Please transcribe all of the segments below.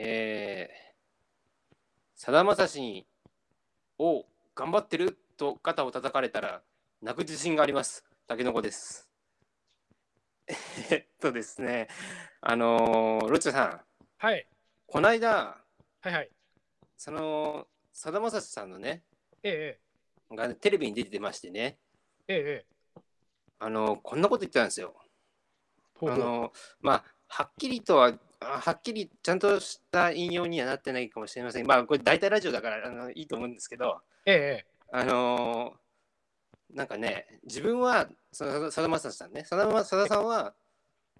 えー、さだまさしに、を頑張ってると肩を叩かれたら、泣く自信があります。たけのこです。えっとですね、あのーロッチャさん、はい。この間、はいはい。その、さだまさしさんのね、ええがテレビに出てましてね、ええええあのこんなこと言ってたんですよ。ほうほうあのまあはっきりとはあはっきりちゃんとした引用にはなってないかもしれません。まあこれ大体ラジオだからあのいいと思うんですけど、ええあのなんかね自分はささだまさしさんねさだまさんは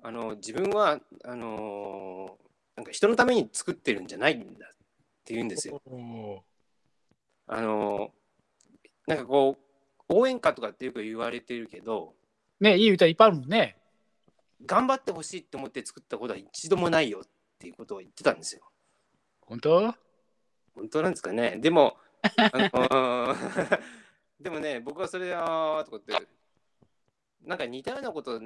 あの自分はあのなんか人のために作ってるんじゃないんだって言うんですよ。おあのなんかこう応援歌とかってよく言われてるけどねいい歌いっぱいあるもんね。頑張ってほしいって思って作ったことは一度もないよっていうことを言ってたんですよ。本当？本当なんですかね？でも、あの でもね、僕はそれあーとかって、なんか似たようなこと、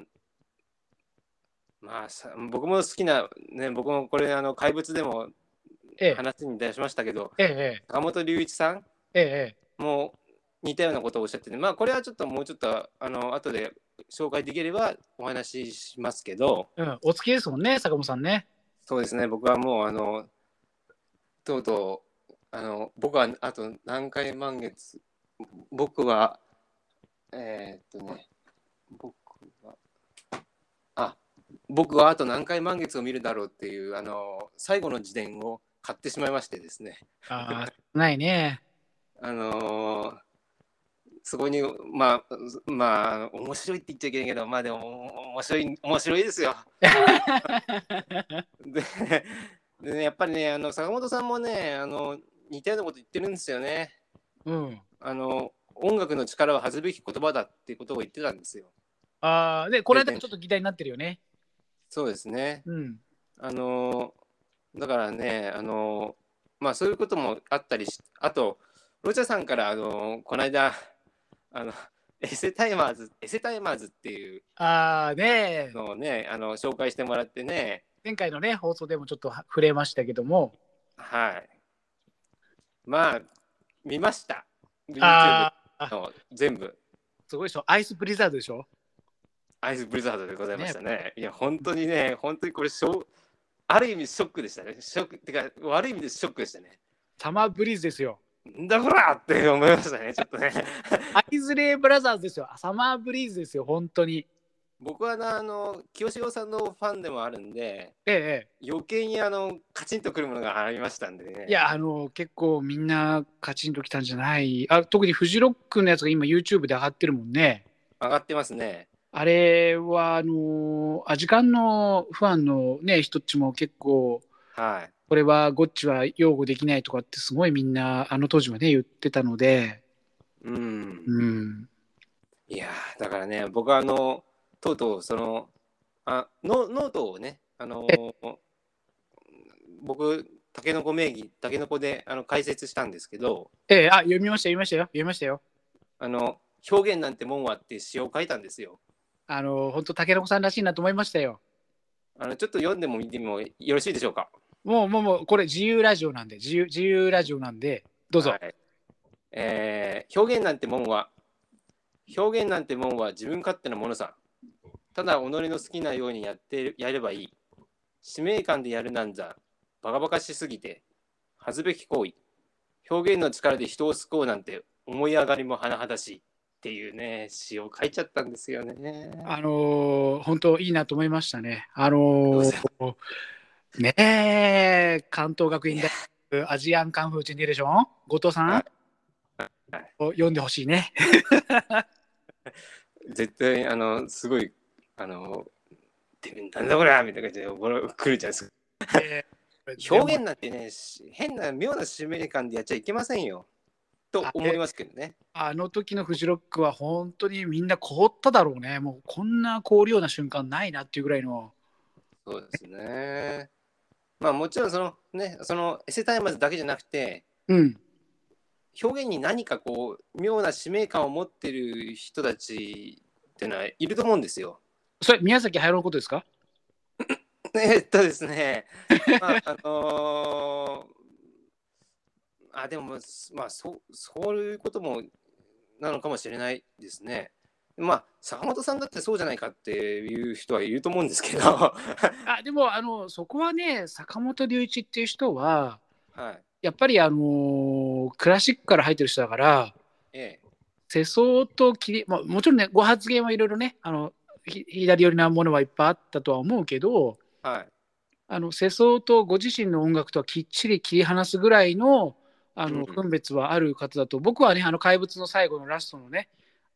まあさ、僕も好きな、ね、僕もこれ、あの怪物でもええ。話に出しましたけど、ええ坂本龍一さんええ。も似たようなことをおっしゃってて、まあ、これはちょっともうちょっと、あの後で紹介できればお話ししますけど、ええうん。お付きですもんね、坂本さんね。そうですね、僕はもう、あの、とうとう、あの、僕はあと何回満月、僕は、えーっとね、僕は、あ、僕はあと何回満月を見るだろうっていう、あの、最後の自伝を買ってしまいましてですね、ああ、ないね。あのそこに、まあ、まあ、面白いって言っちゃいけないけど、まあでも、面白い、面白いですよ。ででね、やっぱりね、あの坂本さんもねあの、似たようなこと言ってるんですよね。うん。あの音楽の力は恥ずべき言葉だっていうことを言ってたんですよ。ああ、で、これだけちょっと議題になってるよね。そうですね。うん。あのだからね、あのまあそういうこともあったりし、あと、ロチャさんから、あのこの間、あの エセタイマーズ、エセタイマーズっていうああ、ねえのをね、あの紹介してもらってね、前回のね、放送でもちょっと触れましたけども。はい。まあ、見ました。YouTube の全部。すごいでしょ。アイスブリザードでしょ。アイスブリザードでございましたね。いや、本当にね、本当にこれショ、ある意味ショックでしたね。ショック、てか、悪い意味でショックでしたね。サマーブリーズですよ。んだこらって思いましたね、ちょっとね。アイズレイブラザーズですよ。サマーブリーズですよ、本当に。僕はなあの、清志郎さんのファンでもあるんで、ええ。余計にあの、カチンとくるものがありましたんでね。いや、あの、結構みんなカチンときたんじゃない。あ特にフジロックのやつが今 YouTube で上がってるもんね。上がってますね。あれは、あの、アジカンのファンのね、人っちも結構、はい。これはゴッチは擁護できないとかってすごいみんなあの当時はね言ってたので、うん。うん、いやーだからね、僕はあの、とうとうその、あノノートをね、あの僕、タケノコ名義、タケノコであの解説したんですけど、ええあ読みました読みましたよ読みましたよあの、表現なんてもんはって詩を書いたんですよ。あの本当竹の子さんらしいなと思いましたよあのちょっと読んでも見てもよろしいでしょうか？もうもうもうこれ自由ラジオなんで自由自由ラジオなんでどうぞ、はいえー表現なんてもんは、表現なんてもんは自分勝手なものさ。ただ己の好きなようにやってやればいい。使命感でやるなんざ、バカバカしすぎて、恥ずべき行為。表現の力で人を救おうなんて思い上がりも甚だしい。っていうね、詩を書いちゃったんですよね。あのー本当いいなと思いましたねあのーねえ関東学院大学アジアンカンフージェネレーション後藤さん、はいを読んでほしいね 絶対、あの、すごい、あの、てめえなんだこりゃみたいな感じで来るじゃないですか。えー表現なんてね、し変な妙な使命感でやっちゃいけませんよ。と思いますけどね。あの時のフジロックは本当にみんな凍っただろうね。もうこんな凍るような瞬間ないなっていうぐらいの。そうですね。まあもちろんそのね、そのエセタイマーズだけじゃなくて、うん。表現に何かこう、妙な使命感を持ってる人たちっていうのはいると思うんですよ。それ宮崎駿のことですか？えっとですね、まあ、あのーあ、でも、まあ、そう、そういうこともなのかもしれないですね。まあ、坂本さんだってそうじゃないかっていう人はいると思うんですけど、は あでもあのそこはね坂本龍一っていう人はい。やっぱりあのクラシックから入ってる人だからええ、世相と切り、まあ、もちろんねご発言はいろいろねあのひ左寄りなものはいっぱいあったとは思うけどはい。あの世相とご自身の音楽とはきっちり切り離すぐらいのあのうん分別はある方だと僕はねあの怪物の最後のラストのね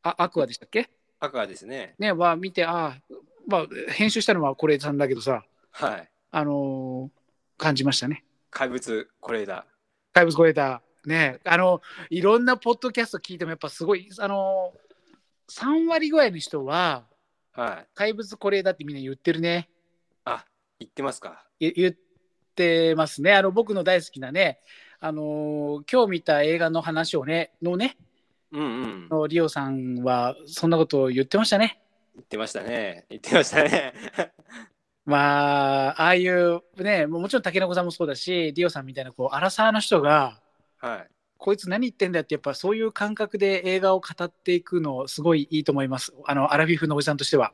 あアクアでしたっけ？赤ですね。ねは見てああまあ編集したのは是枝さんだけどさはい。あのー感じましたね怪物、これだ。怪物超えたねあのいろんなポッドキャスト聞いてもやっぱすごいあの3割ぐらいの人ははい。怪物これだってみんな言ってるねあ、言ってますか？い言ってますねあの僕の大好きなねあの今日見た映画の話をねのねうんうん。のリオさんはそんなことを言ってましたね言ってましたね。言ってましたね。まあああいうねもちろん竹中さんもそうだしリオさんみたいなこうアラサーの人がはい。こいつ何言ってんだよってやっぱそういう感覚で映画を語っていくのすごいいいと思いますあのアラフィフのおじさんとしては、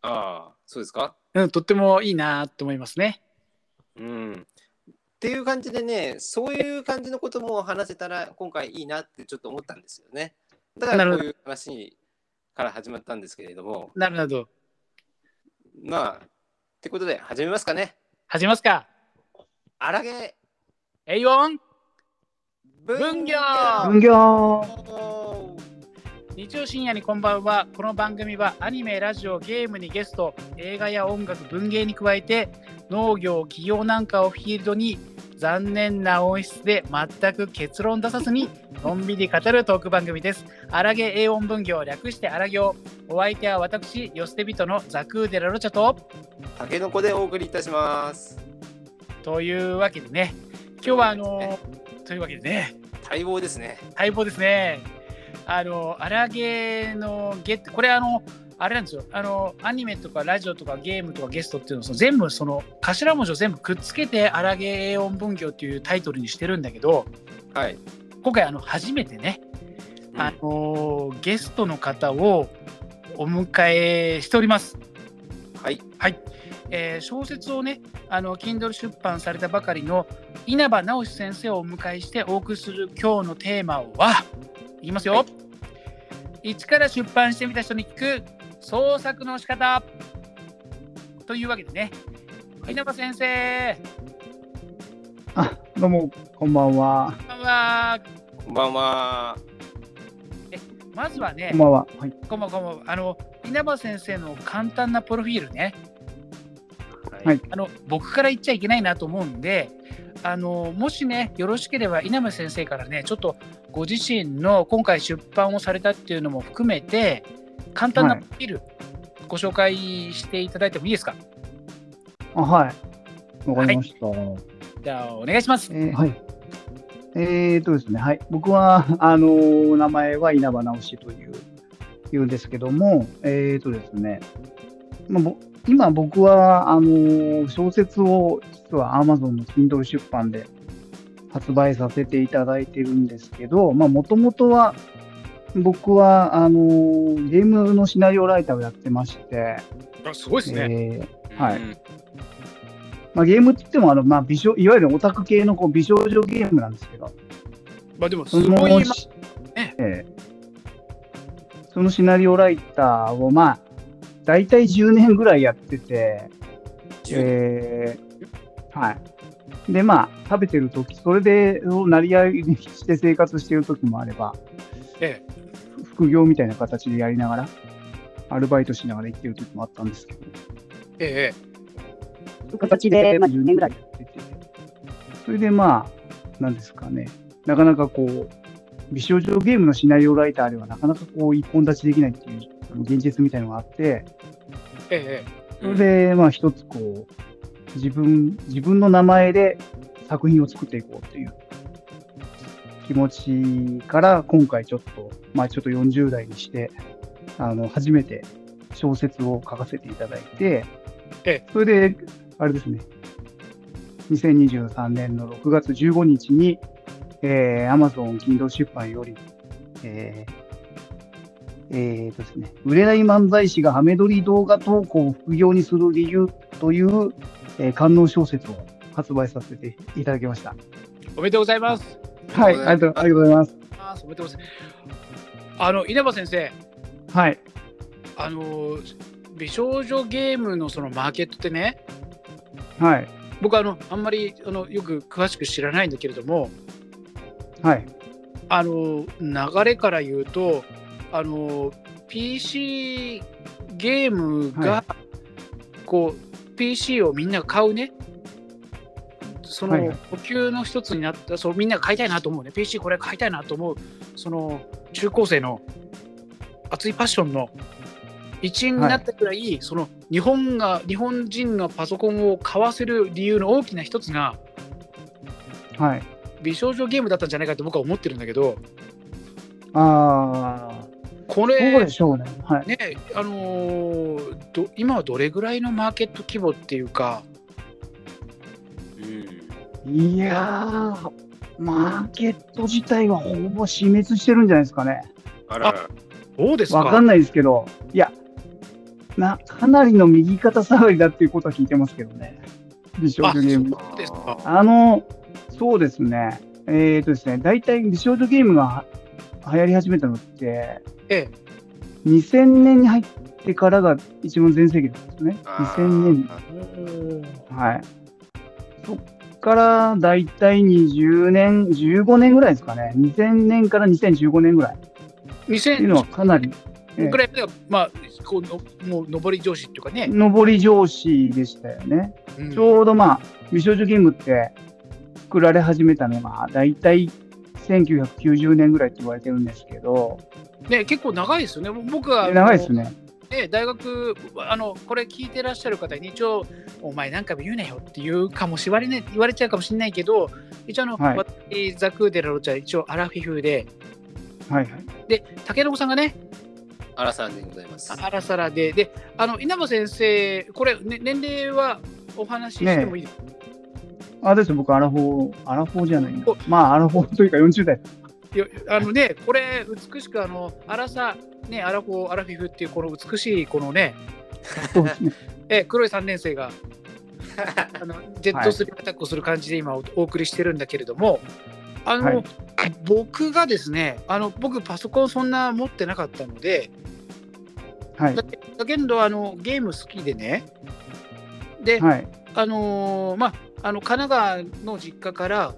ああ、そうですか？うん、とってもいいなと思いますねうん。っていう感じでね、そういう感じのことも話せたら、今回いいなってちょっと思ったんですよね。だからこういう話から始まったんですけれども、なるほど。まあ、ってことで始めますかね。始めますか。あらげえいおん分業。分業。日曜深夜にこんばんは。この番組はアニメラジオゲームにゲスト映画や音楽文芸に加えて農業企業なんかをフィールドに残念な音質で全く結論出さずにのんびり語るトーク番組です荒げ英音分業略して荒行お相手は私ヨステビトのザクーデラロチャとたけのこでお送りいたします。というわけでね今日はあのというわけでね待望ですね。待望ですね。あの、荒げのゲって、これあの、あれなんですよ。あの、アニメとかラジオとかゲームとかゲストっていうのをその全部その頭文字を全部くっつけて荒げ英音分業っていうタイトルにしてるんだけど、はい。今回あの初めてね、うんあのゲストの方をお迎えしております。はい。はい、えー小説をね、あの Kindle 出版されたばかりの稲葉直先生をお迎えしてお送りする今日のテーマは、いきますよ、はい一から出版してみた人に聞く創作の仕方というわけでね、稲葉先生、あ、どうも、こんばんは。こんばんは。こんばんは。まずはねこん、ばんは。はい。こんばんはこんばんはあの稲葉先生の簡単なプロフィールね、はいあの僕から言っちゃいけないなと思うんで、あのもしね、よろしければ稲葉先生からね、ちょっとご自身の今回出版をされたっていうのも含めて、簡単なはいプロフィール、ご紹介していただいてもいいですか？あ、はい。わかりました。じゃあ、お願いします。えーはい。えーとですね、はい。僕は、あのー名前は稲葉直しという、言うんですけども、えーとですね、まあ、ぼ今僕は、あのー小説を実は Amazon の Kindle 出版で発売させていただいてるんですけど、まあ、もともとは、僕は、あのーゲームのシナリオライターをやってまして、あすごいですね。えーはい。うんまあ、ゲームって言ってもあの、まあ、美少いわゆるオタク系のこう美少女ゲームなんですけど、まあ、でも、すそごい、のしね。ええ。そのシナリオライターを、まあ、大体10年ぐらいやってて、えーはい。で、まあ、食べてるとき、それで、成り合いにして生活してるときもあれば、え副業みたいな形でやりながら、アルバイトしながら生きてるときもあったんですけど、ええそういう形で、まあ、10年ぐらいやってて、それでまあ、なんですかね、なかなかこう、美少女ゲームのシナリオライターではなかなかこう、一本立ちできないっていうあの現実みたいなのがあって、ええ。それで、まあ一つこう、自分、自分の名前で作品を作っていこうっていう気持ちから、今回ちょっと、まあちょっと40代にして、あの、初めて小説を書かせていただいて、ええそれで、あれですね。2023年の6月15日に、えー、Amazon Kindle 出版より、えー、えーとですね、売れない漫才師がハメ撮り動画投稿を副業にする理由という、えー、観音小説を発売させていただきました。おめでとうございます。はい、ありがとうございます。あおめでとうございます。あの稲葉先生、はい。あの美少女ゲームのそのマーケットってね、はい。僕あのあんまりあのよく詳しく知らないんだけれども、はい。あの流れから言うと、あの PC ゲームが、はこう PC をみんなが買うね。そのはいはい補給の一つになった、そうみんなが買いたいなと思うね、PC これ買いたいなと思う、その中高生の熱いパッションの一員になったくらい、その日本が日本人がパソコンを買わせる理由の大きな一つがはい。美少女ゲームだったんじゃないかと僕は思ってるんだけど、ああ、そうこれでしょうね。はい。ねあのーど今はどれぐらいのマーケット規模っていうか、うんいやー、マーケット自体はほぼ死滅してるんじゃないですかね。あらうですか？わかんないですけど、いや、な、かなりの右肩下がりだっていうことは聞いてますけどね。美少女ゲーム。そうですか。あの、そうですね。えーとですね、大体美少女ゲームが流行り始めたのって、ええ、2000年に入ってからが一番全盛期なんですね。あー2000年。はい。そっからだいたい20年、15年ぐらいですかね。2000年から2015年ぐらいっていうのは2000かなり、ええぐらいで、まあ、こうのもう上り上司っていうかね、上り調子でしたよね。うんちょうどまあ、美少女ゲームって作られ始めたのが、だいたい1990年ぐらいって言われてるんですけど、ね、結構長いですよね。僕は長いですね。ね大学あの、これ聞いてらっしゃる方に一応、お前なんか言うなよっていうかもしわれ、ね、言われちゃうかもしれないけど、一応あの、はい私、ザクーデラロチャ、一応アラフィフで、はいはい。で、竹信さんがね、あらさんでございます。あらさらで、で、あの稲葉先生、これ、ね、年齢はお話ししてもいいですか、あ、です僕、アラフォー、アラフォーじゃない。まあ、アラフォーというか40代。あのね、これ、美しく、あの、アラサ、ね、アラフォー、アラフィフっていう、この美しい、このね。え黒い三連星が、あのジェットストリームアタックをする感じで今おお送りしてるんだけれども、あの、はい僕がですねあの、僕、パソコンそんな持ってなかったので、はいだ。けだけどあのゲーム好きでね、で、はい。あのーまあ、あの神奈川の実家から、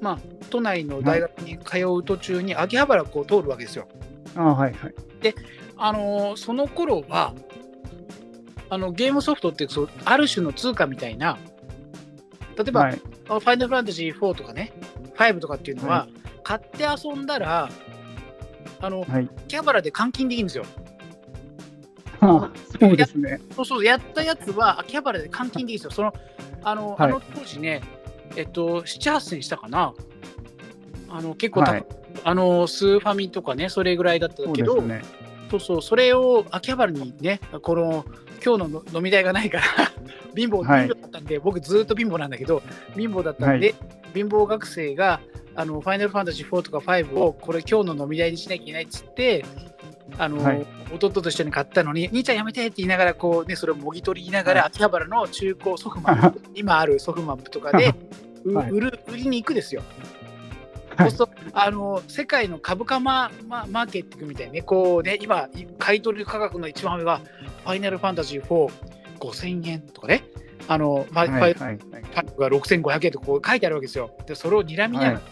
まあ、都内の大学に通う途中に秋葉原をこう通るわけですよ。あはいはい。あのーその頃はあのゲームソフトってそうある種の通貨みたいな例えば、はい。ファイナルファンタジー4とかね5とかっていうのは、は買って遊んだらあのはい。秋葉原で換金できるんですよ。あそうですね。そうそうやったやつは秋葉原で換金できるんですよ。そのあの,、はいあの当時ねえっと7、8千したかな？あの結構はい。あのスーファミとかねそれぐらいだったけどね。そうそう、それを秋葉原にね、この今日の飲み代がないから 貧乏、はい貧乏だったんで、僕ずっと貧乏なんだけど、貧乏だったんで、貧乏学生があのファイナルファンタジー4とか5をこれ今日の飲み代にしなきゃいけないっつって、あの、はい。弟と一緒に買ったのに、兄ちゃんやめてって言いながら、こうね、それをもぎ取りながら、は秋葉原の中古ソフマップ、今あるソフマップとかで、うはい。売る売りに行くですよ。はい。そうするとあの世界の株価マママーケットみたいにね、こうね、今、買い取り価格の一番上は、ファイナルファンタジー4、5000円とかね、あの、ファイファイはいはいはい。パックが6500円とかこう書いてあるわけですよ。で、それを睨みながら、はい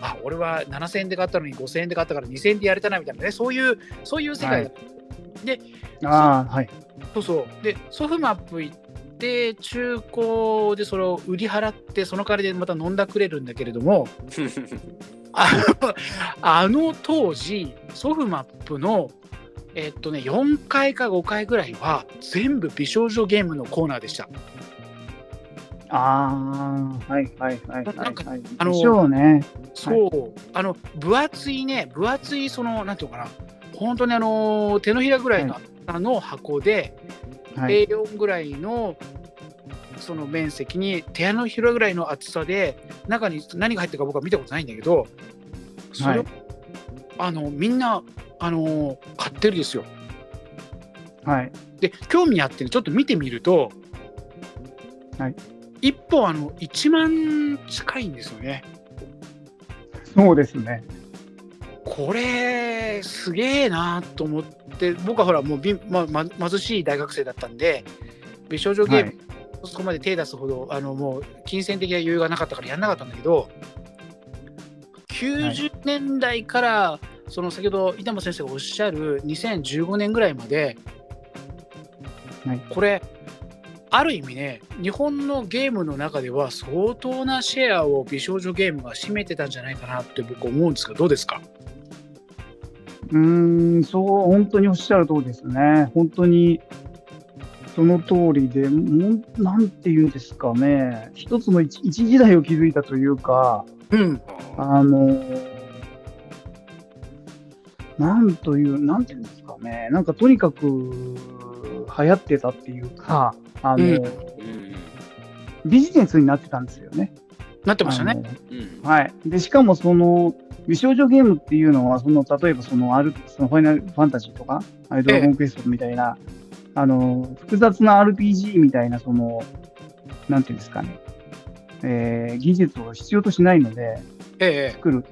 あ、俺は7000円で買ったのに5000円で買ったから2000円でやれたなみたいなね、そういう、そういう世界だ、ああ、はい。そうそう。で、ソフマップ行って、中古でそれを売り払って、その代わりでまた飲んだくれるんだけれども、あのあの当時、ソフマップの、えっとね、4回か5回ぐらいは、全部美少女ゲームのコーナーでした。ああ、はいはいはいはいなんかはい。あのでしょうね。そう、あの分厚いね、分厚い、その、なんていうのかな、本当にあの手のひらぐらいの,、あの箱で、はい。A4 ぐらいのその面積に手のひらぐらいの厚さで中に何が入ってるか僕は見たことないんだけどそれを、はいあのみんなあの買ってるんですよ。はい。で興味あってねちょっと見てみると、はい、1本あの1万近いんですよね。そうですね。これすげえなと思って僕はほらもうび、まま、貧しい大学生だったんで美少女ゲーム、はい。そこまで手出すほどあのもう金銭的な余裕がなかったからやんなかったんだけど90年代から、その先ほど板間先生がおっしゃる2015年ぐらいまで、はいこれある意味ね日本のゲームの中では相当なシェアを美少女ゲームが占めてたんじゃないかなって僕思うんですがどうですか？うーん、そう、本当におっしゃる通りです。ね。本当に、その通りで、もんなんていうんですかね、一つの一一時代を築いたというか、うん。あのなんという、なんていうんですかね、なんかとにかく流行ってたっていうか、あの、うん。うんビジネスになってたんですよね。なってましたね。うん。はい。で、しかもその、美少女ゲームっていうのは、その、例えばその、ある、その、ファイナルファンタジーとか、ああいうドラゴンクエストみたいな、あの、複雑な RPG みたいな、その、なんていうんですかね、えー技術を必要としないので、ええ。作る、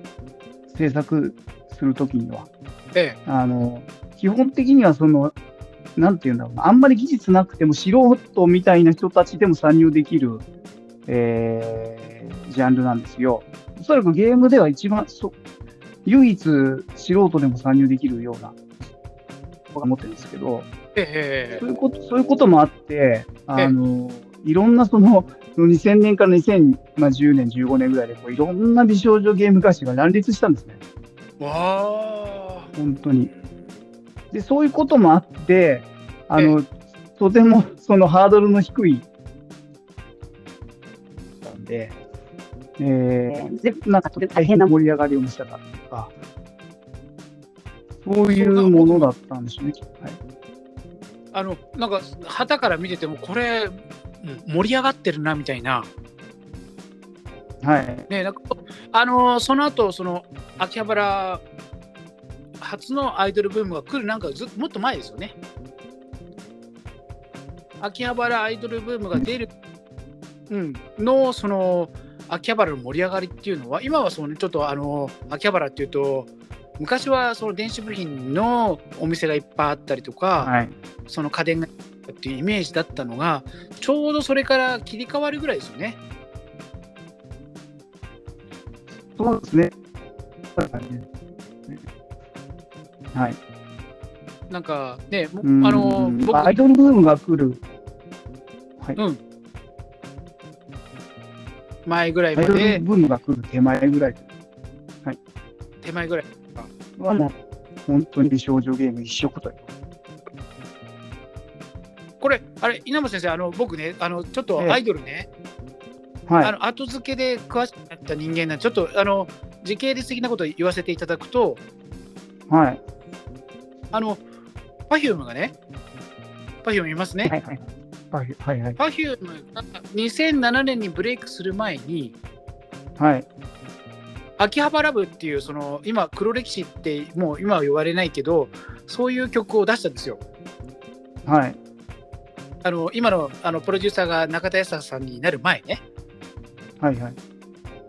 制作するときには、ええ。あの、基本的にはその、なんていうんだろうな、あんまり技術なくても素人みたいな人たちでも参入できる、えージャンルなんですよ。おそらくゲームでは一番、そ唯一素人でも参入できるような、僕は思ってるんですけど、ええそういうこと、そういうこともあって、あの、いろんなその、その2000年から2010年、15年ぐらいで、こういろんな美少女ゲーム会社が乱立したんですね。わあ本当に。で、そういうこともあって、あの、とてもそのハードルの低い、なんで、えー、で、なんかとても大変な盛り上がりを見せたっていうか、そういうものだったんでしょうね。はい。あのなんか旗から見ててもこれうん盛り上がってるなみたいなはい。ねなんかあのその後その秋葉原初のアイドルブームが来るなんかずもっと前ですよね秋葉原アイドルブームが出る、うん、のその秋葉原の盛り上がりっていうのは今はその、ね、ちょっとあの秋葉原っていうと昔はその電子部品のお店がいっぱいあったりとか、はい。その家電がっていうイメージだったのがちょうどそれから切り替わるぐらいですよね。そうですね。はい。なんかね、あの僕アイドルブームが来る。はい。うん前ぐらいアイドルまでブームが来る手前ぐらい手前ぐらいはもう、本当に美少女ゲーム一色という。これあれ稲葉先生あの僕ねあのちょっとええアイドルね、はいあ。の後付けで詳しくなった人間なんでちょっとあの時系列的なことを言わせていただくとはい。あの Perfume がね Perfume いますね、はいはい。はいはいはい。Perfume が2007年にブレイクする前にはい。秋葉原部っていうその今黒歴史ってもう今は言われないけどそういう曲を出したんですよ。はい。あの今のあのプロデューサーが中田康さんになる前ね。はいはい。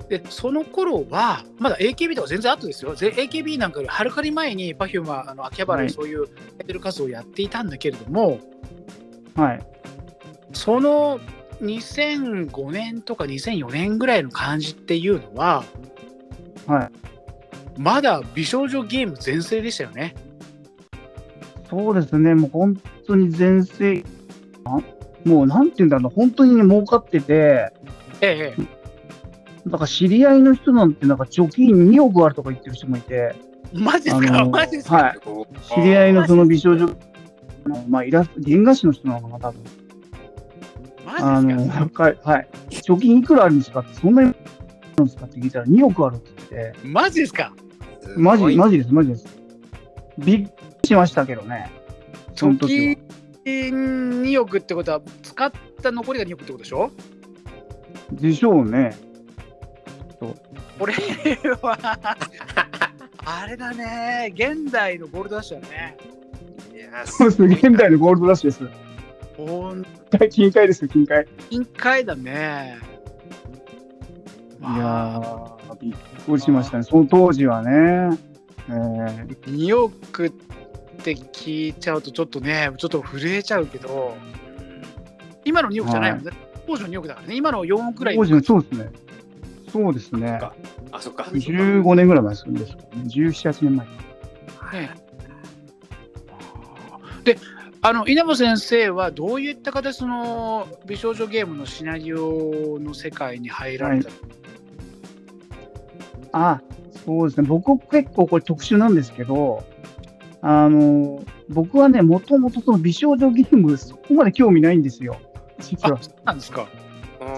でその頃はまだ AKB とか全然後ですよ。ぜ AKB なんかよりはるかに前に Perfume はあの秋葉原はいにそういうアイドル活動をやっていたんだけれども、はい。その2005年とか2004年ぐらいの感じっていうのははい。まだ美少女ゲーム全盛でしたよね。そうですね。もう本当に全盛。あもうなんていうんだろう。本当にね、儲かってて、ええだから知り合いの人なんてなんか貯金2億あるとか言ってる人もいて、マジですか、マジですか、はい。知り合いのその美少女、まあ、イラスト、原画師の人なのかな、多分。あの、はい。はい。貯金いくらあるんですかって、そんなにあるんですかって聞いたら2億あるって言ってて、マジですか？マジ、マジジです、マジです。びっくりしましたけどね。その貯時は金2億ってことは、使った残りが2億ってことでしょ？でしょうね。これは、あれだね、現代のゴールドラッシュだね。いやそうですね。現代のゴールドラッシュです。ほん近海ですよ、近海。い金塊だね。やー、びっくりしましたね。その当時はね。えー2億って聞いちゃうとちょっとねちょっと震えちゃうけど今の2億じゃないもんね、当時の2億だからね今の4億ぐらい当時のそうですね。そうですね。かあ、そっか。15年ぐらい前ですね。17、8年前。ねであの稲葉先生はどういった形その美少女ゲームのシナリオの世界に入られた、あ、そうですね。僕結構これ特殊なんですけど、あの、僕はね、もともとその美少女ゲーム、そこまで興味ないんですよ。実はあ。そうなんですか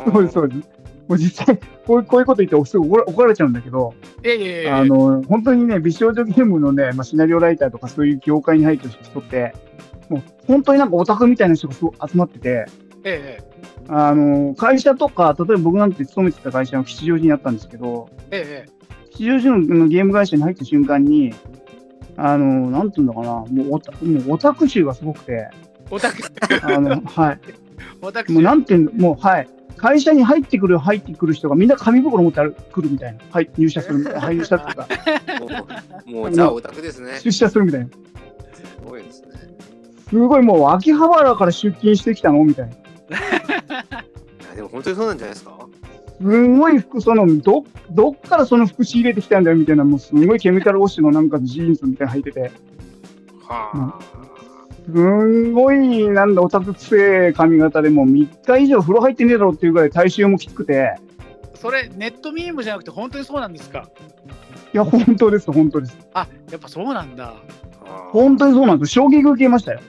そうです、そうです。もう実際、こうこういうこと言ってすぐ怒ら怒られちゃうんだけど、いやいやいやあの、本当にね、美少女ゲームのね、まあ、シナリオライターとかそういう業界に入ってる人って、もう本当になんかオタクみたいな人がすごい集まってて、えあの、会社とか、例えば僕なんて勤めてた会社の吉祥寺にあったんですけど、えええ吉祥寺のゲーム会社に入った瞬間に、あの、なんていうのかな、もうオタもうオタク臭がすごくて、オタク。あの、はい。オタクもうなんていうの、もう、はい。会社に入ってくる、入ってくる人がみんな紙袋持ってある来るみたいな。はい、入社するみたいな。入社っていうか、もうもうザ・オタクですね。出社するみたいな。すごいですね。すごいもう秋葉原から出勤してきたの？みたいな。いやでも本当にそうなんじゃないですか？すごい服、その、ど、どっからその服仕入れてきたんだよみたいな、もうすごいケミカルウォッシュのなんかジーンズみたいなの履いてて、はすんごい、なんだ、オタク臭い髪型でもう3日以上風呂入ってねえだろっていうぐらい体臭もきつくて、それネットミームじゃなくて本当にそうなんですか？いや、本当です、本当です。あやっぱそうなんだあ。本当にそうなんです。衝撃受けましたよ。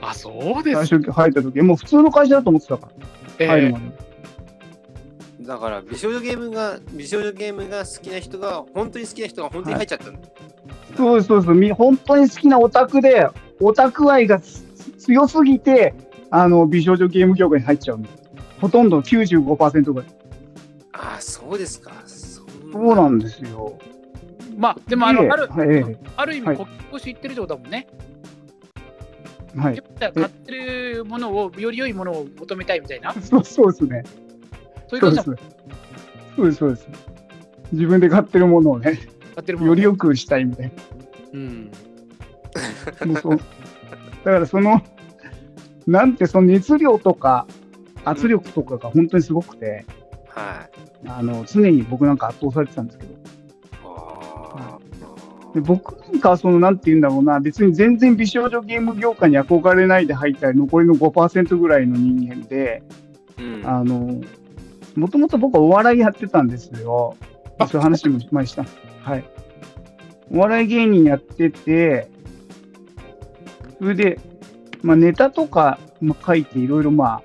あそうです最初入った時。もう普通の会社だと思ってたから、ええ入るまで。だから美少女ゲームが美少女ゲームが好きな人が本当に好きな人が本当に入っちゃったんだ。そうです、そうです。み本当に好きなオタクで、オタク愛がつ強すぎて、あの、美少女ゲーム業界に入っちゃうんです。ほとんど95%ぐらい。ああそうですか。そそうなんですよ。まあでもあのである、はいある意味はいここし言ってるってことだもんね、はい。買ってるものをより良いものを求めたいみたいなそうそうですね。そういうそうで感じだす。そうです、そうです。自分で買ってるものをね、買ってるものより良くしたいみたいうんな。もうそう。だからその、なんてその熱量とか圧力とかが本当にすごくて、はい。あの、常に僕なんか圧倒されてたんですけど、あで僕なんかはその、なんて言うんだろうな、別に全然美少女ゲーム業界に憧れないで入った残りの5%ぐらいの人間で、ーうん。あの、もともと僕はお笑いやってたんですよ。あそういう話も前にした。はい。お笑い芸人やってて、それで、まあネタとか、まあ、書いていろいろまあ、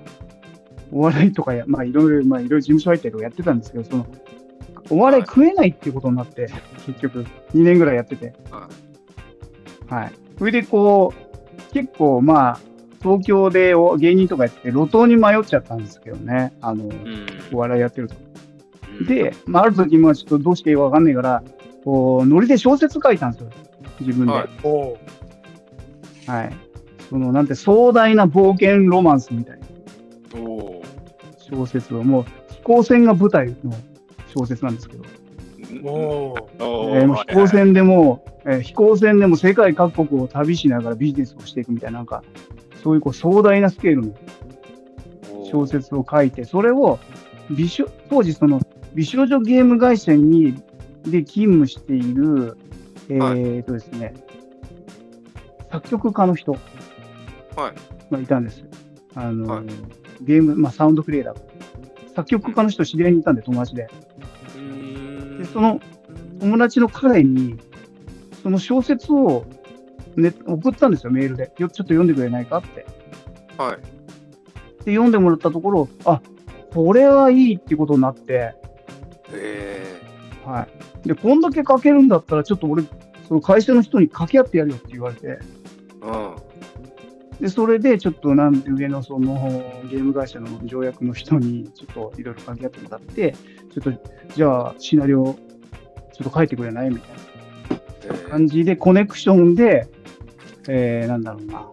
お笑いとかや、まあいろいろ、まあいろいろ事務所入ったりとかやってたんですけど、その、お笑い食えないっていうことになって、結局、2年ぐらいやってて。ははい。それでこう、結構まあ、東京でお芸人とかやって路頭に迷っちゃったんですけどね。あの、うんお笑いやってると。うん、で、まあ、ある時、まあ、ちょっとどうしていいかわかんないから、こう、ノリで小説書いたんですよ。自分で。ははい。い。おう。その、なんて壮大な冒険ロマンスみたいな。お小説を、もう、飛行船が舞台の小説なんですけど、ーおえーもう飛行船でも、えー飛行船でも世界各国を旅しながらビジネスをしていくみたいな、なんか、そういうこう壮大なスケールの小説を書いて、それを美少、当時その美少女ゲーム会社に、で勤務している、えーとですね、作曲家の人はい。がいたんですよ。あの、はいゲーム、まあサウンドクリエイター。作曲家の人知り合いにいたんで、友達で。で、その友達の彼に、その小説を、ね、送ったんですよ、メールで。よちょっと読んでくれないかって。はい。で、読んでもらったところ、あ、これはいいっていうことになって、えはい。で、こんだけ書けるんだったら、ちょっと俺、その会社の人に掛け合ってやるよって言われて、ー、うん。で、それでちょっとなんで上のそのゲーム会社の条約の人にちょっといろいろ掛け合ってもらって、ちょっとじゃあシナリオちょっと書いてくれないみたいえな感じでコネクションで、えー、なんだろうな、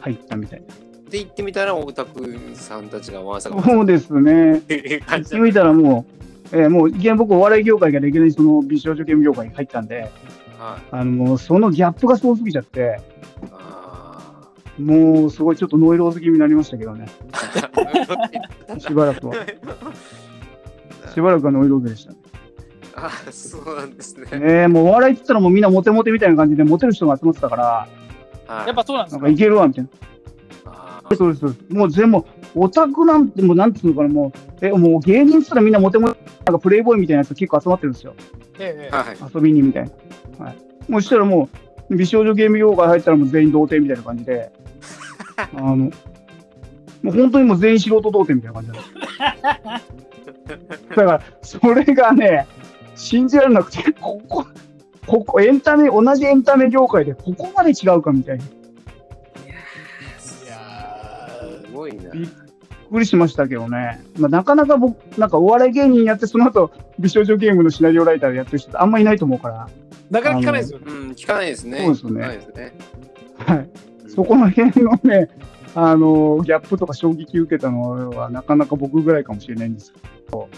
入ったみたいな。で行ってみたらオタクさんたちがわさかそうですね。っていう感じ行ってみたらもう、えーもう、いきなり僕お笑い業界が歴然にその美少女ゲーム業界に入ったんで、はいあの、もうそのギャップがすごすぎちゃって、あもうすごいちょっとノイローズ気味になりましたけどね。ー しばらくは。しばらくはノイローズでしたね。あーそうなんですね。えー、もうお笑いって言ったらもうみんなモテモテみたいな感じでモテる人が集まってたから、はいやっぱそうなんですか？なんかいけるわみたいな。そうです、そうです。もう全部、オタクなんて、もうなんつうのかな、もう、え、もう芸人って言ったらみんなモテモテ、なんかプレイボーイみたいなやつ結構集まってるんですよ。ええはい。遊びにみたいな。はい。もうしたらもう、美少女ゲーム業界入ったらもう全員童貞みたいな感じで、あの、もう本当にもう全員素人童貞みたいな感じなんです。だから、それがね、信じられなくて、ここ、ここ、エンタメ、同じエンタメ業界でここまで違うかみたいな。ごいな。びっくりしましたけどね。まあ、なかなか僕、なんかお笑い芸人やって、その後、美少女ゲームのシナリオライターやってる人ってあんまいないと思うから、ーなかなか聞かないですよね。うん、聞かないですね。そうですよね。はい。そこの辺のね、あの、ギャップとか衝撃受けたのは、なかなか僕ぐらいかもしれないんですけあど、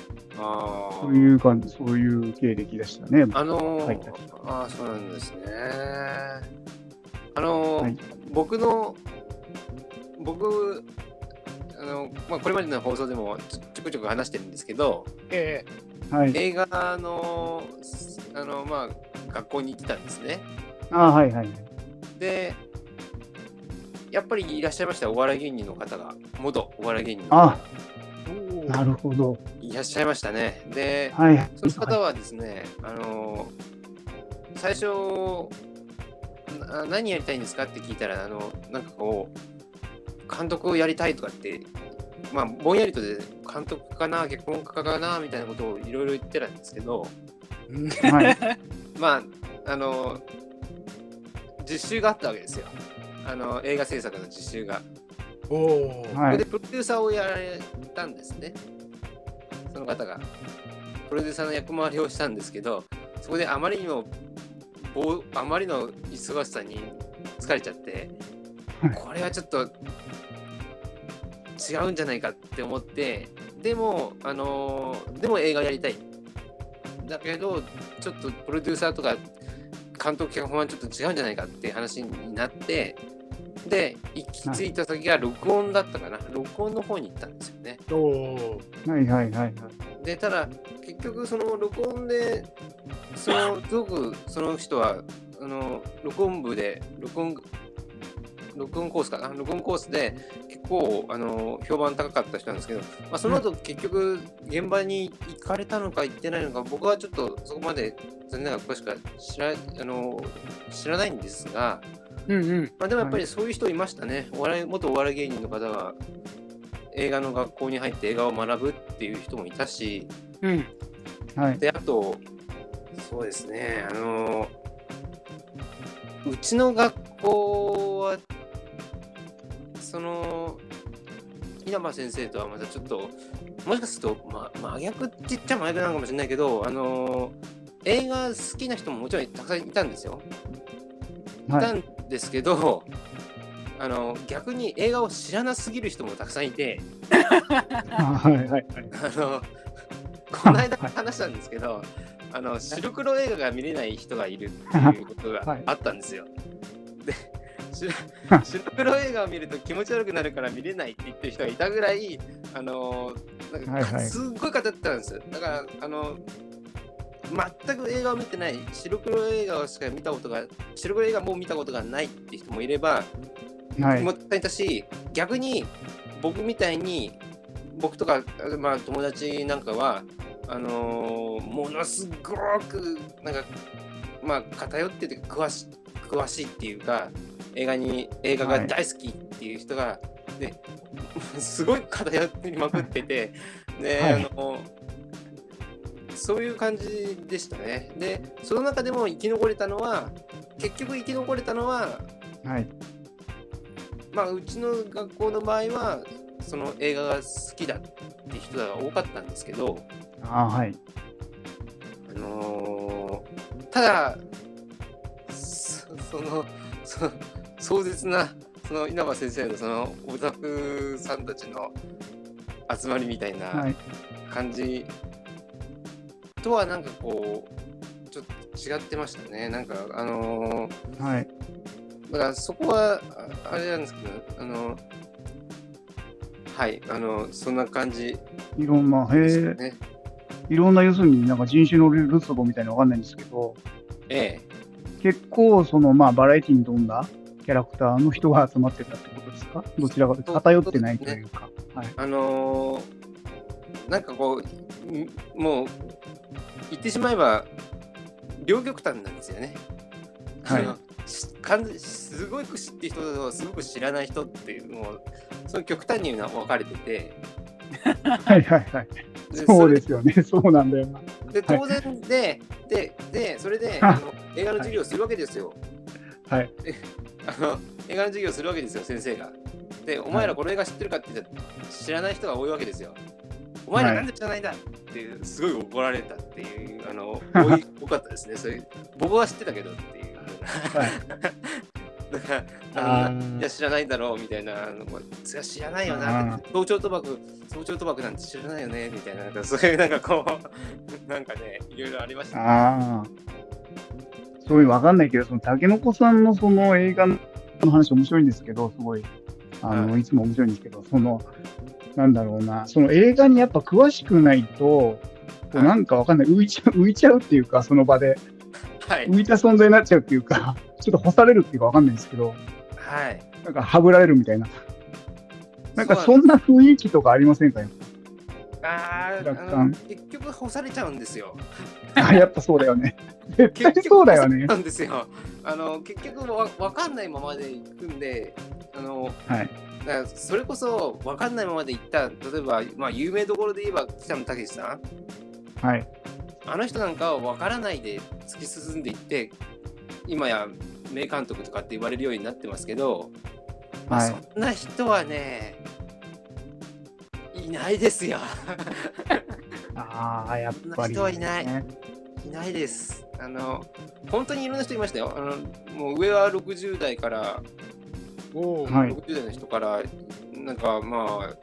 そういう感じ、そういう経歴でしたね。あのーはいああ、そうなんですね。あのーはい僕の、僕、あのまあ、これまでの放送でもちょちょくちょく話してるんですけど、えはい。映画の、あの、まあ、学校に行ってたんですね。あはいはい。で、やっぱりいらっしゃいました、お笑い芸人の方が、元お笑い芸人の方があえおーなるほど。いらっしゃいましたね。で、はい。その方はですね、あの最初な何やりたいんですかって聞いたらあのなんかこう監督をやりたいとかってまあぼんやりとで監督かな結婚家かなみたいなことをいろいろ言ってたんですけどうんはい。まああの実習があったわけですよあの映画制作の実習が。おーはいそれで。プロデューサーをやられたんですね。その方が。プロデューサーの役回りをしたんですけど、そこであまりにも、ぼあまりの忙しさに疲れちゃってはい、これはちょっと違うんじゃないかって思って、でも、あのーでも映画やりたい。だけど、ちょっとプロデューサーとか監督脚本はちょっと違うんじゃないかっていう話になって、で、行き着いた先が録音だったかな。録音の方に行ったんですよね。おーはいはいはいはい。で、ただ、結局、その録音で、その、すごくその人は、あの、録音部で、録音、録音コースかな、録音コースで結構、あの、評判高かった人なんですけど、まあ、その後、結局、現場に行かれたのか行ってないのか、僕はちょっとそこまで残念ながら詳しくは知らあの知らないんですが、うんうん。まあ、でもやっぱりそういう人いましたね。お笑い元お笑い芸人の方が映画の学校に入って映画を学ぶっていう人もいたし、うん。はい。で、あと、そうですね、あの、うちの学校は、その、稲葉先生とはまたちょっと、もしかすると、ま、真逆って言っちゃ真逆なのかもしれないけど、あの、映画好きな人ももちろんたくさんいたんですよ。いはいたんですけど、あの逆に映画を知らなすぎる人もたくさんいて、はいはいはい。あのこの間はい話したんですけど、あの白黒映画が見れない人がいるっていうことはいがあったんですよ。で白白黒映画を見ると気持ち悪くなるから見れないって言ってる人がいたぐらい、あのなんかはいはい。すっごい語ってたんです。よ。だからあの全く映画を見てない白黒映画しか見たことが白黒映画も見たことがないって人もいれば、はい。もったいたし逆に僕みたいに僕とか、まあ、友達なんかはあのーものすごくなんかまあ偏ってて詳し詳しいっていうか映画に映画が大好きっていう人が、で すごい偏ってまくっててで、はいあのそういう感じでしたね。でその中でも生き残れたのは結局生き残れたのははい。まあうちの学校の場合はその映画が好きだって人が多かったんですけど、ああ、はい。あのーただそ そのその壮絶なその稲葉先生のそのオタクさんたちの集まりみたいは。ない感じとはなんかこうちょっと違ってましたねなんかあのーはい。だからそこはああれなんですけどあのはいあのそんな感じいろんな、へえ、いろんな、要するになんか人種のルツボみたいなのわかんないんですけど、え結構、その、まあ、バラエティに富んだキャラクターの人が集まってたってことですか？どちらかというと偏ってないというか。はい。えあのーなんかこうんもう言ってしまえば両極端なんですよね。はいすごく知ってる人とすごく知らない人っていうもうその極端に分かれててはいはいはい。でそうですよね。そうなんだよな。で当然で、ででそれであの映画の授業をするわけですよ。はい。あ の映画の授業をするわけですよ、先生が。で、お前らこの映画知ってるかって言ったら知らない人が多いわけですよ。お前らなんで知らないんだっていう、すごい怒られたっていう、あ の多い多かったですね。それ僕は知ってたけどっていう。はい。だからあいや知らないだろうみたいなそれは知らないよあな早朝賭博早朝賭博なんて知らないよねみたいななんかそういうなんかこうなんかねいろいろありましたね。そういうわかんないけど、その竹の子さんのその映画の話面白いんですけど、すごい、あの、、はい。つも面白いんですけど、その、なんだろうな、その映画にやっぱ詳しくないと、こうなんかわかんない、浮いちゃう、浮いちゃうっていうか、その場で、はい。浮いた存在になっちゃうっていうか、ちょっと干されるっていうかわかんないんですけど、はい。なんかはぶられるみたいな。なんかうそんな雰囲気とかありませんか？やっああの結局干されちゃうんですよぱ あやっぱそうだよね。絶対そうだよねな。んですよあの結局わわかんないままで行くんであのはい。だからそれこそわかんないままで行った例えば、まあ、有名どころで言えば北野武さんはい。あの人なんかは分からないで突き進んでいって今や名監督とかって言われるようになってますけど、まあはいそんな人はねいないですよ。ああ、やっぱり、そんな人はいない。いないです。あの本当にいろんな人いましたよ。あのもう上は60代からおーはい。60代の人からなんかまあ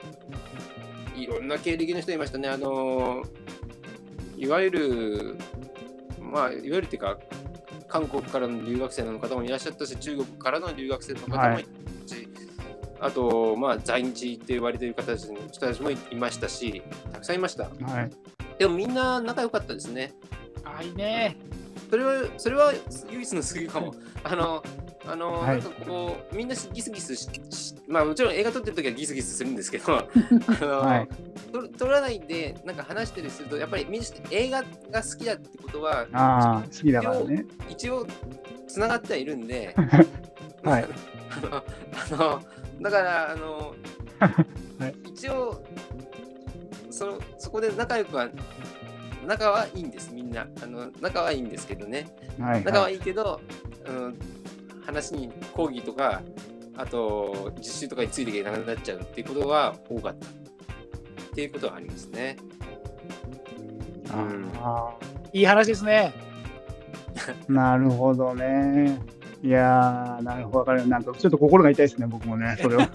いろんな経歴の人いましたね。あのいわゆるまあいわゆるっていうか韓国からの留学生の方もいらっしゃったし中国からの留学生の方もいはいたし、あとまあ在日って言われている方たちの人たちもいましたしたくさんいましたはい。でもみんな仲良かったですねあいいね。それはそれは唯一の救いかも。あの、あの、はいなんかこう、みんなギスギスししまあもちろん映画撮ってる時はギスギスするんですけど、あの、はい撮撮らないでなんか話したりすると、やっぱりみんな映画が好きだってことは、ああ、好きだからね。一応つながってはいるんで、はいあの、あのだから、あの、はい一応そ、そこで仲良くは、仲はいいんです、みんな。あの仲はいいんですけどね。はい、仲は。はいいいけど、うん、話に講義とかあと実習とかについていけなくなっちゃうっていうことが多かったっていうことはありますね。うんあいい話ですね。あ、なるほどね。いやー、なるほど、わかる。なんかちょっと心が痛いですね、僕もね、それは。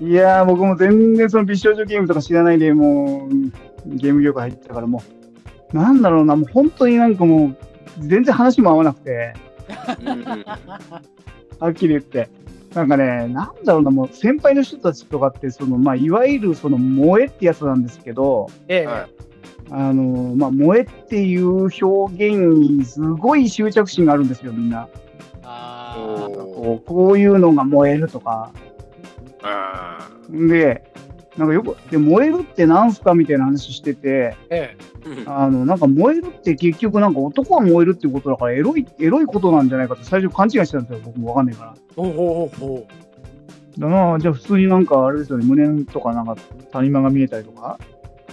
いやー、僕も全然その美少女ゲームとか知らないで、もう、ゲーム業界入ってたから、もう、なんだろうな、もう本当になんかもう、全然話も合わなくて、はっきり言って。なんかね、なんだろうな、もう先輩の人たちとかって、その、まあ、いわゆるその萌えってやつなんですけど、ええ、はいあの、まあ、萌えっていう表現にすごい執着心があるんですよ、みんな。あこうこういうのが燃えるとか。あで、なんかよく、で、燃えるってなんすかみたいな話してて、ーえーあの、なんか燃えるって結局なんか男が燃えるっていうことだから、エロい、エロいことなんじゃないかって最初勘違いしてたんですよ、僕もわかんないから。え。ほうほうほうほだなじゃあ普通になんかあれですよね、胸とかなんか谷間が見えたりとか、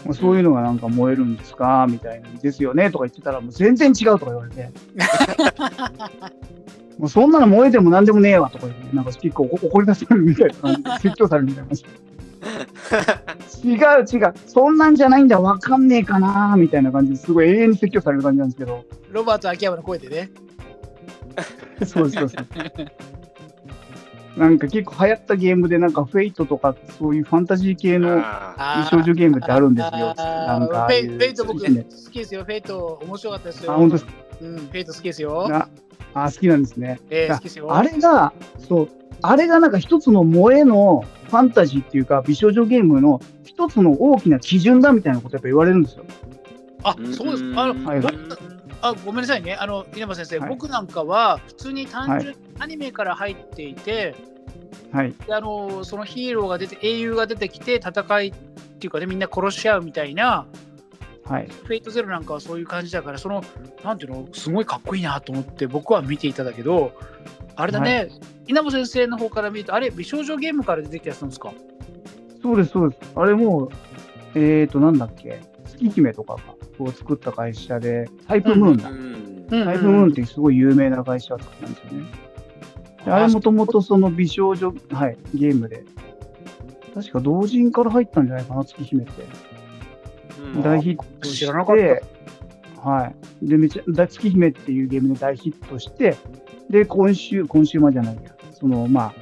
まあそういうのがなんか燃えるんですかみたいな、ですよねとか言ってたら、もう全然違うとか言われて。もうそんなの燃えても何でもねえわとか言って、なんか結構怒怒り出されるみたいな感じで、説教されるみたいな感じ。違う違う、そんなんじゃないんだ、わかんねえかなみたいな感じですごい永遠に説教される感じなんですけど、ロバート秋山の声でね。そうですそうです。なんか結構流行ったゲームで、なんかフェイトとかそういうファンタジー系のあ美少女ゲームってあるんですよ。なんかフェイト僕好ねきですよ。フェイト面白かったですよ。あ、本当ですか？うん、フェイト好きですよ。ああ、好きなんですね。えー、好きですよ。あれが、そう、あれがなんか一つの萌えのファンタジーっていうか、美少女ゲームの一つの大きな基準だみたいなことやっぱ言われるんですよ。あ、そうです。あの、はい僕あごめんなさいね。あの、稲葉先生、はい僕なんかは普通に単純にアニメから入っていて、はい。であのそのヒーローが出て、英雄が出てきて戦いっていうかね、みんな殺し合うみたいな、はい。フェイトゼロなんかはそういう感じだから、その、なんていうの、すごいかっこいいなと思って僕は見ていただけど、あれだね、稲葉先生の方から見ると、あれ、美少女ゲームから出てきたやつなんですか？そうです、そうです。あれもう、えーと、なんだっけ、月姫とかがを作った会社で、タイプムーンだ。うんタイプムーンってすごい有名な会社だったんですよね。であれもともとその美少女、はい、ゲームで、確か同人から入ったんじゃないかな、月姫って。うん大ヒットして、知らなかったはい。で、めちゃ、だ月姫っていうゲームで大ヒットして、で、今週、今週までじゃないや、その、まあ、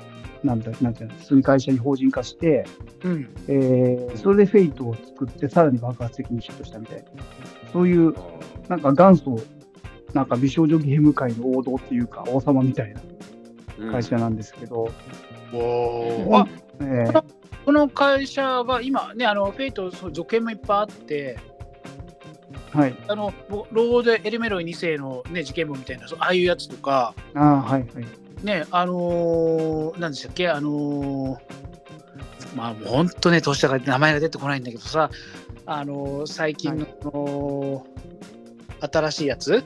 なんだ、なんていうの、普通に会社に法人化して、うん。えー、それでフェイトを作って、さらに爆発的にヒットしたみたいな。そういう、なんか元祖、なんか美少女ゲーム界の王道っていうか、王様みたいな会社なんですけど、おあえーこの会社が今ね、あのフェイト、そう続編もいっぱいあって、はい。あの僕ロード・エルメロイ2世の、ね、事件簿みたいな、そうああいうやつとか、ああ、はい、はい。ね、あのー、なんでしたっけ、あのーまあ、本当ね、年だから名前が出てこないんだけどさ、あのー最近の、あのー新しいやつ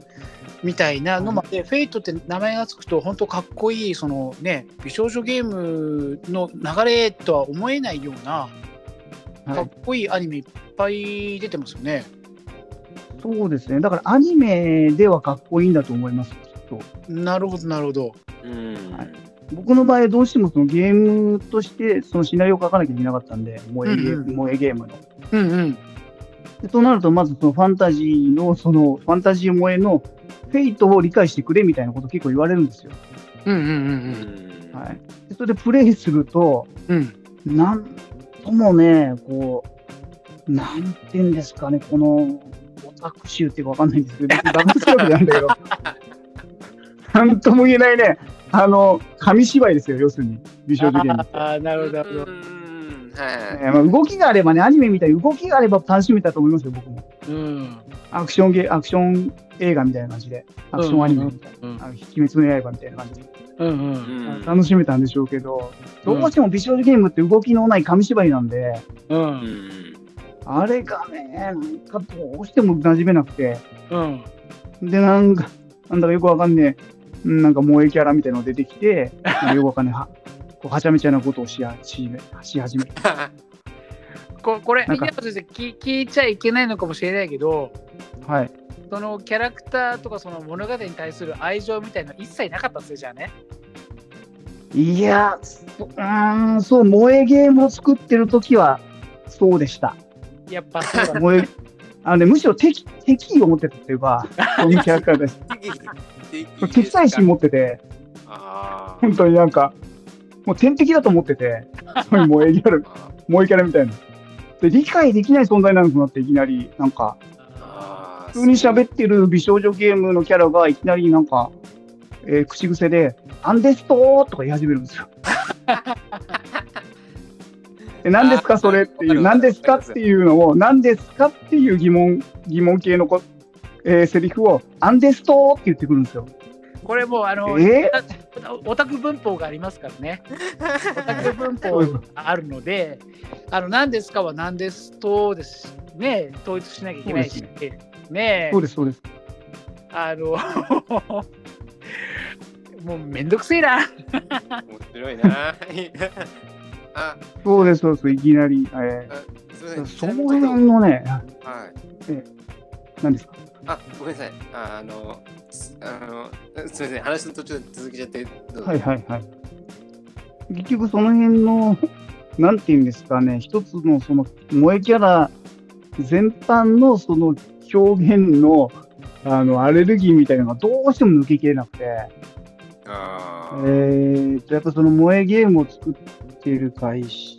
みたいなのまで、フェイトって名前がつくと、本当かっこいい、そのね、美少女ゲームの流れとは思えないような、はいかっ、こいいアニメいっぱい出てますよね。そうですね。だからアニメではかっこいいんだと思います、なるほど、なるほど。うんはい僕の場合、どうしてもそのゲームとしてそのシナリオを書かなきゃいけなかったんで、萌えゲーうんうん萌えゲームの。うんうん。でとなると、まずそのファンタジーの、そのファンタジー萌えのフェイトを理解してくれみたいなこと結構言われるんですよ。うんうんううんんはい。でそれでプレイすると、うん。うん。なんともね、こう、なんて言うんですかね、この、オタク集っていうかわかんないんですけど、別にバカするわけじゃないんだけど、なんとも言えないね、あの、紙芝居ですよ、要するに、美少女ゲーム。ああ、なるほど、なるほど。うんはいえーまあ、動きがあればね、アニメみたいに動きがあれば楽しめたと思いますよ、僕も。うん。アクションゲー、アクション映画みたいな感じで、アクションアニメみたいな、うんあの鬼滅の刃みたいな感じで、うんうん。うん楽しめたんでしょうけど、どうしても美少女ゲームって動きのない紙芝居なんで、う。うんんあれがね、なんかどうしても馴染めなくて、うん。で、なんか、なんだかよくわかんねえ、うんなんか萌えキャラみたいなのが出てきて、よくわかんねえ、はこうはちゃめちゃなことをしやしし始める。ここれ、なんか稲葉先生聞、聞いちゃいけないのかもしれないけど、はい。そのキャラクターとかその物語に対する愛情みたいなの一切なかったんですよ、じゃあね。いや、そうーん、そう、萌えゲームを作ってる時は、そうでした。やっぱそうだ。萌え、あのね、むしろ敵、敵意を持ってたっていうか、そういうキャラクターです。敵対心持ってて、本当になんか、もう天敵だと思ってて、そういう萌えキャラ、あ萌えキャラみたいな。で、理解できない存在なのかなって、いきなり、なんか、普通に喋ってる美少女ゲームのキャラがいきなりなんか、えー口癖で、アンデストーとか言い始めるんですよ。で何ですかそれっていう、何ですか？っていうのを、何ですか？っていう疑問、疑問系のこ、えーセリフを、アンデストーって言ってくるんですよ。これもうあの、えオタク文法がありますからね。オタク文法があるので、あの何ですかは何ですとですね、統一しなきゃいけないし、ねそうです、そうです。あの もうめんどくせえな。面白いな あそうです、そうです、いきなり。えーその辺のね、はい何ですか？あ、ごめんなさい。ああの、すあの、すみません。話の途中で続けちゃって、はいはいはい。結局その辺の、なんていうんですかね、一つのその萌えキャラ全般のその表現のあのアレルギーみたいなのがどうしても抜けきれなくて、あえーーと、やっぱその萌えゲームを作っている会社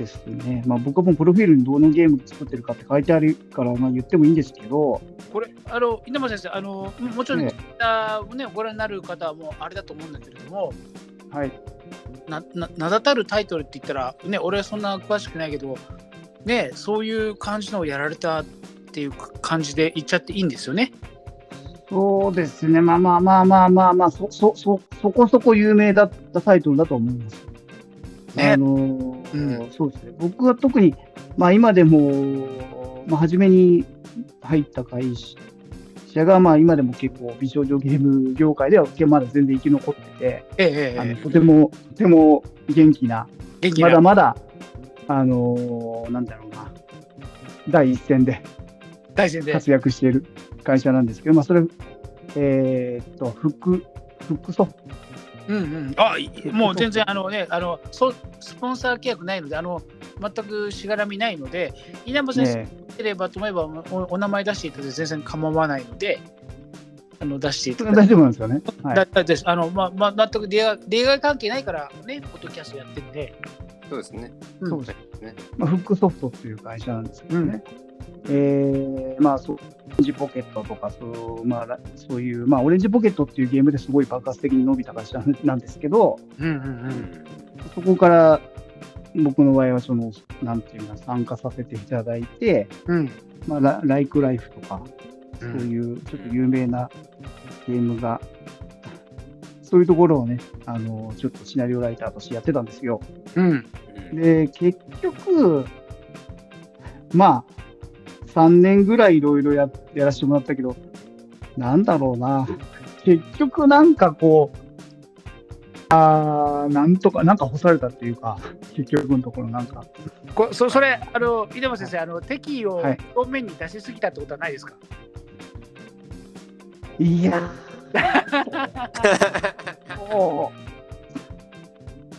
ですね。まあ僕はもうプロフィールにどのゲーム作ってるかって書いてあるから、まあ言ってもいいんですけど、これ、あの、稲葉先生、あの、ももちろん、ねツイッターをね、ご覧になる方はもうあれだと思うんだけれども、はい。なな名だたるタイトルって言ったら、ね、俺はそんな詳しくないけど、ね、そういう感じのをやられたっていう感じで言っちゃっていいんですよね。そうですね。まあまあまあまあまあまあ、そ、そ、そ、そこそこ有名だったタイトルだと思います。ねあのーうんそうですね。僕は特に、まあ今でも、まあ初めに入った会社が、まあ今でも結構美少女ゲーム業界ではまだ全然生き残ってて、えええあのえとても、とても元気な、まだまだ、あのーなんだろうな、第一線で。活躍している会社なんですけど、まあそれ、えーっと、フック、フックソフトうんうん、あいもう全然あの、ね、あのそスポンサー契約ないのであの全くしがらみないので稲葉先生ね、ければと思えばおお名前出していただいて全然構わないのであの出していただいて。丈夫なんですよね？はい。だだですあのまあまあ、全く例外例外関係ないからね、ポッドキャストやってるんで、そうですね。うんそうですね。まあ、フックソフトっていう会社なんですけどね。えーまあ、そう、オレンジポケットとか、そう、まあ、らそういう、まあ、オレンジポケットっていうゲームですごい爆発的に伸びた会社 なんですけど、うんうんう、うんん。そこから僕の場合は、その、なんていうか、参加させていただいて、うんまあ、ラライクライフとか、うそういうちょっと有名なゲームが、そういうところをね、あの、ちょっとシナリオライターとしてやってたんですよ。うんで、結局、まあ、3年ぐらいいろいろややらせてもらったけど、なんだろうな、結局なんかこう、あーなんとか、なんか干されたっていうか、結局のところなんか、こそそれ、あの稲葉先生、あの敵意をはい。表面に出しすぎたってことはないですか、いやー、も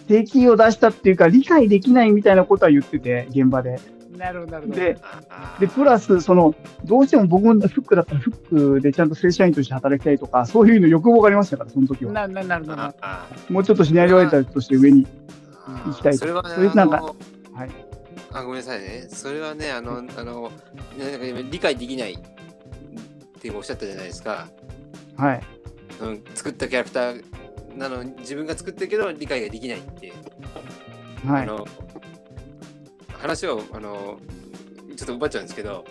う、敵を出したっていうか、理解できないみたいなことは言ってて、現場で。なるほど、なるほど。で、あで、プラス、その、どうしても僕のフックだったら、フックでちゃんと正社員として働きたいとか、そういうの欲望がありましたから、その時は。なななるほどもうちょっとシナリオライターとして上に。あ行きたいとそれはね、そういうなんかはい。あ、ごめんなさいね。それはね、あの、あの、ねなんか今理解できないっておっしゃったじゃないですか。はい。うん、作ったキャラクターなのに自分が作ってるけど理解ができないって、はい。あの話をあのちょっと奪っちゃうんですけど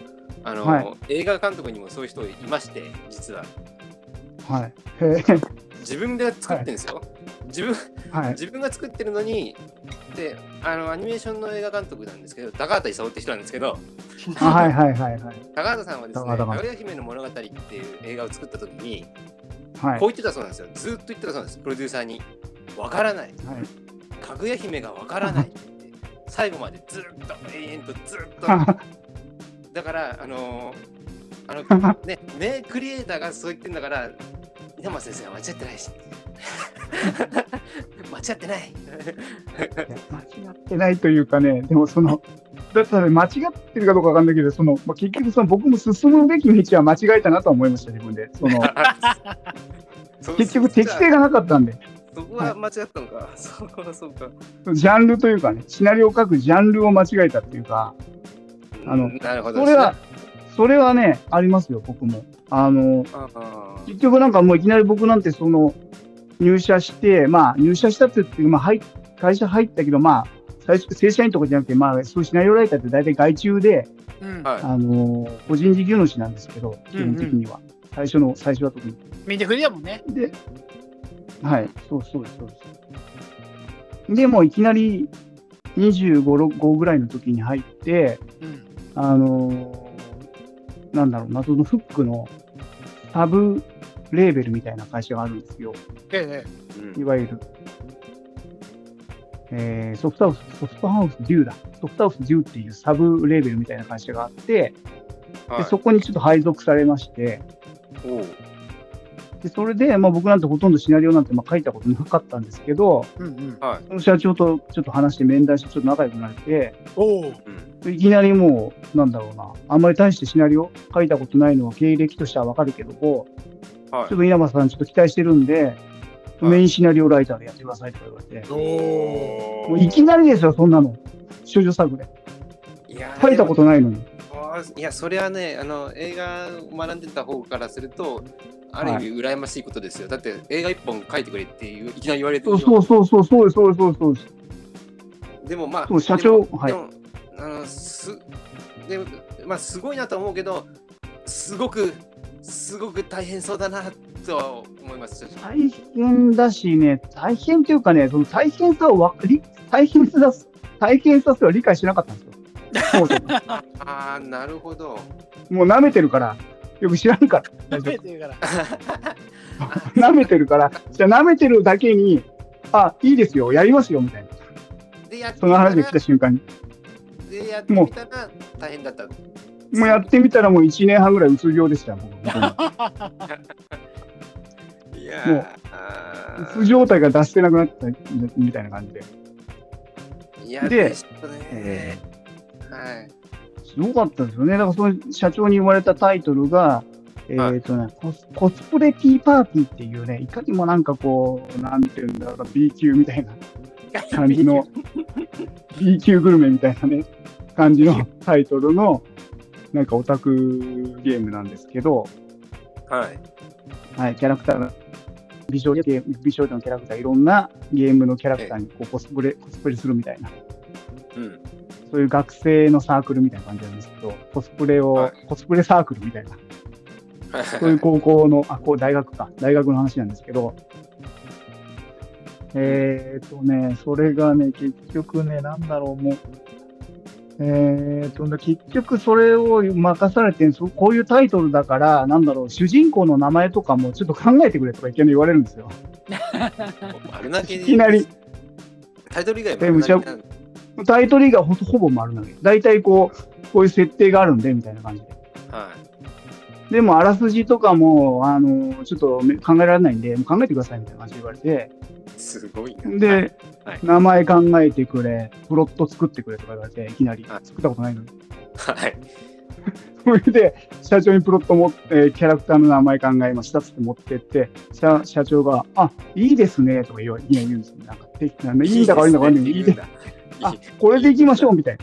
あの、はい。映画監督にもそういう人いまして実は。はい。自分で作ってるんですよ、自分はい。自分が作ってるのにであのアニメーションの映画監督なんですけど高畑勲って人なんですけどあはいはいはいはい。高畑さんはですね「高畑かぐや姫の物語」っていう映画を作った時にはい。こう。言ってたそうなんですよ。ずっと言ってたそうなんです。プロデューサーに「わからない」はい。かぐや姫がわからない最後までずっと永遠とずっと。だからあのーあの ね名クリエイターがそう言ってんだから稲葉先生は間違ってないし。間違ってない。間違ってないというかね、でもその、だったら間違ってるかどうかわかんないけど、その、まあ、結局その僕も進むべき道は間違えたなとは思いました、自分で。その、結局適性がなかったんで、そこは間違ったのか、そうかそうかジャンルというかね、シナリオを書くジャンルを間違えたっていうか、あのうんなるほどそれは、それはね、ありますよ、僕も。あの、ああ結局なんかもういきなり僕なんてその入社して、まあ入社したって言って、まあ入会社入ったけど、まあ最初正社員とかじゃなくて、まあそういうシナリオライターって大体外注で、うんはいあのー個人事業主なんですけど、基本的には。最初の、最初は特に。見てくれやもんね。で、はい、そうそうです、そうです。で、もういきなり25、6ぐらいの時に入って、うん。あのーなんだろう、謎のフックのサブレーベルみたいな会社があるんですよ。ええうんいわゆる。えーソフトハウス、ソフトハウスデューだ。ソフトハウスデューっていうサブレーベルみたいな会社があって、はいでそこにちょっと配属されまして、でそれで、まあ、僕なんてほとんどシナリオなんてまあ書いたことなかったんですけど、うんうん。はい。その社長とちょっと話して面談してちょっと仲良くなれて、お。いきなりもう、なんだろうな、あんまり大してシナリオ書いたことないのは経歴としてはわかるけども、はいちょっと稲葉さんちょっと期待してるんで、いメインシナリオライターでやってくださいとか言われて、おもういきなりですよ、そんなの。少女作で。書いたことないのに。いや、それはね、あの映画を学んでた方からすると、ある意味羨ましいことですよ。だって映画一本書いてくれっていういきなり言われてそうそうそうそう、そうそうそうでもまあ、社長はいあのすでもまあ、すごいなと思うけど、すごく、すごく大変そうだなとは思います。大変だしね、大変というかね、その大変さをわり大変さ、大変さすら理解しなかったんですよ。そうそうああ、なるほど。もう舐めてるから、よく知らんから。大丈食べてるから。夫 舐めてるから、じゃあ舐めてるだけに、あ、いいですよ、やりますよ、みたいな。その話が来た瞬間に。でやってみたら大変だった。もうやってみたらもう1年半ぐらいうつ病でしたよ、僕本いやもううつ状態が脱してなくなったみたいな感じで。いやででねえはい。すごかったですよね。だからその社長に言われたタイトルが、えっ、はいとね、コス、コスプレティーパーティーっていうね、いかにもなんかこう、なんていうんだろうな、B 級みたいな感じの、B 級グルメみたいなね、感じのタイトルの、なんかオタクゲームなんですけど、はい。はい、キャラクターが、美少女美少女のキャラクター、いろんなゲームのキャラクターにこうコスプレ、コスプレするみたいな、うん。そういう学生のサークルみたいな感じなんですけど、コスプレを、はい。コスプレサークルみたいな、そういう高校の、あ、こう大学か、大学の話なんですけど、えーとね、それがね、結局ね、なんだろう、もう、えーとね、結局それを任されてそこういうタイトルだから、なんだろう、主人公の名前とかもちょっと考えてくれとかいきなり言われるんですよ。いきなり。タイトル以外えむちゃ丸投げなんタイトル以外ほほぼ丸投げ。大体こう、こういう設定があるんで、みたいな感じで。はい。でも、あらすじとかも、あの、ちょっとめ考えられないんで、もう考えてくださいみたいな感じで言われて、すごいな。で、はいはい名前考えてくれ、プロット作ってくれとか言われて、いきなり。はい作ったことないのに。はい。それで、社長にプロットも、えーキャラクターの名前考えましたっつって持ってって、社社長が、あ、いいですね、とか言う言うんですよ。なんか、いいんだか悪いんだか悪いんだかいいでいいですねあ、これでいきましょう、みたい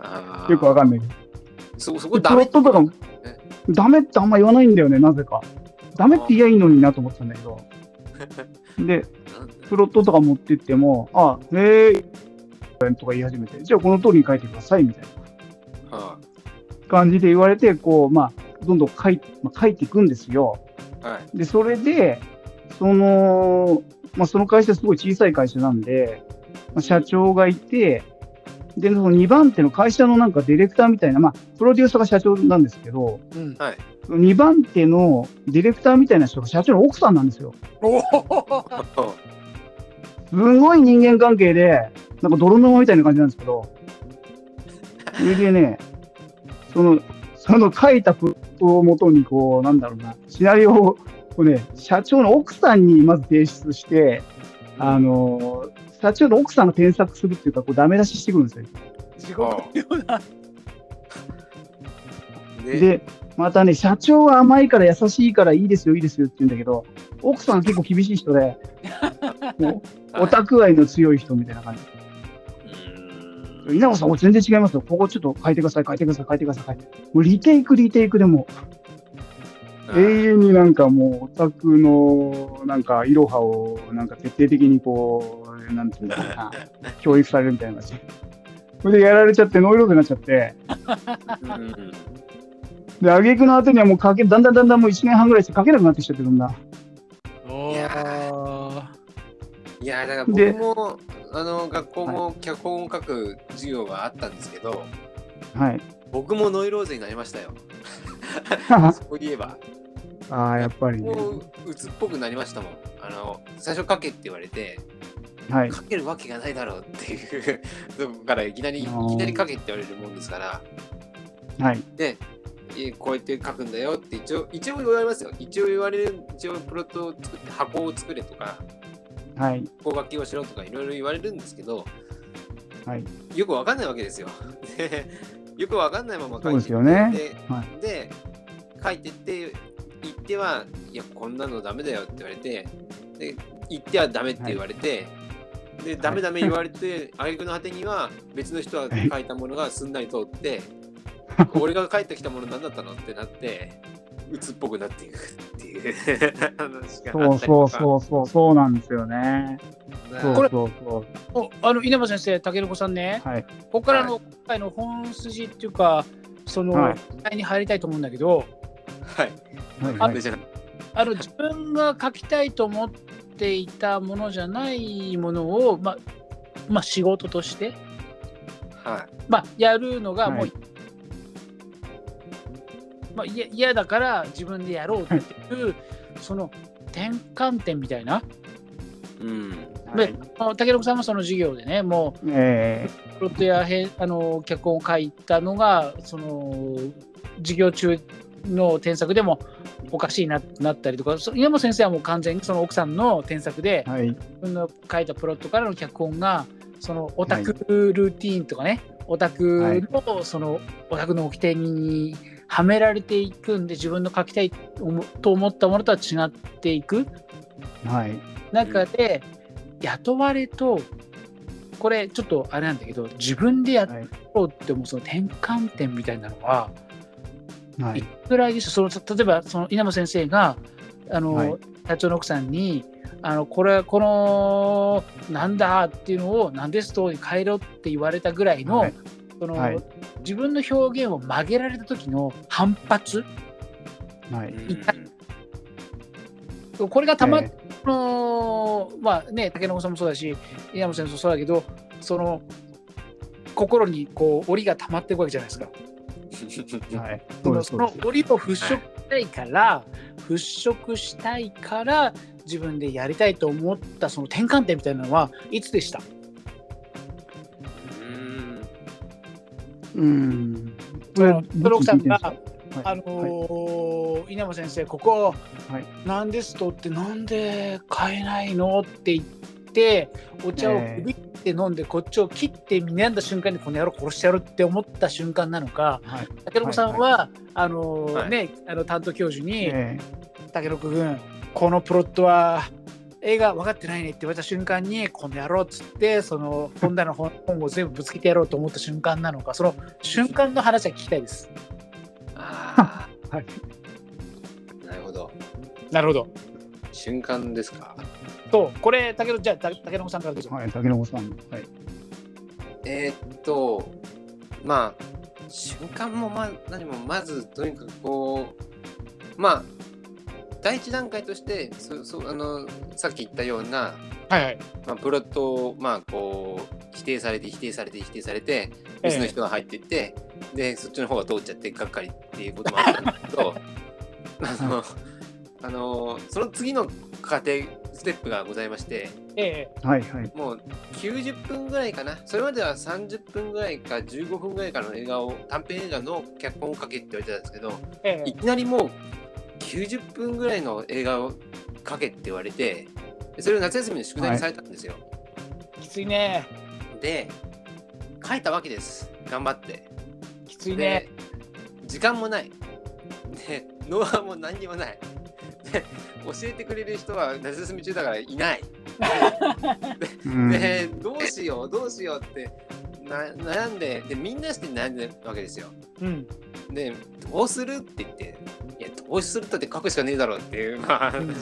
あな。ーよくわかんないけど。そそこでプロダメットとかも、ダメってあんま言わないんだよね、なぜか。ダメって言えばいいのになと思ってたんだけど。で、プロットとか持ってっても、あ、へえ、とか言い始めて、じゃあこの通りに書いてください、みたいなは感じで言われて、こう、まあ、どんどん書い,、まあ、書いていくんですよ。い。はい。で、それで、その、まあ、その会社すごい小さい会社なんで、まあ、社長がいて、で、その2番手の会社のなんかディレクターみたいな、まあ、プロデューサーが社長なんですけど、うん。はい。2番手のディレクターみたいな人が社長の奥さんなんですよ。おお。すごい人間関係で、なんか泥沼みたいな感じなんですけど、それでね、その、その書いたプロをもとに、こう、なんだろうな、シナリオを、こうね、社長の奥さんにまず提出して、あの、社長の奥さんが添削するっていうか、こう、ダメ出ししてくるんですよ。地獄のような。で、で、またね、社長は甘いから優しいからいいですよ、いいですよって言うんだけど、奥さんは結構厳しい人で、もう、オタク愛の強い人みたいな感じ。稲葉さん、全然違いますよ。ここちょっと書いてください、書いてください、書いてください。てもうリテイク、リテイクでもう、永遠になんかもう、オタクの、なんか、いろはを、なんか徹底的にこう、なんていうんだろうな、教育されるみたいな感じ。それでやられちゃって、ノイローゼになっちゃって、うんで、挙句の後にはもう書け、だんだんだんだんもう1年半ぐらいして書けなくなってきちゃってるんだ。おいやーいやだからで僕もあの学校も脚本を書く授業があったんですけど、はい。僕もノイローゼになりましたよ。そういえば。ああ、やっぱりね。もう鬱っぽくなりましたもん。あの最初書けって言われて、はい。書けるわけがないだろうっていうとこからいきなりいきなり書けって言われるもんですから、はい。で、えこうやって書くんだよって一応一応言われますよ。一応言われる、一応プロットを作って箱を作れとか、はい。工書きをしろとかいろいろ言われるんですけど、はい。よくわかんないわけですよ。で よくわかんないまま書いてそうですよねで,、はで書いてって言っては「いやこんなのダメだよ」って言われてで言ってはダメって言われて、でダメダメ言われて挙句の果てには別の人が書いたものがすんなり通って 俺が書いてきたもの何だったのってなって鬱っぽくなっていくっていう。話があったりとか。そうそうそうそう、そうなんですよね。そうこれそう。そう。おあの稲葉先生、竹の子さんね、はい。ここからの今回の本筋っていうか、その、はい。に入りたいと思うんだけど、はい。はい。あはいじゃあの自分が書きたいと思っていたものじゃないものを、まあまあ、仕事として、あはい。まあ、やるのがもう、はいまあ、いや嫌だから自分でやろうっていう、その転換点みたいな？うん。であの竹野さんもその授業でね、もうえプロットやへあの脚本を書いたのがその授業中の添削でもおかしいななったりとかそ稲本先生はもう完全にその奥さんの添削でーはい。自分の書いたプロットからの脚本がそのオタクルーティーンとかね、オタクのそのオタクの掟にはめられていくんで自分の書きたいと思ったものとは違っていくはい。中で雇われとこれちょっとあれなんだけど自分でやはい。ろうって思うその転換点みたいなのははいい。くらいでしょ？その例えばその稲葉先生があの、はい。社長の奥さんにあのこれこのなんだ？っていうのをなんでストーリー変えろって言われたぐらいの,、はい。そのはい。自分の表現を曲げられた時の反発？はい。これがたま、え。そのまあね竹野さんもそうだし稲葉先生もそうだけどその心にこう檻が溜まっていくわけじゃないですか。ーはい。そのそ檻を払拭したいから、払拭したいから自分でやりたいと思ったその転換点みたいなのはいつでした？うん。うん。そのその奥さんが、はい。あのー稲葉先生ここ、はい。なんですとってなんで買えないの？って言ってお茶をええくびって飲んでこっちを切って睨んだ瞬間にこの野郎殺してやるって思った瞬間なのかはい。竹野さんは、あのーはいねあの担当教授に、え竹野君このプロットは映画分かってないねって言われた瞬間にこの野郎っつってその 本棚の本本を全部ぶつけてやろうと思った瞬間なのかその瞬間の話は聞きたいです。はい。あなるほどなるほど。瞬間ですか？とこれ竹野じゃあた竹野さんからどうぞ。はい。竹野さん。はい。えーっとまあ瞬間もま何もまずとにかくこうまあ第一段階としてそそあのさっき言ったような、はいはい。まあ、プロットをまあこう否定されて否定されて否定されて別の人が入っていって、でそっちの方が通っちゃってがっかりっていうこともあったんだけど あのあのその次の過程ステップがございましてええはい。はい。もう90分ぐらいかなそれまでは30分ぐらいか15分ぐらいかの映画を短編映画の脚本を書けって言われてたんですけどええいきなりもう90分ぐらいの映画を書けって言われてでそれを夏休みの宿題にされたんですよ。きついね。で書いたわけです頑張って。きついでね。時間もない。でノウハウも何にもない。で 教えてくれる人は夏休み中だからいない。うんでどうしようどうしようってな悩んででみんなして悩んでるわけですよ。うん。でどうするって言っていやどうするったって書くしかねえだろうっていうまあうん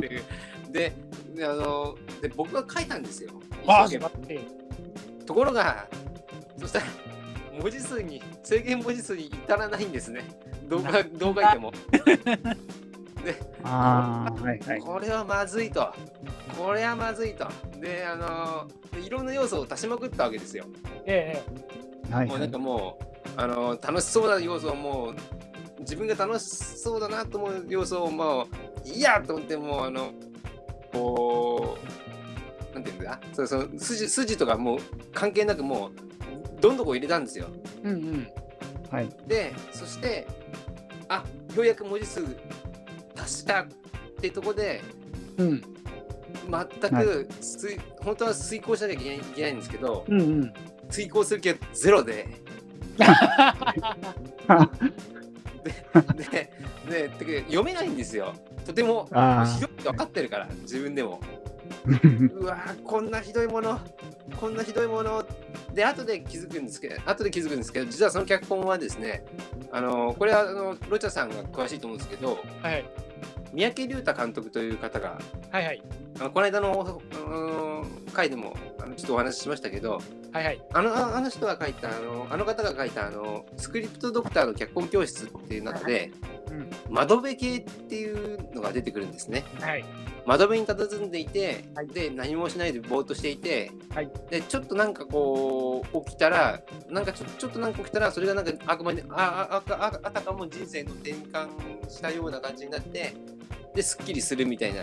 てるでであので僕が書いたんですよ。ところがそしたら文字数に制限文字数に至らないんですね。動画動画いても。ああ、はい。はい。これはまずいと。これはまずいと。であのでいろんな要素を足しまくったわけですよ。ええはい。もうなんかもうあの楽しそうな要素をもう自分が楽しそうだなと思う要素をもういいやと思ってもうあのこうなんていうんだそうそう筋筋とかもう関係なくもうどんどこ入れたんですよ。うんうん。はい。でそしてあようやく文字数達したってとこでうん。全く遂、本当は遂行しなきゃいけないいけないんですけどうんうん。遂行する気はゼロで。ででてか読めないんですよ。とてもあひどいって分かってるから自分でも。ー うわーこんなひどいものこんなひどいもの。で後で気づくんですけど後で気づくんですけど実はその脚本はですねあのこれはあのロチャさんが詳しいと思うんですけどはい三宅龍太監督という方がはいはい。あのこの間のうーん回でもあのちょっとお話ししましたけどはいはい。あのああの人が書いたあのあの方が書いたあのスクリプトドクターの脚本教室っていう中でうん。窓辺系っていうのが出てくるんですね。はい。窓辺に佇んでいて、はいで何もしないでぼーっとしていて、はい。でちょっとなんかこう起きたらなんかちょちょっとなんか起きたらそれがなんかあくまであああああたかも人生の転換したような感じになってですっきりするみたいな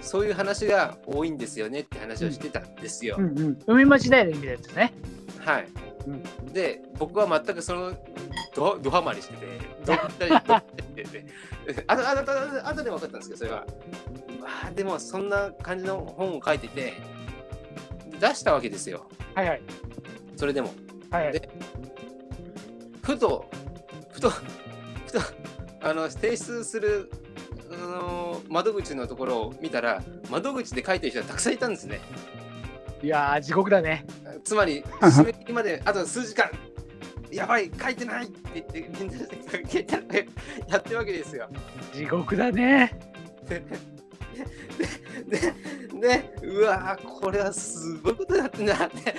そういう話が多いんですよねって話をしてたんですよ。うんうん。海町大連みたいなやつね。はい、うんで僕は全くそのどどハマりしててどったりしててあとあとあとで分かったんですけどそれはまあでもそんな感じの本を書いててで出したわけですよはいはい。それでもはいはい。でふとふとふとあの提出するあの窓口のところを見たら窓口で書いてる人がたくさんいたんですねいやー、地獄だね。つまり締め切りまで あと数時間やばい書いてないって言ってみんなでやってるわけですよ。地獄だね。でででうわーこれはすごいことになってんだって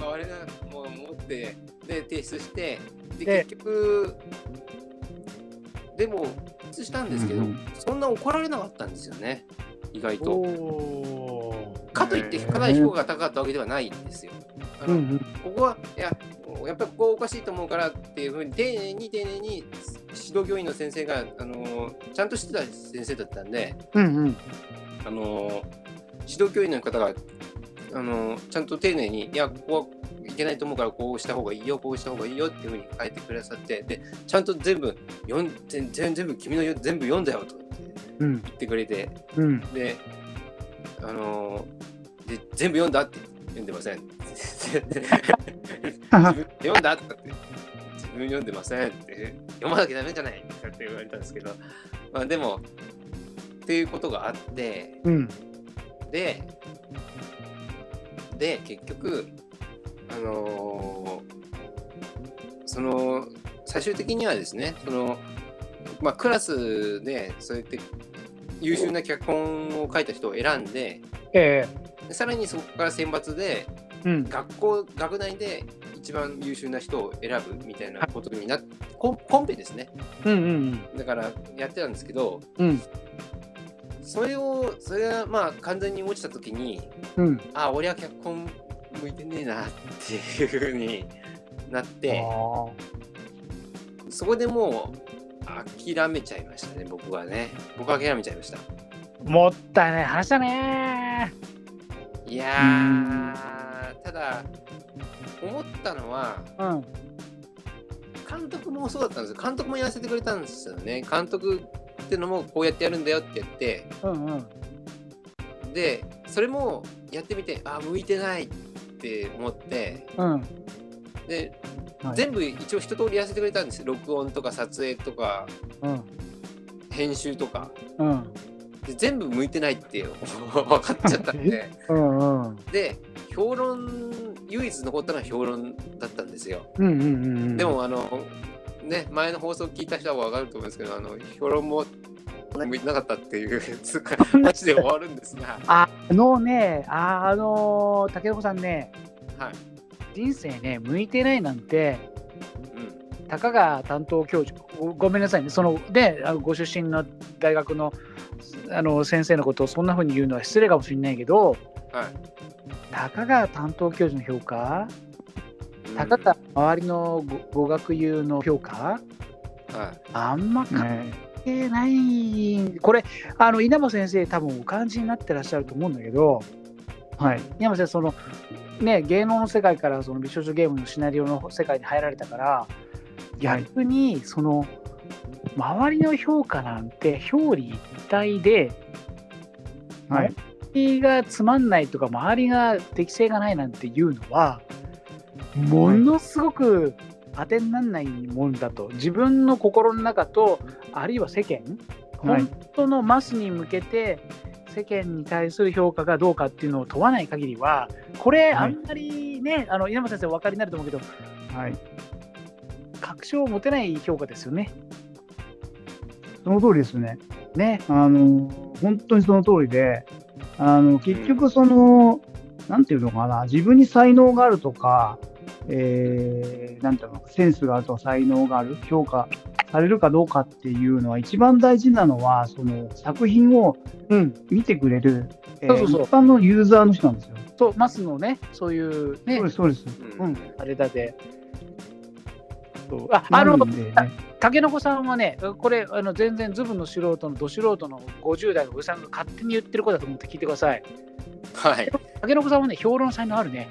我がもう思ってで提出してでで結局でも提出したんですけど、そんな怒られなかったんですよね意外と。かといってかなり評価が高かったわけではないんですよ。あの。ここはいややっぱりここおかしいと思うからっていうふうに丁寧に丁寧に指導教員の先生があのちゃんとしてた先生だったんでうんうん。あの指導教員の方があのちゃんと丁寧にいやここはいけないと思うからこうした方がいいよこうした方がいいよっていうふうに書いてくださってでちゃんと全部読ん全全全部君の全部読んだよとうん言ってくれてうん。で、あのーで全部読んだって読んでません。読んだって自分読んでませんって読まなきゃダメじゃないって言われたんですけど、まあ、でもっていうことがあってうん。でで結局あのーその最終的にはですねその、まあ、クラスでそうやって優秀な脚本を書いた人を選んでえでさらにそこから選抜でえうん。学校学内で一番優秀な人を選ぶみたいなことになっコンコンペですねうんうんだからやってたんですけどうん。それをそれがまあ完全に落ちた時にうん。あ俺は脚本向いてねえなっていうふうになってあそこでもう諦めちゃいましたね僕はね。僕は諦めちゃいました。ーもったいない。話だねいやーただ思ったのはー。うん。監督もそうだったんですよ。監督もやらせてくれたんですよね。監督ってのもこうやってやるんだよって言ってうんうん。でそれもやってみてあ向いてないって思ってうん。で、はい全部一応一通りやらせてくれたんですよ録音とか撮影とかうん。編集とかうん。で全部向いてないって 分かっちゃったんで うんうん。で評論唯一残ったのは評論だったんですようんうんうん。で、もあのね前の放送聞いた人は分かると思うんですけどあの評論も向いてなかったっていう 話で終わるんですが。あのね、ああのー、竹子さんね、はい、人生ね、向いてないなんて、うん、たかが担当教授ご、ごめんなさいね、そのでご出身の大学のあの先生のことをそんな風に言うのは失礼かもしれないけど、はい。たかが担当教授の評価、うんたかが周りのご語学友の評価、はいあんま関ね係ない、これ、あの稲葉先生、多分お感じになってらっしゃると思うんだけど、はい。稲葉先生、そのね、芸能の世界からその美少女ゲームのシナリオの世界に入られたから、逆にその周りの評価なんて表裏一体ではい。周りがつまんないとか周りが適性がないなんていうのはものすごく当てにならないもんだと自分の心の中とあるいは世間はい本当のマスに向けて世間に対する評価がどうかっていうのを問わない限りはこれはいあんまりね、あの稲葉先生お分かりになると思うけどはい。確証を持てない評価ですよね。その通りですね。ね。あの、本当にその通りで、あの、結局その、なんていうのかな、自分に才能があるとか、えー、なんていうのか、センスがあるとか才能がある、評価されるかどうかっていうのは、一番大事なのは、その作品をうん。見てくれる、えーそうそうそう一般のユーザーの人なんですよ。と、マスのね、そういうねそうで、す、そうです。うんうん、あれだで。そうああのね、たけのこさんはね、これ、あの全然ズブの素人のど素人の50代のおじさんが勝手に言ってることだと思って聞いてください。はい。たけのこさんはね、評論才能あるね。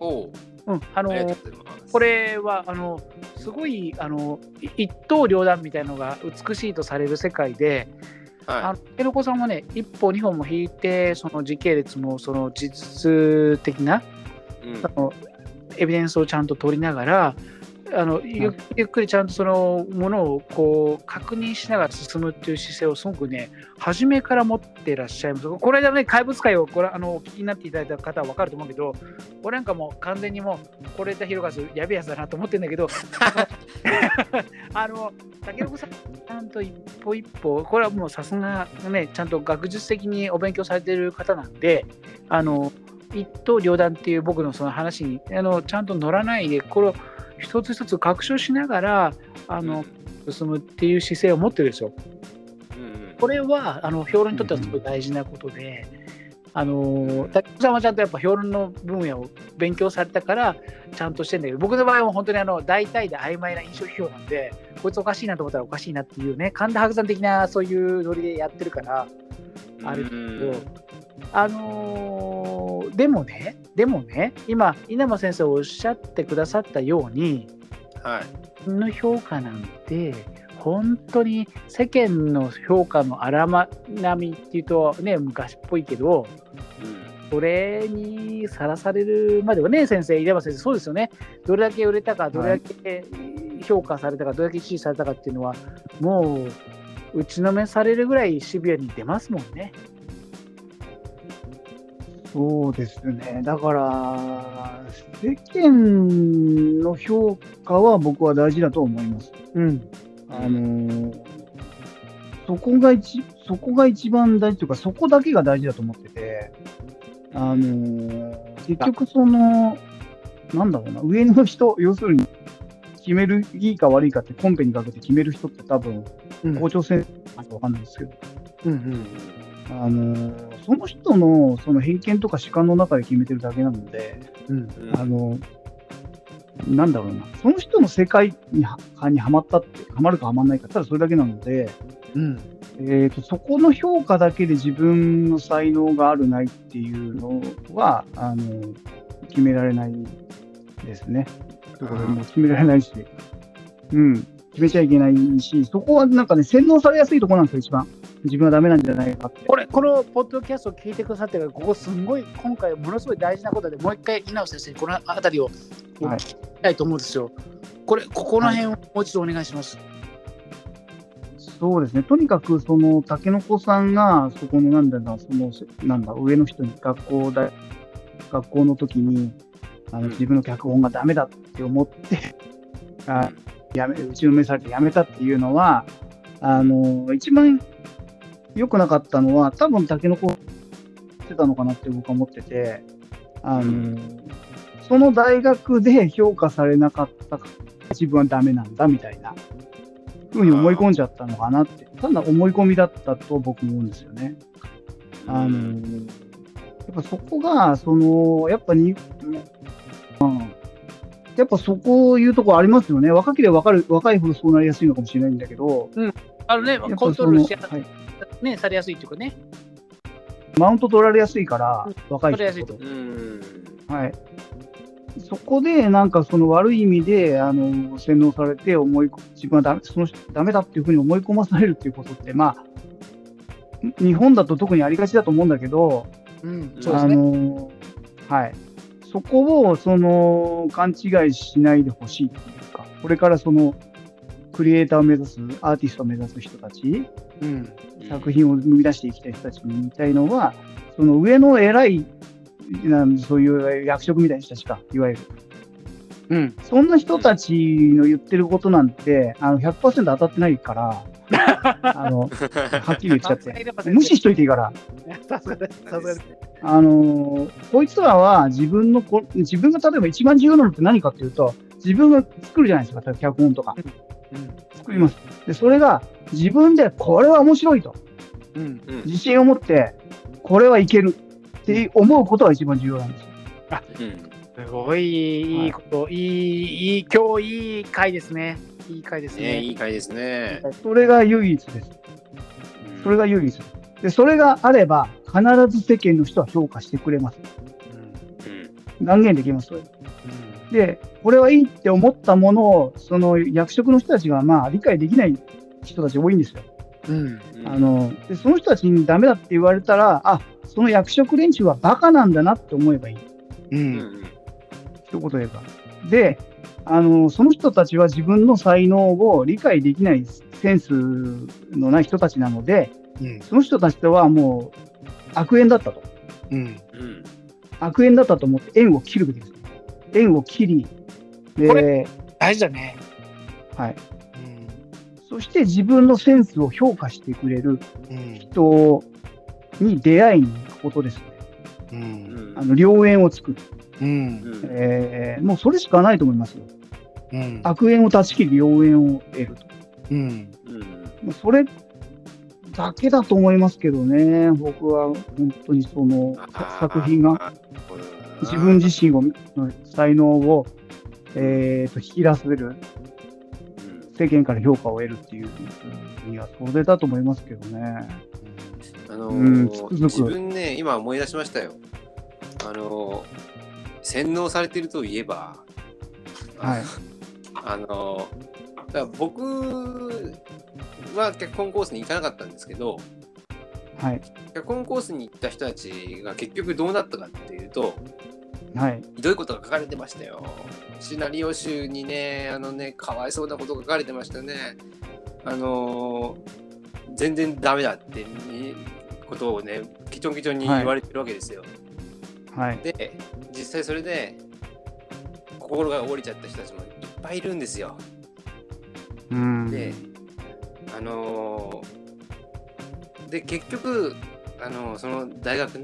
おううん、あの。これはあのすごいあのい一刀両断みたいのが美しいとされる世界で、あはのたけのこさんはね、一歩二本も引いて、その時系列もその実質的な、い。うんあのエビデンスをちゃんと取りながら、あのゆっくりちゃんとそのものをこう確認しながら進むっていう姿勢をすごくね、初めから持ってらっしゃいます。これ間ね、怪物界をこれあのお聞きになっていただいた方は分かると思うけど、俺なんかもう完全にもう、これで広がやべえやつだなと思ってるんだけど、あの、竹岡さん、ちゃんと一歩一歩、これはもうさすがね、ちゃんと学術的にお勉強されてる方なんで、あの、一刀両断っていう僕のその話にあのちゃんと乗らないで、これを一つ一つ確証しながらあの、進むっていう姿勢を持ってるんですよ。うんこれはあの評論にとってはすごい大事なことで、あの竹内さん。はちゃんとやっぱ評論の分野を勉強されたからちゃんとしてんだけど僕の場合は本当にあの大体で曖昧な印象批評なんでこいつおかしいなと思ったらおかしいなっていうね神田伯山的なそういうノリでやってるからあるけど、あのーでもねでもね今稲葉先生おっしゃってくださったようにはい。の評価なんて本当に世間の評価の荒波っていうとね昔っぽいけどうんそれにさらされるまではね先生稲葉先生そうですよねどれだけ売れたかどれだけ評価されたかどれだけ支持されたかっていうのはもう打ちのめされるぐらいシビアに出ますもんね。そうですね。だから、世間の評価は僕は大事だと思います。うんあのーそこが一、そこが一番大事というか、そこだけが大事だと思ってて、あのー結局その、なんだろうな、上の人、要するに、決める、いいか悪いかってコンペにかけて決める人って多分、うん校長先生かわかんないですけど、うんうんあのーその人のその偏見とか主観の中で決めてるだけなので、うん。うんあの、なんだろうな、その人の世界にはにはまったって、はまるかはまらないか、ただそれだけなので、うん。えーと、そこの評価だけで自分の才能があるないっていうのは、あの、決められないですね。とこもう決められないし、うん、決めちゃいけないし、そこはなんかね、洗脳されやすいところなんですよ、一番。自分はダメなんじゃないかって。これこのポッドキャストを聞いてくださってるここすんごい今回ものすごい大事なことでもう一回稲尾先生にこの辺りを聞きしたいと思うんですよ。これここの辺をもう一度お願いします。そうですね。とにかく、その、タケノコさんが、そこの、なんだその、なんだ、上の人に学校だ、学校の時に、あの、うん自分の脚本がダメだって思って、あやめ、打ちのめされてやめたっていうのは、あの、一番良くなかったのは、多分タケノコしてたのかなって僕は思ってて、あの、その大学で評価されなかった自分はダメなんだみたいなふうに思い込んじゃったのかなって、ただ思い込みだったと僕も思うんですよね。あの、やっぱそこが、その、やっぱに、うん、やっぱそこいうところありますよね。若ければ若る若いほどそうなりやすいのかもしれないんだけど、あのねコントロールしや、はい、ね、されやすいっていうかね。マウント取られやすいから、若い取られやすい。そこでなんかその悪い意味であの洗脳されて思い自分はダメその人ダメだっていうふうに思い込まされるっていうことってまあ日本だと特にありがちだと思うんだけど、うん、そうであすね。のはいそこをその勘違いしないでほしいっていうかこれからそのクリエイターを目指すアーティストを目指す人たちうん。作品を生み出していきたい人たちに言いたいのは、その上の偉い、なんそういう役職みたいな人たちか、いわゆる。うん。そんな人たちの言ってることなんて、あの100%当たってないから、あのはっきり言っちゃって、無視しといていいから。あのこいつらは自分のこ、自分が例えば一番重要なのって何かっていうと、自分が作るじゃないですか、例えば脚本とか。作ります。で、それが自分でこれは面白いと。うん。うん。うん自信を持って、これはいけるって思うことが一番重要なんですよ。うんすごいいいこと、いい、いい、今日いい回ですね。いい回ですねね。いい回ですね。それが唯一です。それが唯一。で、それがあれば、必ず世間の人は評価してくれます。うん断言できます。うん。で、これはいいって思ったものを、その役職の人たちがまあ理解できない人たち多いんですよ。うん。うんあのでその人たちにダメだって言われたら、あその役職連中はバカなんだなって思えばいい。う。うんん一言で言えば。で、あの、その人たちは自分の才能を理解できないセンスのない人たちなので、うん。その人たちとはもう悪縁だったと。うん。うん悪縁だったと思って縁を切るべきですね。縁を切り、こで、大事だね。はい。うん。そして自分のセンスを評価してくれるうん。人に出会いに行くことですね。う。うんんあの、良縁を作る。うん。うんえーもうそれしかないと思いますよ。うん。悪縁を断ち切り、良縁を得ると。うん。うんまあそれだけだと思いますけどね、僕は本当にそのさ作品が自分自身をの才能を、えー、と引き出せる、うん世間から評価を得るっていうにはそれだと思いますけどね。あのうんーつくづく自分ね、今思い出しましたよ。あのー洗脳されてるといえば、はい。あのーだ僕は脚本コースに行かなかったんですけど、はい。脚本コースに行った人たちが結局どうなったかっていうと、はい。ひどいことが書かれてましたよ。シナリオ集にね、あのね、かわいそうなことが書かれてましたね。あのー全然ダメだってみことをね、きちょんきちょんに言われてるわけですよ。はい。で、実際それで、心が折れちゃった人たちもいっぱいいるんですよ。うん。で、あのーで、結局、あのーその大学、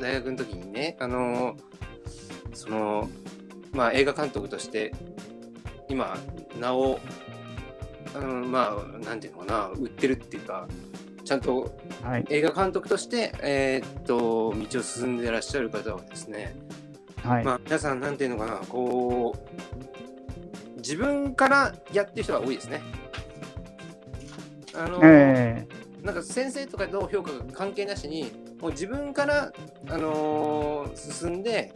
大学の時にね、あのーその、まあ映画監督として、今、名を、あのまあ、なんていうのかな、売ってるっていうか、ちゃんとはい。映画監督として、えーっと、道を進んでいらっしゃる方はですね、はい。まあ、皆さん、なんていうのかな、こう、自分からやってる人が多いですね。あの、えなんか先生とかの評価が関係なしに、もう自分から、あのー進んで、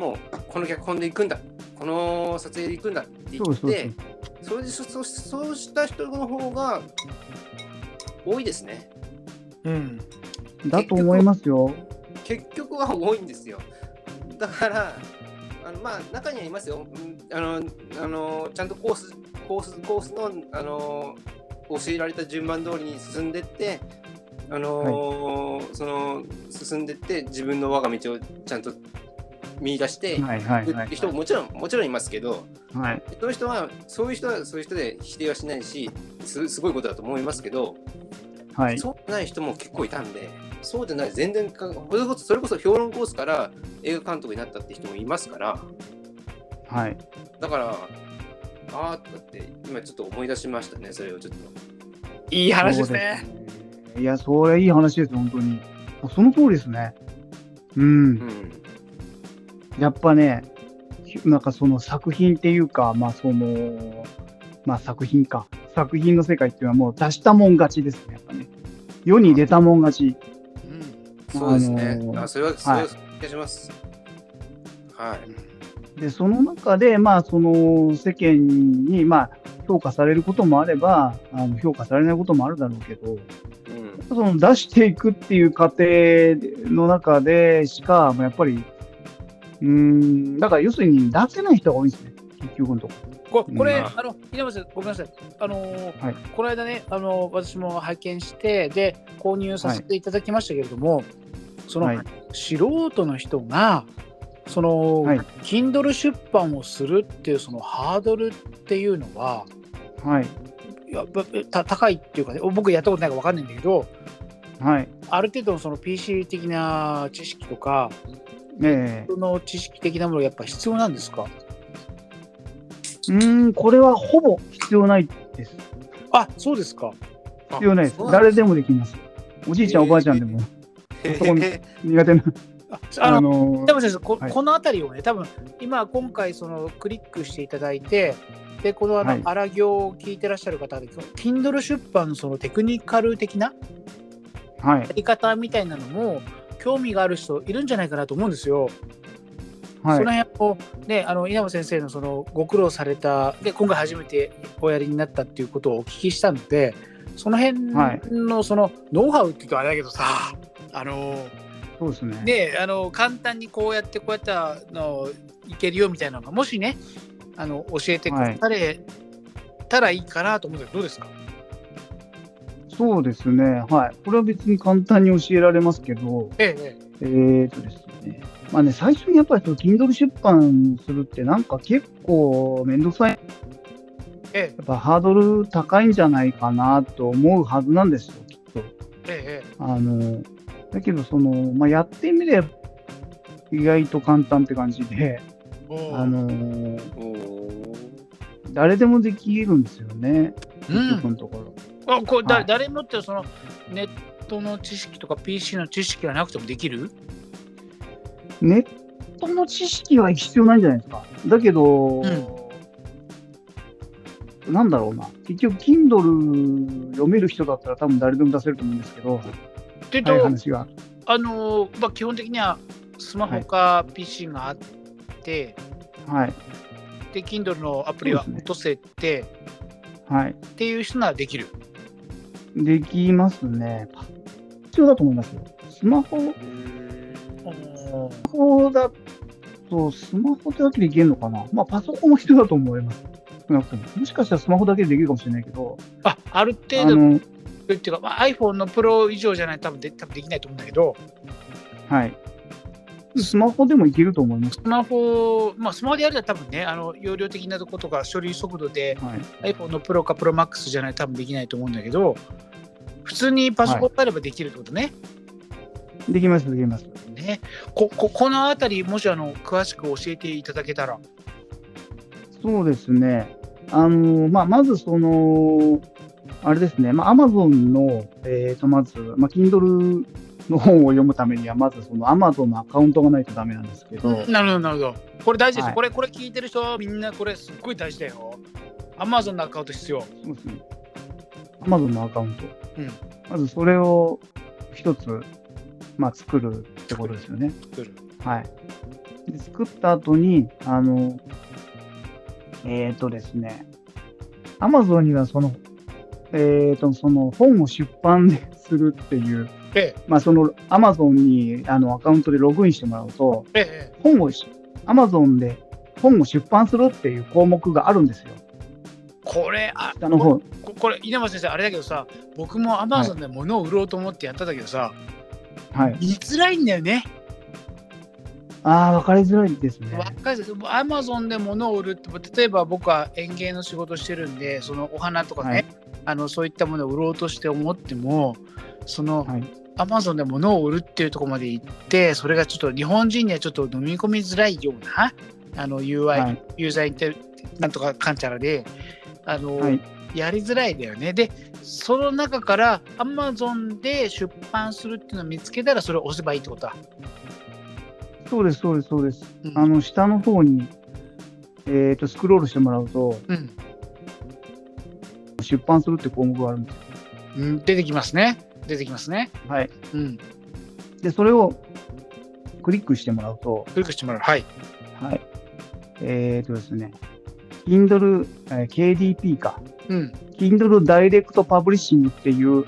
もうこの脚本で行くんだ、この撮影で行くんだってー、言って、そうそう。それでそそそうした人の方が多いですね。うん。だと思いますよ。結局は多いんですよ。だから、あのまあ、中にはいますよ。うんあの、あのちゃんとコース、コース、コースの、あの教えられた順番通りに進んでって、あのその、進んでって、自分の我が道をちゃんと見出して。人ももちろん、もちろんいますけど、はい。そういう人は、そういう人はそういう人で否定はしないし、すすごいことだと思いますけど、はい。そうじゃない人も結構いたんで、そうじゃない、全然か、それこそそれこそ評論コースから映画監督になったって人もいますから、はい。だから、あーとかって、今ちょっと思い出しましたね、それをちょっと。いい話ですね。すね。いや、それいい話です、本当に。その通りですね。うんう。ん。やっぱね、なんかその作品っていうか、まあその、まあ作品か。作品の世界っていうのはもう出したもん勝ちですね、やっぱね。世に出たもん勝ち。うん。そうですね。あのーあそれは、それははいします。はい。で、その中で、まあ、その世間に、まあ、評価されることもあれば、あの評価されないこともあるだろうけど、うんその出していくっていう過程の中でしか、まあやっぱり、うーん、だから要するに出せない人が多いんですね、結局のとこ。ここれ、うん。あの、稲葉さん、ごめんなさい。あのーはい。この間ね、あのー私も拝見して、で、購入させていただきましたけれども、その、はい。素人の人が、その、はい。Kindle 出版をするっていうそのハードルっていうのは、はい、いやばた高いっていうかね、僕やったことないから分かんないんだけど、はい、ある程度のその PC 的な知識とか、ええ。その知識的なものがやっぱ必要なんですか？うーん、これはほぼ必要ないです。あそうですか。必要ないです。誰でもできます。おじいちゃん、おばあちゃんでも。へそこにへ苦手な、あののでも先生こ,、はい。この辺りをね、多分今、今回そのクリックしていただいて、でこのあの、はい。荒行を聞いてらっしゃる方で、Kindle 出版のそのテクニカル的なはい。や、り方みたいなのも、興味がある人いるんじゃないかなと思うんですよ。はいその、辺を、ね、あの稲葉先生のそのご苦労されたで、今回初めておやりになったっていうことをお聞きしたので、その辺はいのそのノウハウって言うとあれだけどさ、あのそうですね。ね、あの簡単にこうやってこうやってあのいけるよみたいなのがもしねあの教えてくれたらいいかなと思うんだけどどうですか？そうですね。はい。これは別に簡単に教えられますけど、ええええーとですね。まあね、最初にやっぱりその Kindle 出版するってなんか結構めんどくさい。ええやっぱハードル高いんじゃないかなと思うはずなんですよ、きっと。えええあの、だけどその、まあ、やってみれば意外と簡単って感じで、あの、誰でもできるんですよね、う結のところ。あこれだはい誰もってそのネットの知識とか PC の知識がなくてもできる？ネットの知識は必要ないんじゃないですか。だけど、なんだろうな。結局、Kindle 読める人だったら多分誰でも出せると思うんですけど、っていう？と、はい、話が。あのまあ、基本的にはスマホか PC があって、はい。で Kindle のアプリは落とせて、はい。っていう人ならできる。できますね。必要だと思いますよ。スマホ、スマホだと、スマホだけでいけるのかな？まあ、パソコンも必要だと思います。少なくとももしかしたらスマホだけでできるかもしれないけど、ああるあ程度の、っていうか、まあ、iPhone のプロ以上じゃないと多分で多分できないと思うんだけど、はい。スマホでもいけると思います。スマホ、まあ、スマホでやると多分ね、あの容量的なとことか処理速度ではい。iPhone のプロかプロマックスじゃないと多分できないと思うんだけど、普通にパソコンがあればできるってことね。できます、できます。ねこここのあたり、もしあの詳しく教えていただけたら。そうですね。あの、まあ、まずその、あれですね、まあ、Amazon の、えっ、と、まず、まあ、Kindle の本を読むためには、まずその Amazon のアカウントがないとダメなんですけど、なるほど、なるほど。これ大事です。はいこれ、これ聞いてる人はみんなこれすっごい大事だよ。Amazon のアカウント必要。そうですね。Amazon のアカウント。うんまずそれを一つ、まあ、作るってことですよね。作る。はい。で作った後に、あの、えっ、とですね、Amazon にはその、えっ、と、その本を出版 するっていう、えまあ、その Amazon にあのアカウントでログインしてもらうと、え、ええ、本をし、Amazon で本を出版するっていう項目があるんですよ。これ、あ下の方。ここれ、稲葉先生、あれだけどさ、僕も Amazon で物を売ろうと思ってやったんだけどさ、はい。言いづらいんだよね。ああ、わかりづらいですね。わかるアマゾンで物を売るって例えば僕は園芸の仕事してるんでそのお花とかね、はいあのそういったものを売ろうとして思ってもそのはい。アマゾンで物を売るっていうところまで行ってそれがちょっと日本人にはちょっと飲み込みづらいようなあの UI、はい。ユーザーインテなんとかかんちゃらであの、はい。やりづらいだよねでその中からアマゾンで出版するっていうのを見つけたらそれを押せばいいってことだ、そうです、そうです、そうです。うんあの、下の方に、えっ、と、スクロールしてもらうと、うん出版するって項目があるんです出てきますね出てきますねはい。うんで、それをクリックしてもらうと、クリックしてもらう。はい。はい。えっ、とですね、Kindle、えー KDP か。うん。Kindle Direct Publishing っていう、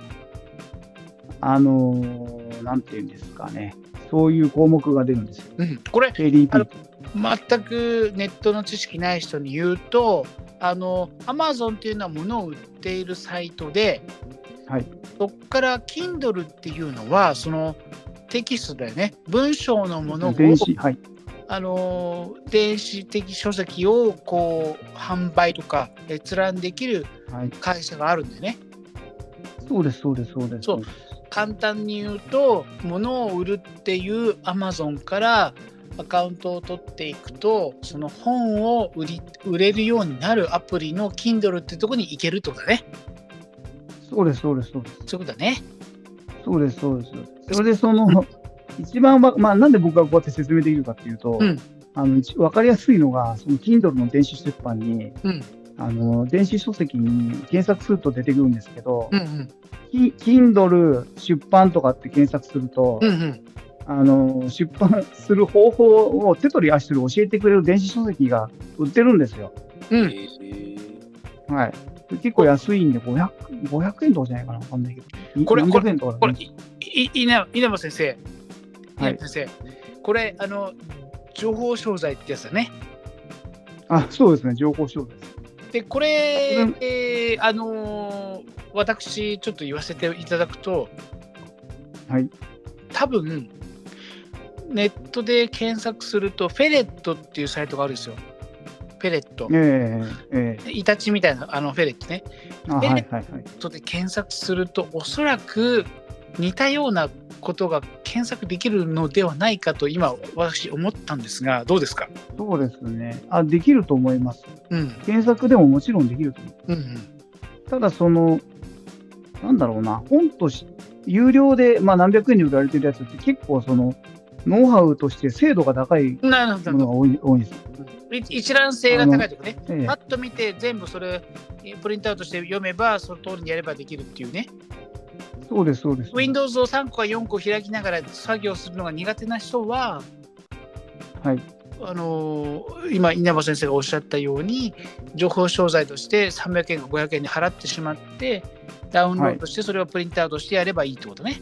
あのーなんていうんですかね。そういう項目が出るんですよ。うん、これ、KDP 全くネットの知識ない人に言うと、あの、Amazon っていうのは物を売っているサイトで、はい。そこから Kindle っていうのは、そのテキストだよね。文章のものを、電子、はい。あの電子的書籍をこう販売とか閲覧できるはい。会社があるんだよね。そうです、そうです、そうです。そう簡単に言うと物を売るっていう Amazon からアカウントを取っていくとその本を売り売れるようになるアプリの Kindle ってとこに行けるとだね。そうです、そうです、そうです。そういうことだね。そうです、そうです。それで、その、一番わ、まあ、なんで僕がこうやって説明できるかっていうと、うんあの、一わかりやすいのが、その Kindle の電子出版に、うんあの、電子書籍に検索すると出てくるんですけど、うんうんき Kindle 出版とかって検索すると、うんうんあの、出版する方法を手取り足取り教えてくれる電子書籍が売ってるんですよ。うんえーはい。結構安いんで、500、500円とかじゃないかな？わかんないけど。いこれ400円とかだこれ稲稲葉先生、はい先生これあの情報商材ってやつだね。あ、そうですね。情報商です。でこれ、うんえーあのー私ちょっと言わせていただくとはい。多分ネットで検索するとフェレットっていうサイトがあるんですよ。フェレット。えええイタチみたいなあのフェレットね。えあ、はいはいはい。ネットで検索するとおそらく似たようなことが検索できるのではないかと今私思ったんですがどうですか？そうですね。あ、できると思います。うん検索でももちろんできると思う。うんうんただ、その、なんだろうな、本とし、有料で、まあ、何百円で売られてるやつって結構、その、ノウハウとして精度が高いものが多い多いんです一覧性が高いとかねええパッと見て全部それプリントアウトして読めばその通りにやればできるっていうねそうです、そうです。Windows を3個か4個開きながら作業するのが苦手な人ははい。あのー今稲葉先生がおっしゃったように情報商材として300円か500円で払ってしまってダウンロードしてそれをプリントアウトしてやればいいってことね。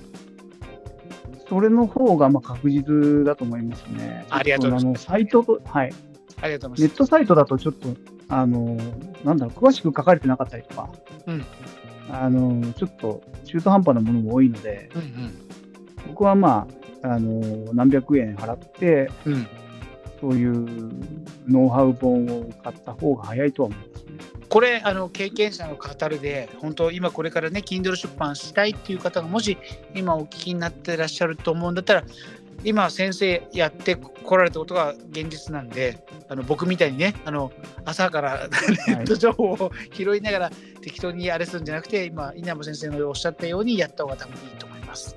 それの方が、まあ、確実だと思いますね。ありがとうございますサイトと、はい。ありがとうござネッいます。トサイトだとちょっと、あの、なんだろう、詳しく書かれてなかったりとか、うんあの、ちょっと中途半端なものも多いので、うん僕はまあ、あの、何百円払って、うんうん、そういうノウハウ本を買った方が早いとは思いますね。これあの経験者の語るで本当今これからね Kindle 出版したいっていう方がもし今お聞きになってらっしゃると思うんだったら今先生やってこられたことが現実なんであの僕みたいにねあの朝からネット情報を拾いながら適当にあれするんじゃなくて今稲葉先生のおっしゃったようにやった方が多分いいと思います。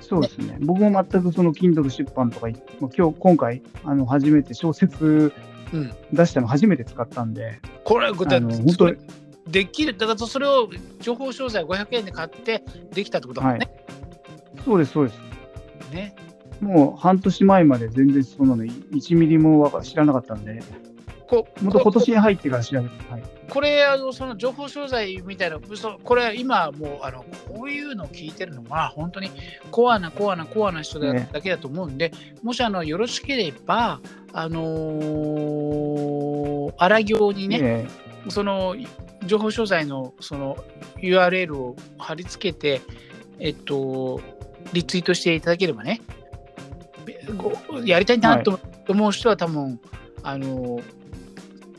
そうですね。僕も全くその Kindle 出版とか、今日、今回、あの、初めて小説うん出したの初めて使ったんで、これは具体当に、できる。だからそれを情報商材500円で買ってできたってことだもんね。そうです、そうです。ね。もう半年前まで全然そんなの1ミリもわか知らなかったんで、こもっと今年に入ってから調べて、はい。これあのその情報商材みたいなそこれ今もうあのこういうのを聞いてるのは本当にコアなコアなコアな人だ,、ね。だけだと思うんでもしあのよろしければあのー荒行にねえその情報商材のその URL を貼り付けてえっとリツイートしていただければねごやりたいなと思う人は多分、あの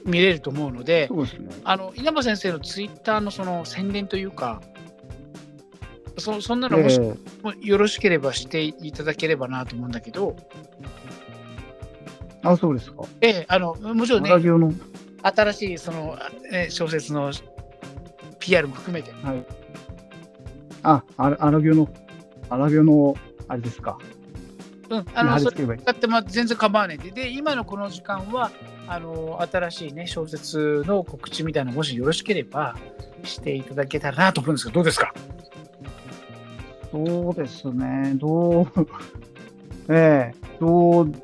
見れると思うのでえ、そうですね。あの稲葉先生のツイッターのその宣伝というか、そそんなのもしえもよろしければしていただければなと思うんだけど、えあ、そうですか。ええ、あのもちろんね新しいその、え小説の PR も含めて、はい。あ、荒行の、荒行の、あれですか。うん、あのそれ。使っても全然構わないんで、で今のこの時間はあの新しい、ね、小説の告知みたいなのもしよろしければしていただけたらなと思うんですけど、どうですか？そうですね。どう、ええどう、で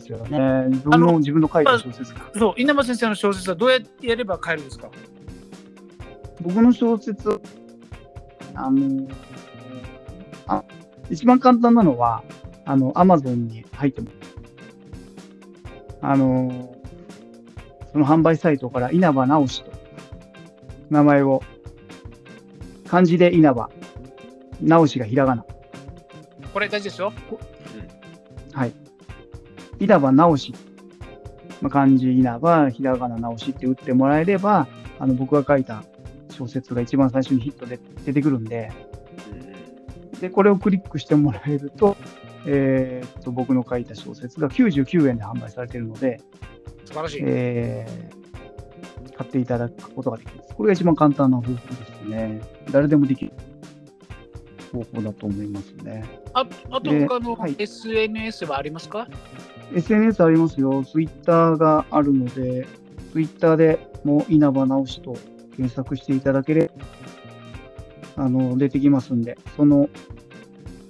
すよね。自分の自分の書いた小説が。そう、稲葉先生の小説はどうやってやれば買えるんですか？僕の小説、あの、あ一番簡単なのは、あの、アマゾンに入っても、あの、その販売サイトから稲葉直しと、名前を、漢字で稲葉、直しがひらがな。これ大事ですよ。はい。稲葉直し。まあ、漢字稲葉、ひらがな直しって打ってもらえれば、あの、僕が書いた小説が一番最初にヒットで出てくるんで、で、これをクリックしてもらえると、えーっと、僕の書いた小説が99円で販売されているので、素晴らしい。えー買っていただくことができます。これが一番簡単な方法ですね。誰でもできる方法だと思いますね。ああとで他のはい SNS はありますか、SNS ありますよ。Twitter があるので、Twitter でもう稲葉直しと検索していただければ、あの、出てきますんで、その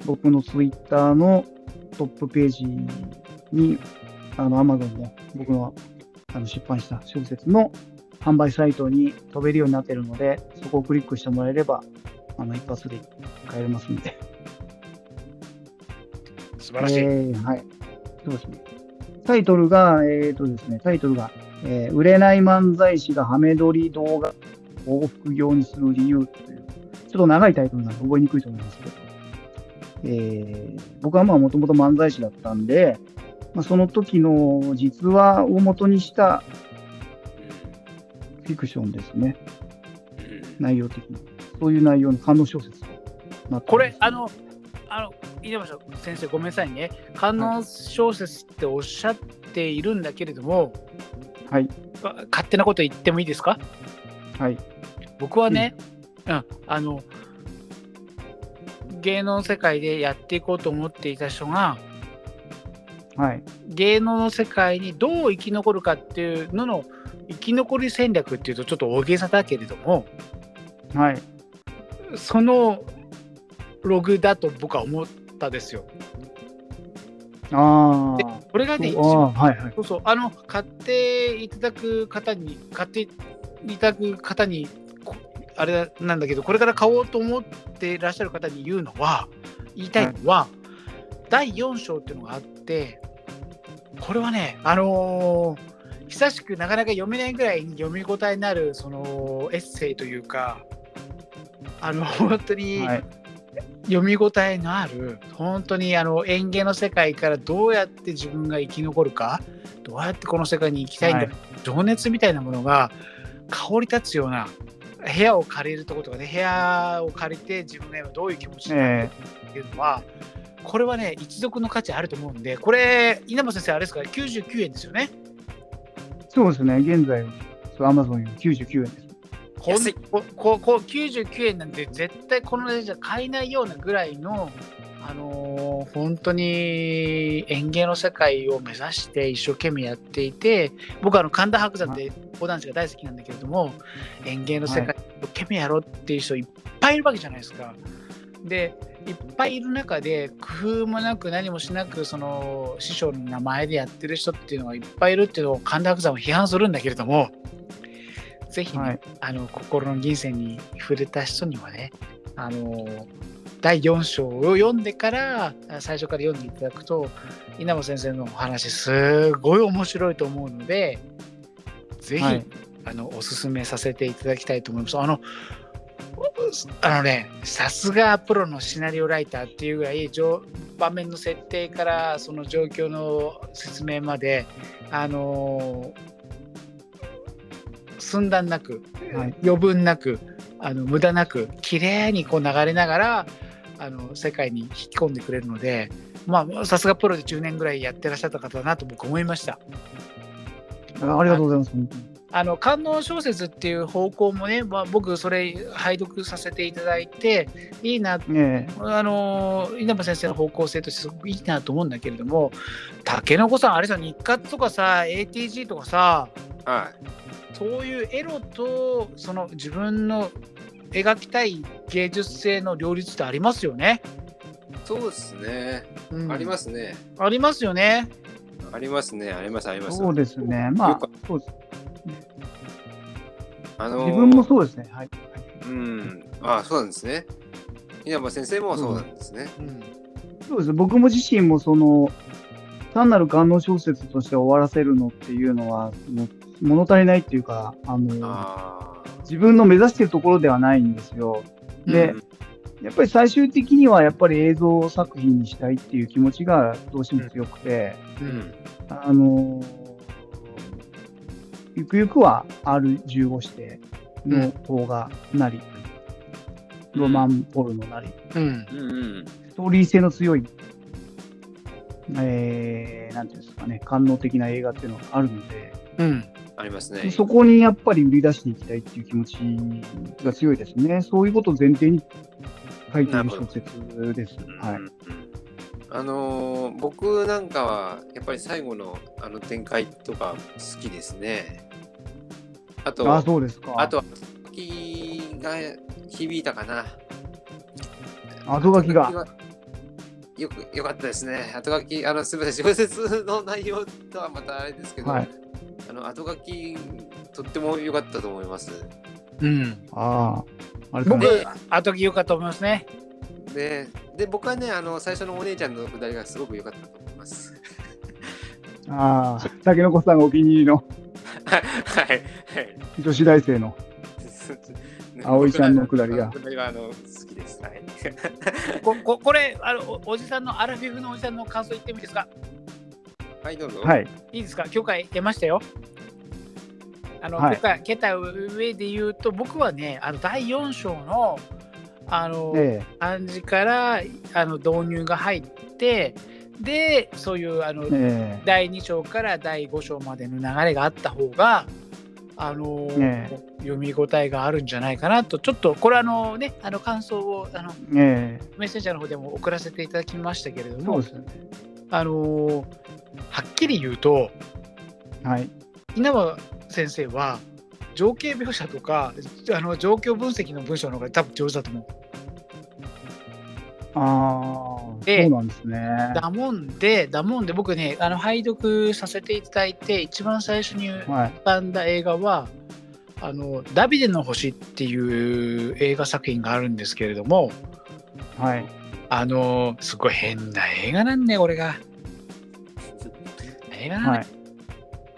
僕の Twitter のトップページに、あの、Amazon の僕のあの出版した小説の販売サイトに飛べるようになっているので、そこをクリックしてもらえれば、あの、一発で買えますんで。素晴らしい。えーはい。そうですね。タイトルが、えっ、とですね、タイトルが、えー売れない漫才師がハメ撮り動画を副業にする理由という、ちょっと長いタイトルなんで覚えにくいと思いますけど、えー僕はまあもともと漫才師だったんで、まあ、その時の実話を元にしたフィクションですね、内容的に。そういう内容の観音小説これ、あの、あの、稲葉先生、ごめんなさいね。観音小説っておっしゃっているんだけれども、はい、あ勝手なこと言ってもいいですか？はい、僕はね、うん、あの、芸能の世界でやっていこうと思っていた人が、はい、芸能の世界にどう生き残るかっていうのの生き残り戦略っていうとちょっと大げさだけれどもはい。そのログだと僕は思ったですよ。でああ。これがね一そうあ番ーはいはい。そうそうあの買っていただく方に買っていただく方にこあれなんだけどこれから買おうと思っていらっしゃる方に言うのは言いたいのは、第4章っていうのがあってこれはねあのー久しくなかなか読めないぐらいに読み応えになるそのエッセイというかあの本当に、はい。読み応えのある本当にあの演芸の世界からどうやって自分が生き残るかどうやってこの世界に行きたいんだ、はい情熱みたいなものが香り立つような部屋を借りるとことかね部屋を借りて自分が今どういう気持ちになるえっていうのは、これはね一読の価値あると思うんでこれ稲葉先生あれですから99円ですよね？ーそうですね。現在、アマゾンより99円です。こここ99円なんて絶対この値段じゃ買えないようなぐらいの、あのー本当に園芸の世界を目指して一生懸命やっていて僕はあの神田伯山で講談師が大好きなんだけれども園芸の世界を一生懸命やろうっていう人いっぱいいるわけじゃないですか。でいっぱいいる中で工夫もなく何もしなくその師匠の名前でやってる人っていうのがいっぱいいるっていうのを神田伯山は批判するんだけれどもぜひね、はい。あの心の銀線に触れた人にはねあの第4章を読んでからあ最初から読んでいただくと稲葉先生のお話すごい面白いと思うのでぜひ、はいあのおすすめさせていただきたいと思います。あのあのねさすがプロのシナリオライターっていうぐらい場場面の設定からその状況の説明まであの寸断なくはい。余分なくあの無駄なく綺麗にこう流れながらあの世界に引き込んでくれるのでまあさすがプロで10年ぐらいやってらっしゃった方だなと僕思いました。あありがとうございます。本当にあの観音小説っていう方向もね、まあ、僕それ拝読させていただいていいなえあの稲葉先生の方向性としてすごくいいなと思うんだけれども竹の子さんあれさ日活とかさ ATG とかさはい。そういうエロとその自分の描きたい芸術性の両立ってありますよね。そうですね。うんありますね。ありますよね。ありますね、あります、あります。そうですね。まあそうです。あのー自分もそうですね。はい。うん。あそうなんですね。稲葉先生もそうなんですね。うんそうです。僕も自身もその、単なる官能小説として終わらせるのっていうのは、その物足りないっていうか、あの、あ自分の目指しているところではないんですよ。あ。で、うんやっぱり最終的にはやっぱり映像作品にしたいっていう気持ちがどうしても強くて、うん。あのゆくゆくは R15 指定の方がなり、ロマンポルノなり、うんうんうん。ストーリー性の強い、えー、なんていうんですかね、官能的な映画っていうのがあるので、うんありますね。そこにやっぱり売り出していきたいっていう気持ちが強いですね。そういうことを前提に書いている小説です。はい。うんあのー僕なんかはやっぱり最後のあの展開とか好きですね。あと、あ、あそうですか。と、時が響いたかな。後書きが。よくよかったですね。後書き、あの、すみません、小説の内容とはまたあれですけど、はい。あの後書き、とっても良かったと思います。うんああ。あれ僕ね。後き良かったと思いますねで、で僕はね、あの最初のお姉ちゃんのくだりがすごく良かったと思います。ああ。竹の子さんがお気に入りのはい、はい。女子大生の。葵ちゃんのくだりがくだりはあの好きです。はい。こここれあのおおじさんのアラフィフのおじさんの感想言ってもいいですか？はい、どうぞ。はい。いいですか？許可得ましたよ。あの、はい許可得た上で言うと、僕はね、あの第4章のあの、え感じからあの導入が入って、で、そういうあの、ええ第2章から第5章までの流れがあった方が、あのえ読み応えがあるんじゃないかなと、ちょっとこれあのね、あの感想をあのええメッセージャーの方でも送らせていただきましたけれどもそうで、すよね。あのはっきり言うと、はい。稲葉先生は情景描写とかあの状況分析の文章の方が多分上手だと思う。ああ。でそうなんですね。だもんで、だもんで僕ね、あの拝読させていただいて、一番最初にはい。浮かんだ映画は、あのダビデの星っていう映画作品があるんですけれども、はい。あのすごい変な映画なんだよ、これが。映画なんだよはい。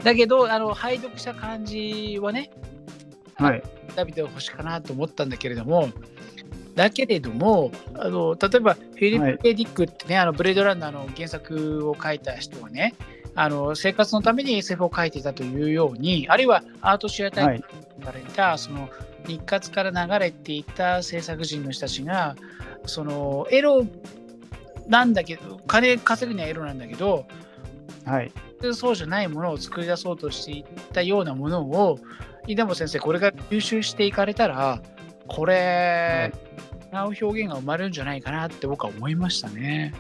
だけど、あの拝読した感じはね、はい。ダビデの星かなと思ったんだけれども、だけれども、あの例えばフィリップ・はいケディックってね、あのブレードランナーの原作を書いた人はね、あの生活のために SF を書いていたというように、あるいはアートシアターにはい。書かれた、その日活から流れていた制作人の人たちが、そのエロなんだけど、金稼ぐにはエロなんだけど、はい。そうじゃないものを作り出そうとしていったようなものを稲葉先生これが吸収していかれたらこれ、違う表現が生まれるんじゃないかなって僕は思いましたね。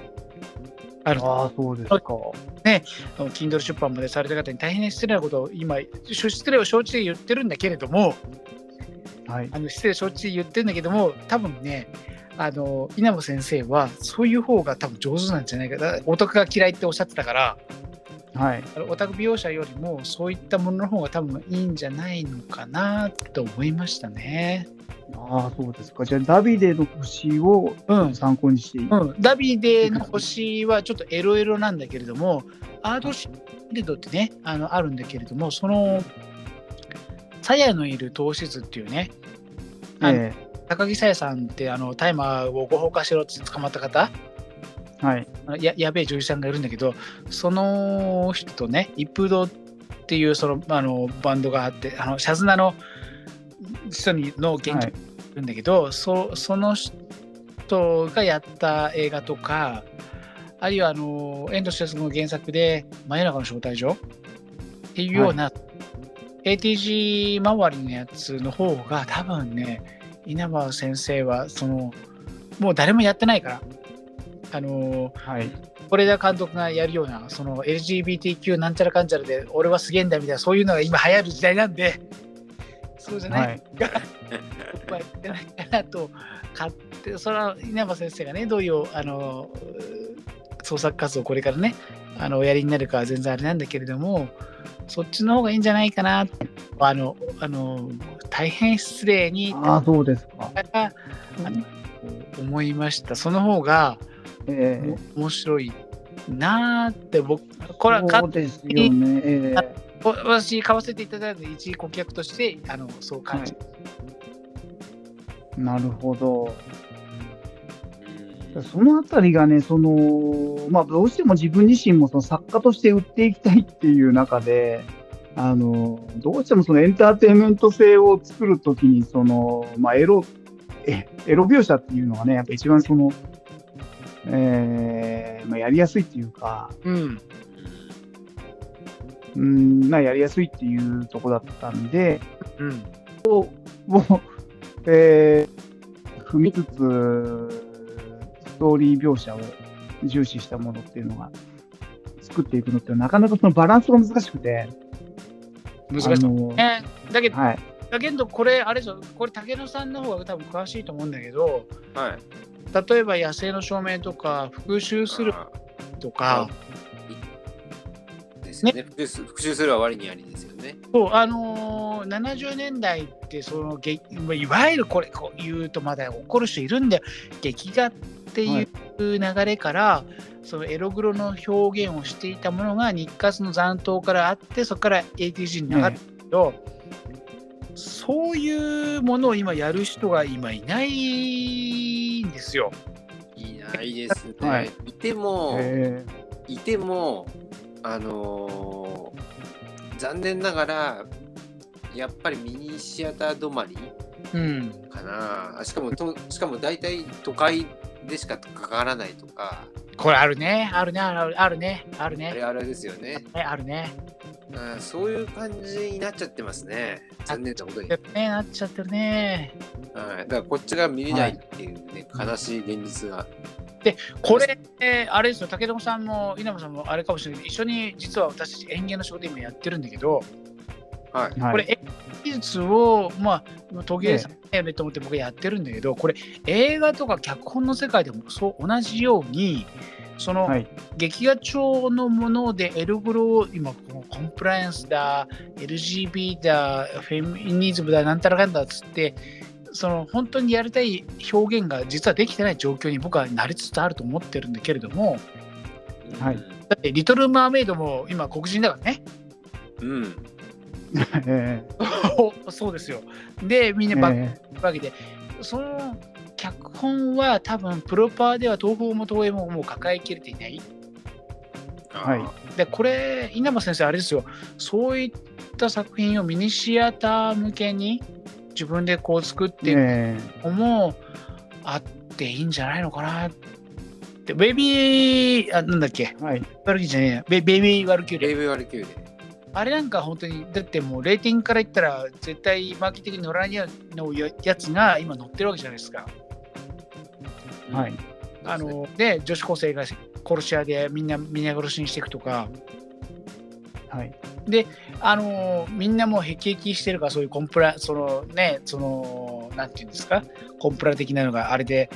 あのああ、そうですか。Kindle 出版までされた方に大変失礼なことを今失礼を承知で言ってるんだけれどもはい。あの失礼を承知で言ってるんだけども多分ねあの稲葉先生はそういう方が多分上手なんじゃないかだオタクが嫌いっておっしゃってたからはい。オタク美容者よりもそういったものの方が多分いいんじゃないのかなと思いましたね。ああ、そうですか。じゃあ、ダビデの星をうん参考にしていい、うん、ダビデの星はちょっとエロエロなんだけれども、アートシールドってね、あのあるんだけれども、その、鞘のいる投資図っていうね、あのえ高木鞘さんってあの大麻を合法化しろって捕まった方、えはい。ややべえ女優さんがいるんだけど、その人とね、一風堂っていうそのあのバンドがあって、あのシャズナの人にの原はい。曲がいるんだけど、そその人がやった映画とか、あるいはあの遠藤哲の原作で「真夜中の招待所」っていうような、ATG 周りのやつの方が多分ね稲葉先生はそのもう誰もやってないからあのはい。是枝監督がやるようなその LGBTQ なんちゃらかんちゃらで俺はすげえんだみたいなそういうのが今流行る時代なんで そうじゃない、はい。僕はやってないかなと勝手それは稲葉先生がねどういうあの創作活動をこれからねあのおやりになるかは全然あれなんだけれどもそっちの方がいいんじゃないかな。あのあの大変失礼に。ああ、そうですか。あの思いました。その方がええ。面白いなーって僕これはかそうですよね。ええ。私買わせていただいた一顧客としてあのそう感じ、なるほど。うん。そのあたりがね、その、まあ、どうしても自分自身もその作家として売っていきたいっていう中で、あの、どうしてもそのエンターテインメント性を作るときに、その、まあ、エロ、えエロ描写っていうのがね、やっぱ一番その、えーまあ、やりやすいっていうか、うん。うん、まあ、やりやすいっていうとこだったんで、うん。もう、えー踏みつつ、ストーリー描写を重視したものっていうのが作っていくのってなかなかそのバランスが難しくて、難しい。あのねだけどはい、だけどこれあれですよこれ竹野さんの方が多分詳しいと思うんだけどはい。例えば野生の照明とか復讐するあとか。ー。ですよね。復讐復讐するは割にありですよね。そうあのー、70年代ってそのげまあいわゆるこれこう言うとまだ怒る人いるんだよ。劇画っていう流れから、そのエログロの表現をしていたものが日活の残党からあってそこから ATG に流れてるけど、そういうものを今やる人が今いないんですよ。いないですね。はいい、ても、えいても、あのー残念ながら、やっぱりミニシアター止まりうん、かな。しかもと、しかも大体都会でしかかからないとか、これあるねあるねあるあるねあるあねれあれですよね。ねあるね。うんそういう感じになっちゃってますね。残念なことに。ねなっちゃってるね。はい、だからこっちが見れないっていうね、悲しい現実が。これ、えーあれですよ、武田さんも稲葉さんもあれかもしれないけど、一緒に実は私たち園芸の仕事今やってるんだけど、はい。これ、演技術を、まあ、途切れさせないよねと思って僕やってるんだけど、これ、映画とか脚本の世界でもそう同じように、その、はい、劇画調のものでエルグロを今このコンプライアンスだ LGB だフェミニズムだなんたらかんだっつってその本当にやりたい表現が実はできてない状況に僕はなりつつあると思ってるんだけれどもはい。だってリトル・マーメイドも今黒人だからね。うん。え そうですよ。でみんーなバックえわけで、その脚本は多分プロパーでは東宝も東映ももう抱えきれていない。はい。あでこれ稲葉先生あれですよ。そういった作品をミニシアター向けに自分でこう作っーていくえのもあっていいんじゃないのかなって。ベイビーあなんだっけ。ーはい、ワルキューじゃねえや。ベベイビーワルキューレレイブ・ワルキューレ。あれなんか本当にだってもうレーティングから言ったら絶対マーケティングに乗らないのややつが今乗ってるわけじゃないですか。はい、あので女子高生が殺し屋でみんな皆殺しにしていくとか。はい、あのーみんなもうへきへきしてるからそういうコンプラそのねそのなんていうんですか？コンプラ的なのがあれで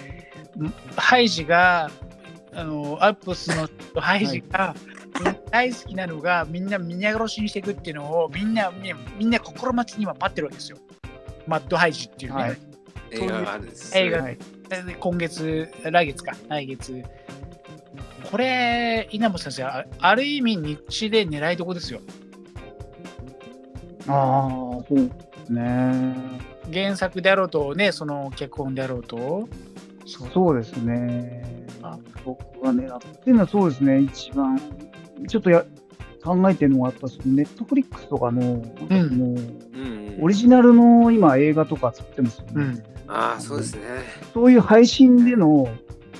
んハイジがあのーアップスのハイジが、大好きなのがみんな皆殺しにしていくっていうのをみんなみんなみんな心待ちに今待ってるわけですよ。マッドハイジっていうね、はい映画があるんです。映画はい、で今月来月か来月これ稲本先生あある意味日で狙いどこですよ。ああ、そうですね。原作であろうとね、その脚本であろうと。そうそうですねあ。僕が狙ってるのはそうですね、一番、ちょっとや考えてるのは、やっぱそのネットフリックスとかの、そのうんうんオリジナルの今映画とか作ってますよね。うん。ああ、そうですね。そういう配信での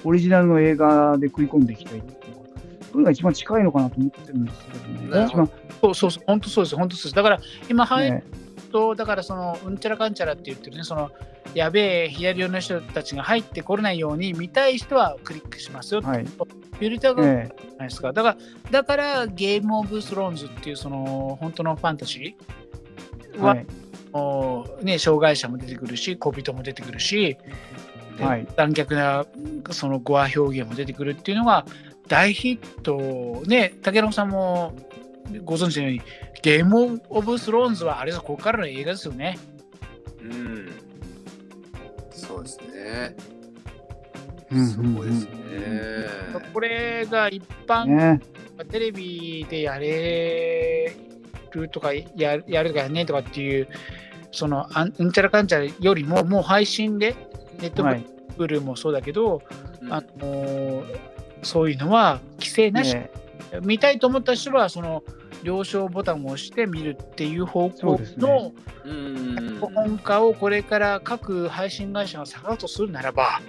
オリジナルの映画で食い込んでいきたいっていうのが、それが一番近いのかなと思ってるんですけどね。一番そうそうそう、本当そうです、本当そうです。だから今、入るね、と、だからその、うんちゃらかんちゃらって言ってるね、その、やべえ左寄りの人たちが入ってこれないように見たい人はクリックしますよはいフィルターがないえですか。だから、だからゲームオブスローンズっていうその本当のファンタジーは、えはい。もうね、障害者も出てくるし、小人も出てくるし、ではい残虐なその語話表現も出てくるっていうのが大ヒット、ね、竹野さんもご存知のように、ゲームオブスローンズはあれですここからの映画ですよね。うん。そうですね。うんすごいですね。これが一般、ね。テレビでやれるとかやるやるとかやんねえとかっていう、そのあんうんちゃらかんちゃらよりも、もう配信で、ネットはい。フルもそうだけど、うんあのーそういうのは規制なし、ね見たいと思った人は、その了承ボタンを押して見るっていう方向の。脚本家をこれから各配信会社が探すとするならば、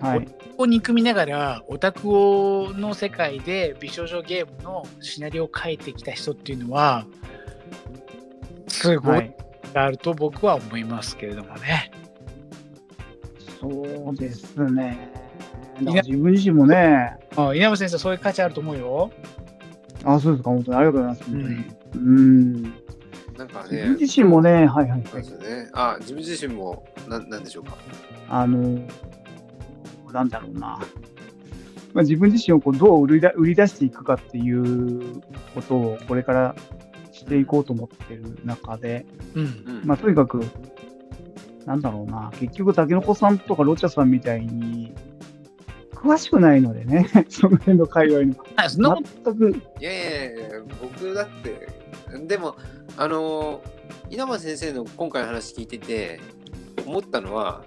うんはい。ここを憎みながら、オタク王の世界で美少女ゲームのシナリオを書いてきた人っていうのは、すごはいい。あると僕は思いますけれどもね。そうですね。自分自身もね、あ稲葉先生、そういう価値あると思うよ。あ、そうですか、本当にありがとうございます。本当に。うん。なんか自ね。分自身もね、はいはいはいそうで。すよね。あ、自分自身も、なん、なんでしょうか？あの、なんだろうな。まあ、自分自身をこうどう売りだ売り出していくかっていうことをこれからしていこうと思ってる中で、うん。うん。まあ、とにかく、なんだろうな、結局、タケノコさんとかロチャさんみたいに、詳しくないのでね、その辺の界隈の。あそんなこと全く、いやいやいや、僕だって、でも、あのー、稲葉先生の今回の話聞いてて、思ったのは、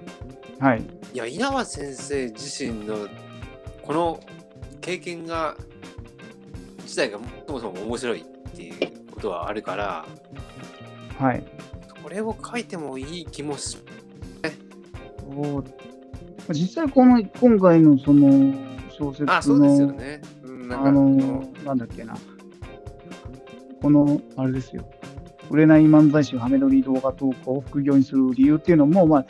はい。いや、稲葉先生自身のこの経験が、自体がそもそも面白いっていうことはあるから、はい。これを書いてもいい気もしそう実際、この、今回のその小説の、あ、そうですよね。うん、なんかあの、なんだっけな。この、あれですよ。売れない漫才師がハメ撮り動画投稿を副業にする理由っていうのも、まあ、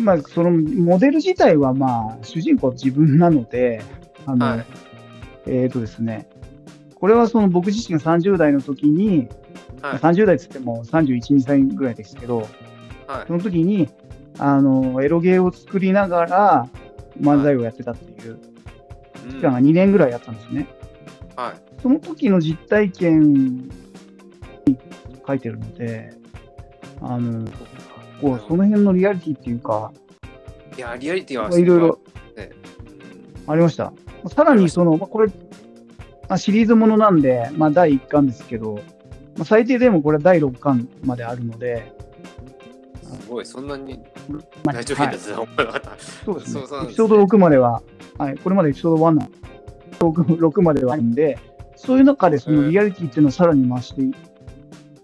まあ、そのモデル自体は、まあ、主人公は自分なので、あの、はいえっ、とですね、これはその僕自身が30代の時に、はい、30代っつっても31、2歳ぐらいですけど、はいその時に、あの、エロゲーを作りながら漫才をやってたっていううん期間が2年ぐらいやったんですね。はい。その時の実体験に書いてるので、あの、こうその辺のリアリティっていうか、いや、リアリティはいろいろねありました。さらにその、まあ、これ、まあ、シリーズものなんで、まあ、第1巻ですけど、まあ、最低でもこれ第6巻まであるので、うんすごい、そんなにまあ大丈夫ですね。そうそうですねエピソード6までは、はい、これまでエピソード1な 6, 6まではあるんで、そういう中でそのリアリティっていうのをさらに増して、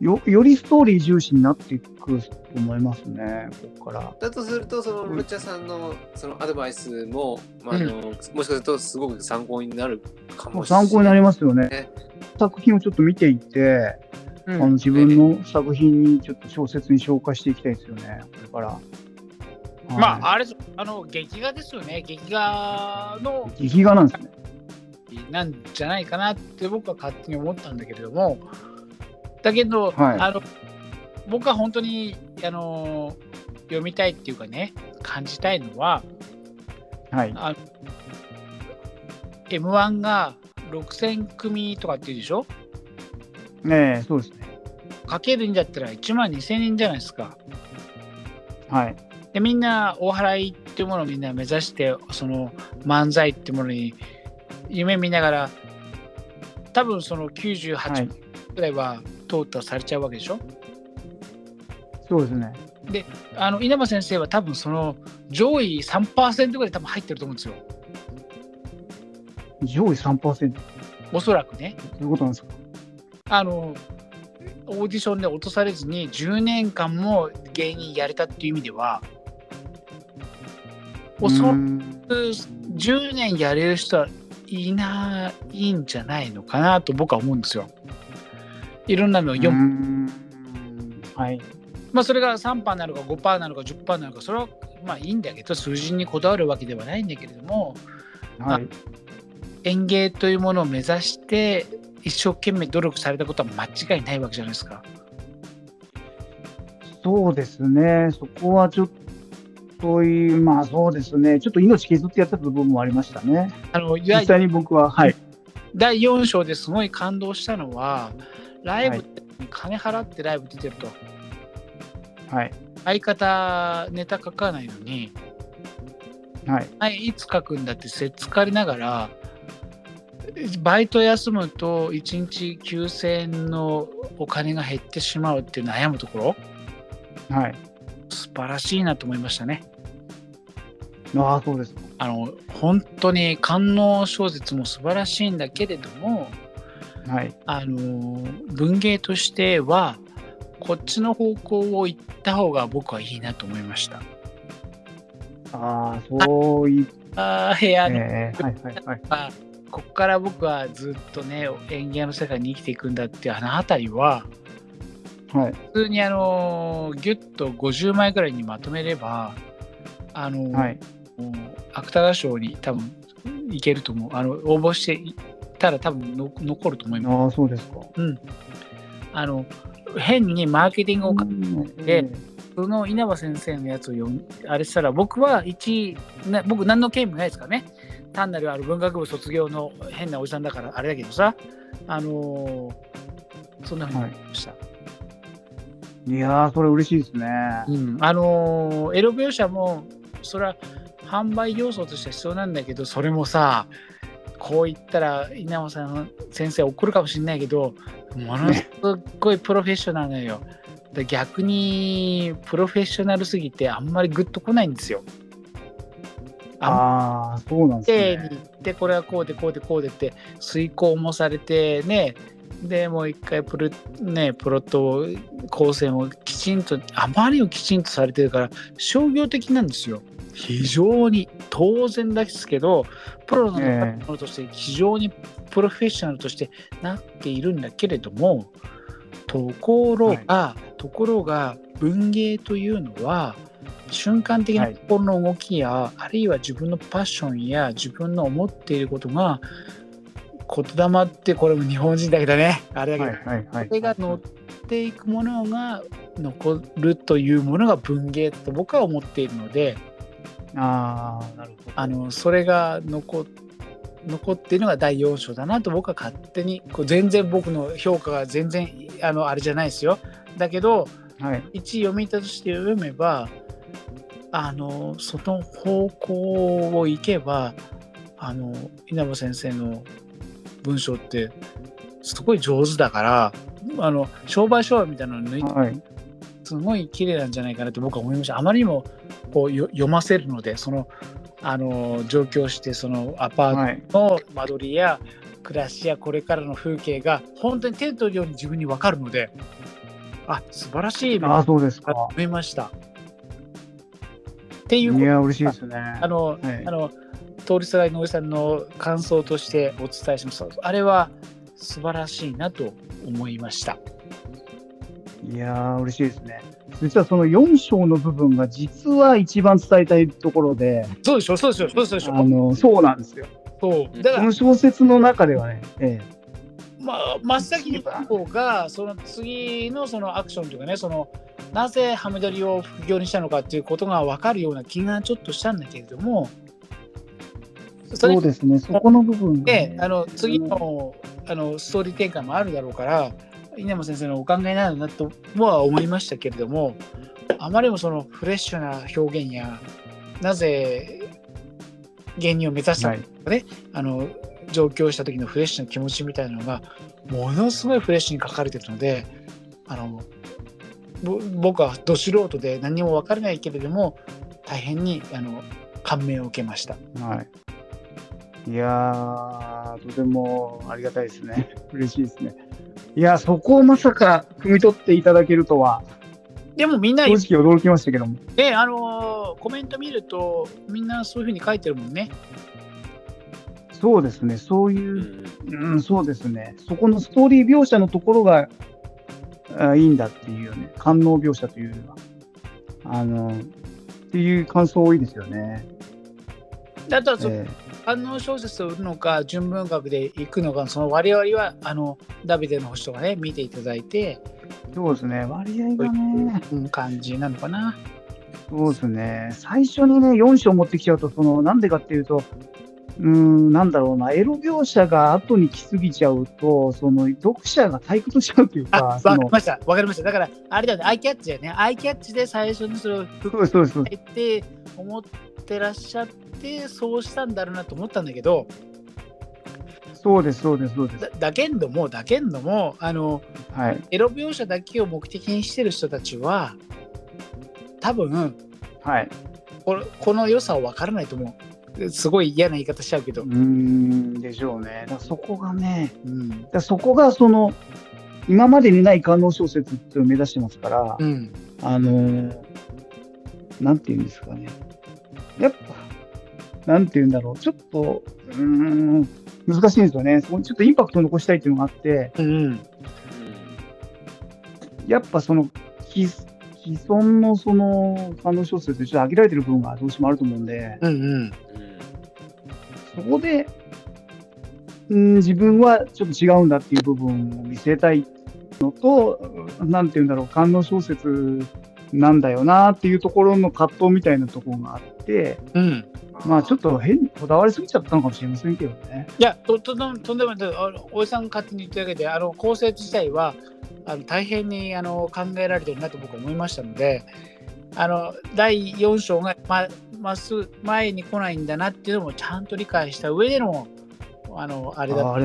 よよりストーリー重視になっていくと思いますね、ここから。だとすると、その、うんルチャさんのそのアドバイスも、まああのもしかするとすごく参考になるかもしれない。参考になりますよねね。作品をちょっと見ていって、うんあの自分の作品にちょっと小説に消化していきたいですよね、これから。まあ、はあれあの、劇画ですよね。劇画のい、劇画なんですね。なんじゃないかなって僕は勝手に思ったんだけれども、だけど、はいあの僕は本当にあの読みたいっていうかね、感じたいのは、はい。あの M1 が6000組とかっていうでしょ？ねえ、そうですね。かけるんだったら1万2000人じゃないですか。はい。でみんなお払いっていうものをみんな目指してその漫才っていうものに夢見ながら多分そのはい。98ぐらいは淘汰されちゃうわけでしょ、そうですね。あの稲葉先生は多分その上位3%ぐらい多分入ってると思うんですよ。上位3%。どおそらくね。ういうことなんですか？あのオーディションで落とされずに10年間も芸人やれたっていう意味ではおそらくうーん10年やれる人はいないんじゃないのかなと僕は思うんですよ。いろんなのを読む。はい。まあそれが3%なのか5%なのか10%なのかそれはまあいいんだけど数字にこだわるわけではないんだけれどもはい。園芸というものを目指して一生懸命努力されたことは間違いないわけじゃないですか。そうですね。そこはちょっそういう、まあそうですね、ちょっと命削ってやってた部分もありましたね。あの実際に僕は、はい。第4章ですごい感動したのは、ライブに金払ってライブ出てると。はい。相方、ネタ書かないのに、はい。はい、いつ書くんだってせっつかりながら、バイト休むと1日9000円のお金が減ってしまうって悩むところ、はい。素晴らしいなと思いましたね。ああ、そうですか。あの本当に官能小説も素晴らしいんだけれども、はい。あの文芸としてはこっちの方向を行った方が僕はいいなと思いました。ああ、そういっあー部屋の、えーはいはいはい。あここから僕はずっとね演芸の世界に生きていくんだっていうあの辺りははい。普通にあのギュッと50枚ぐらいにまとめればあの、はい。芥川賞に多分いけると思うあの応募していたら多分の残ると思います。ああ、そうですか。あの変にマーケティングをかえでその稲葉先生のやつを読みあれしたら僕は一な僕何の権利もないですからね単なるあの文学部卒業の変なおじさんだからあれだけどさあのーそんなふうに思いました、ーいやー、それ嬉しいですね。うん、あのーエロ描写もそれは販売要素としては必要なんだけどそれもさこう言ったら稲葉さん先生怒るかもしれないけどものすごいプロフェッショナルなのよ。で逆にプロフェッショナルすぎてあんまりグッとこないんですよ。あああ、そうなんです丁ね。に行ってこれはこうでこうでこうでって遂行もされてねでもう一回プロ,、ね、プロット構成もきちんとあまりにもきちんとされてるから商業的なんですよ。非常に当然ですけどプロのええものとして非常にプロフェッショナルとしてなっているんだけれどもところが、ところが文芸というのは瞬間的なはい。心の動きや、あるいは自分のパッションや自分の思っていることが言霊ってこれも日本人だけだねあれだけど、はいはい。それが乗っていくものが残るというものが文芸と僕は思っているのでああ、なるほど。あのそれが残残っているのが第4章だなと僕は勝手にこう全然僕の評価が全然あのあれじゃないですよだけどはい。一読み手として読めばあのその方向を行けばあの稲葉先生の文章ってすごい上手だからあの商売商売みたいなの抜いてはい。すごい綺麗なんじゃないかなと僕は思いましたあまりにもこうよ読ませるのでそのあの上京してそのアパートはい。の間取りや暮らしやこれからの風景が本当に手に取るように自分に分かるのであ素晴らしいああ、そうですか。思いました。っていこというや、嬉しいですね。あの、はいあの通りすがりのおじさんの感想としてお伝えします。あれは素晴らしいなと思いました。いやー、嬉しいですね。実はその4章の部分が実は一番伝えたいところで、そうでしょ、そうでしょ、そうでしょ。あの、そうなんですよ。そうだからこの、小説の中ではね、えまあ、真っ先に方がその次のそのアクションというかね、そのなぜハメ撮りを副業にしたのかっていうことが分かるような気がちょっとしたんだけれども、えそうですね、そこの部分がね、であの次のあのストーリー展開もあるだろうから稲葉先生のお考えなのなとは思いましたけれどもあまりにもそのフレッシュな表現やなぜ芸人を目指したのかね、あの上京した時のフレッシュな気持ちみたいなのがものすごいフレッシュに書かれてるのであのぼ僕はど素人で何も分からないけれども大変にあの感銘を受けました。はい。いやー、とてもありがたいですね。嬉しいですね。いや、そこをまさか汲み取っていただけるとは、でもみんな正直驚きましたけども。で、あのーコメント見ると、みんなそういうふうに書いてるもんね。そうですね、そうういう、んうん、そうですね。そこのストーリー描写のところがあいいんだっていうよね。官能描写というよりは。あの、っていう感想多いですよね。あとはそ、え反応小説を売るのか、純文学で行くのか、その割合は、あの、ダビデの星とかね、見ていただいて、えそうですね、割合がね。うん感じなのかな。そうですね。最初にね、4章持ってきちゃうと、その、なんでかっていうと、うーん、なんだろうな、エロ描写が後に来すぎちゃうと、その、読者が退屈しちゃうというあ、か、わかりました。わかりました。だから、あれだよね、アイキャッチだよね。アイキャッチで最初にそれをそうです、そうですそうです。って思ってらっしゃって、そうしたんだろうなと思ったんだけど、そうです、そうです、そうです。だだけんども、だけんども、あの、はい。エロ描写だけを目的にしてる人たちは、多分はい。これこの良さを分からないと思う。すごい嫌な言い方しちゃうけどうー。ん、でしょうね。だそこがね、うん。だそこがその、今までにない官能小説っていうのを目指してますから、うん。あのーなんて言うんですかね。やっぱ、なんて言うんだろう。ちょっと、うーん、難しいんですよね。そこにちょっとインパクトを残したいっていうのがあって、うん。やっぱその、既既存のその、官能小説でちょっと飽きられてる部分がどうしてもあると思うんで、うん。うん。うんそこで、うん、自分はちょっと違うんだっていう部分を見せたいのと、なんて言うんだろう、官能小説なんだよなっていうところの葛藤みたいなところがあって、うん。まあちょっと変にこだわりすぎちゃったのかもしれませんけどね。いや、とととんでもない。おじさんが勝手に言ってるだけで、あの構成自体はあの大変にあの考えられてるなと僕は思いましたので、あの第4章がままっすぐ前に来ないんだなっていうのもちゃんと理解した上でのあのあれだ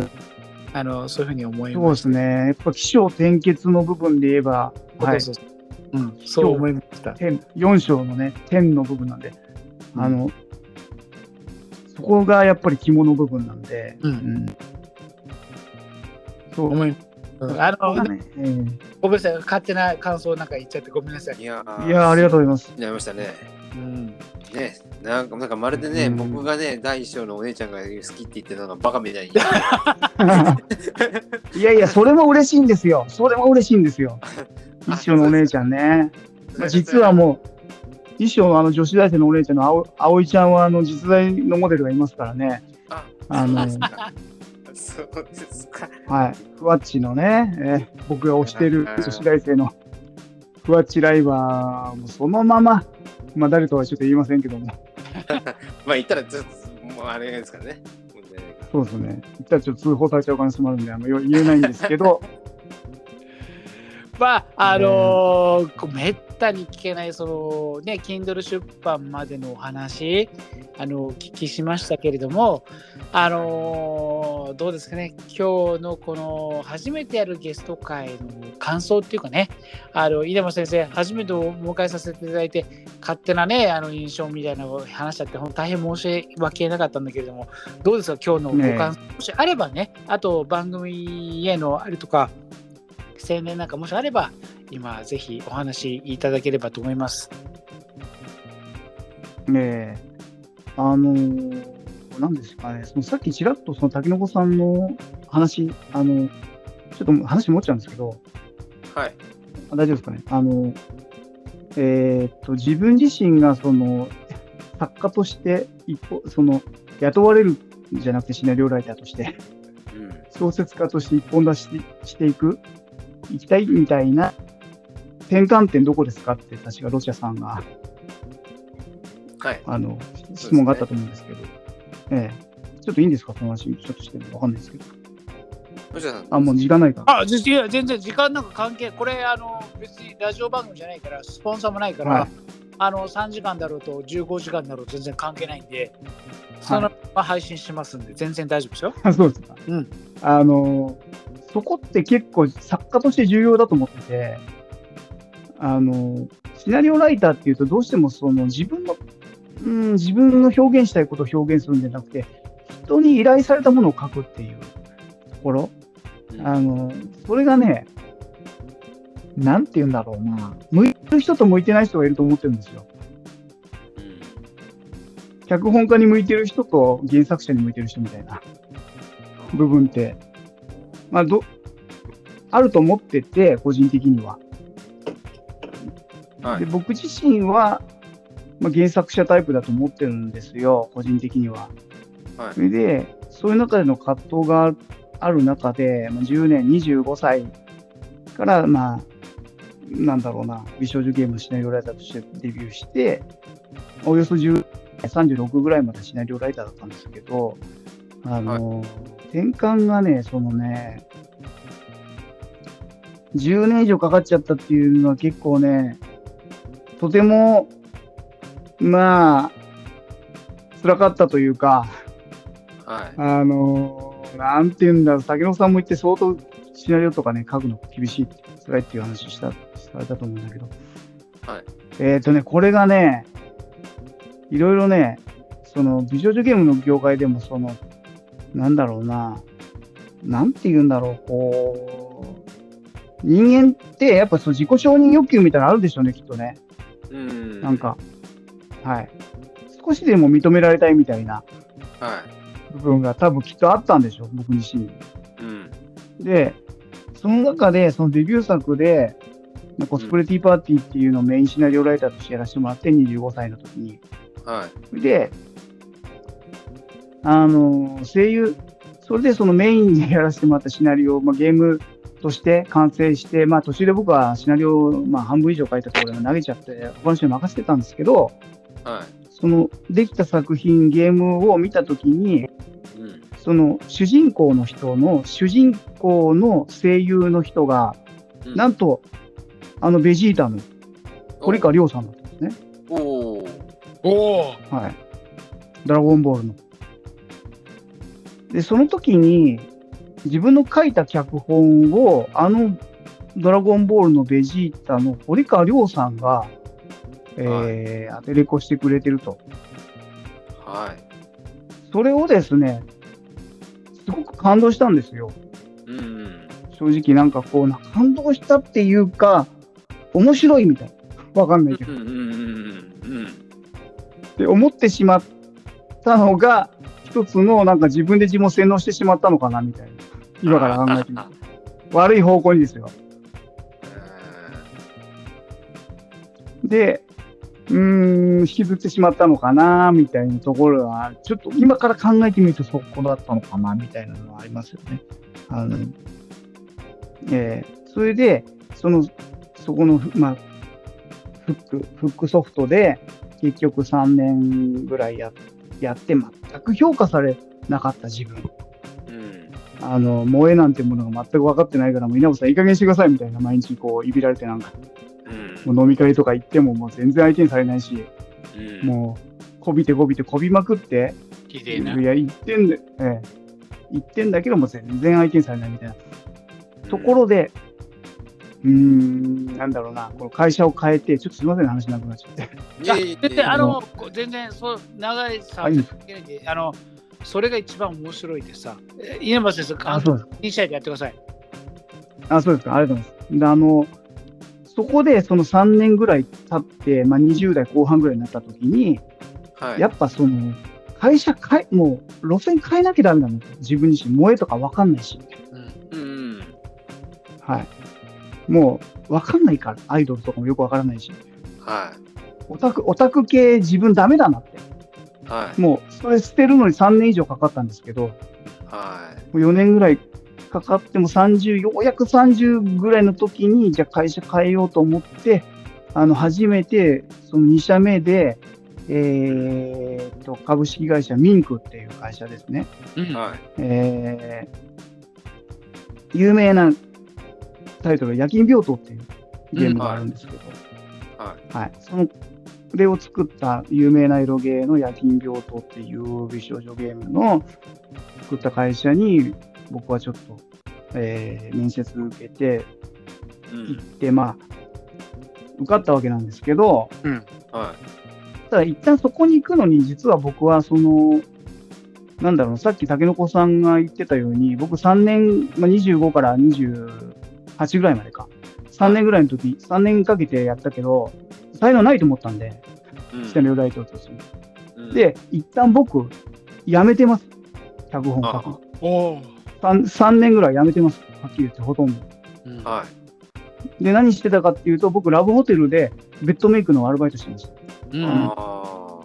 あのそういうふうに思いそうましですね。やっぱ起承転結の部分で言えば、た。はい、そうそうそううん、そう思いました。天4章のね、天の部分なんで、あの、そこがやっぱり肝の部分なんで、うん。ん。そう。思いう。んあの、ね。ええごめんなさい、勝手な感想なんか言っちゃってごめんなさい。いやいやーありがとうございます。りましたね。うん、ね、なんかなんかまるでね、うん僕がね、第一章のお姉ちゃんが好きって言ってたのがバカみたいに。いやいや、それも嬉しいんですよ。それも嬉しいんですよ。一生のお姉ちゃんね。まあ、実はもう、一生のあの女子大生のお姉ちゃんの青葵ちゃんはあの実在のモデルがいますからね。あ、あの、そうですか。はい。ふわっちのね、えー僕が推している女子大生のふわっちライバーもそのまま、まあ誰とはちょっと言いませんけども、まあ言ったらちょっと、もうあれですからね。そうですね。言ったらちょっと通報されちゃう可能性もあるんで、あんま言えないんですけど、まあ、あのーめったに聞けない、そのね、Kindle 出版までのお話、あの、お聞きしましたけれども、あのーどうですかね、今日のこの初めてやるゲスト会の感想っていうかね、あの、井山先生、初めてお迎えさせていただいて、勝手なね、あの、印象みたいな話しちゃって、本当大変申し訳なかったんだけれども、どうですか、今日のご感想、もしあればね、あと番組へのあれとか、宣伝なんかもしあれば、今ぜひお話いただければと思います。ええあのーなんですかね、そのさっきちらっとその滝の子さんの話、あの、ちょっと話持っちゃうんですけど、はい。あ大丈夫ですかね。あの、えーっと、自分自身がその、作家として一歩、その、雇われるんじゃなくてシナリオライターとして、うん。小説家として一本出ししていく、行きたいみたいな転換点どこですかって確かロシアさんが、はい。あの、質問があったと思うんですけど、ええ。ちょっといいんですかその話、ちょっとしてもわかんないですけど。星田さん。あ、もう時間ないか。あ、じいや全然時間なんか関係、これ、あの、別にラジオ番組じゃないから、スポンサーもないから、はいあの、3時間だろうと15時間だろうと全然関係ないんで、そのまま配信しますんで、全然大丈夫ですよ。あ そうですか。うんあの、そこって結構作家として重要だと思ってて、あの、シナリオライターっていうとどうしてもその自分の、うん、自分の表現したいことを表現するんじゃなくて、人に依頼されたものを書くっていうところ。うんあの、それがね、なんて言うんだろうな。向いてる人と向いてない人がいると思ってるんですよ。脚本家に向いてる人と原作者に向いてる人みたいな部分って、まあ、ど、あると思ってて、個人的には。はい。で僕自身は、まあ、原作者タイプだと思ってるんですよ、個人的には。はい。それで、そういう中での葛藤がある中で、まあ、10年、25歳から、まあ、なんだろうな、美少女ゲームのシナリオライターとしてデビューして、およそ10 36ぐらいまでシナリオライターだったんですけど、あの、転換がね、そのね、10年以上かかっちゃったっていうのは結構ね、とても、まあ、辛かったというか、はい。あのーなんて言うんだろう、竹野さんも言って相当シナリオとかね、書くの厳しい辛いっていう話した、されたと思うんだけど。はい。えっ、とね、これがね、いろいろね、その美少女ゲームの業界でもその、なんだろうな、なんて言うんだろう、こう、人間ってやっぱそう自己承認欲求みたいなのあるでしょうね、きっとね。うん。なん。か、はい。少しでも認められたいみたいなは部分が多分きっとあったんでしょう、僕自身に。い。うん。で、その中で、そのデビュー作で、コスプレティーパーティーっていうのをメインシナリオライターとしてやらせてもらって、25歳の時に。はい。で、あの、声優、それでそのメインでやらせてもらったシナリオ、まあ、ゲームとして完成して、まあ途中で僕はシナリオ、まあ半分以上書いたところで投げちゃって、他の人に任せてたんですけど、はい。そのできた作品、ゲームを見たときに、うん。その主人公の人の、主人公の声優の人が、うんなんと、あのベジータの堀川亮さんだったんですね。おおー。おお。はい。ドラゴンボールの。で、その時に、自分の書いた脚本を、あのドラゴンボールのベジータの堀川亮さんが、えーアテレコしてくれてると。はい。それをですね、すごく感動したんですよ。うん。正直なんかこうな、感動したっていうか、面白いみたいな。わかんないけど。って思ってしまったのが、一つのなんか自分で自分を洗脳してしまったのかなみたいな。今から考えてみると。悪い方向にですよ。で、うーん、引きずってしまったのかなみたいなところは、ちょっと今から考えてみるとそこだったのかなみたいなのはありますよね。あの、えーそれで、その、そこの、まあ、フック、フックソフトで、結局3年ぐらいややって、全く評価されなかった自分。うん。あの、萌えなんてものが全く分かってないから、もう稲本さんいい加減にしてくださいみたいな毎日こう、いびられてなんか、うん。もう飲み会とか行ってももう全然相手にされないし、うん。もう、こびてこびてこびまくって、綺麗な。いや、言ってんで、ええ、言ってんだけども全然相手にされないみたいな。ところで、うーん、なんだろうな、この会社を変えて、ちょっとすみません、話なくなっちゃって。いやいやいや全然 あの全然そう長いさあいいんであのそれが一番面白いでさえ稲葉先生あ、そうです。イ試合でやってください。あ、そうですか。ありがとうございます。で、あの、そこでその3年ぐらい経って、まあ、20代後半ぐらいになった時に、はい。やっぱその、会社変え、もう路線変えなきゃダメなのと。自分自身、萌えとかわかんないし。うんうん。はい。もう、わかんないから。アイドルとかもよくわからないし。はオタク、オタク系自分ダメだなって。い。はい。もう、それ捨てるのに3年以上かかったんですけど、もはう4年ぐらいかかっても30、ようやく30ぐらいの時に、じゃあ会社変えようと思って、あの、初めて、その2社目で、えー、と、株式会社ミンクっていう会社ですね。はい。えー、有名なタイトル、夜勤病棟っていうゲームがあるんですけど、はい。はい。その、これを作った有名なエロゲーの夜勤病棟っていう美少女ゲームの作った会社に僕はちょっと、えー面接受けてうん行。って、まあ、受かったわけなんですけど、はただ一旦そこに行くのに実は僕はその、なんだろう、さっき竹の子さんが言ってたように、僕3年、まあ、25から28ぐらいまでか。3年ぐらいの時、3年かけてやったけど、才能ないと思ったんで、い。うんシナリオライターとして。うん、で、一旦僕、辞めてます。脚本書くの。おお。3, 3年ぐらい辞めてます。はっきり言って、ほとんど。うんはい。で、何してたかっていうと、僕、ラブホテルでベッドメイクのアルバイトしてました。うんあ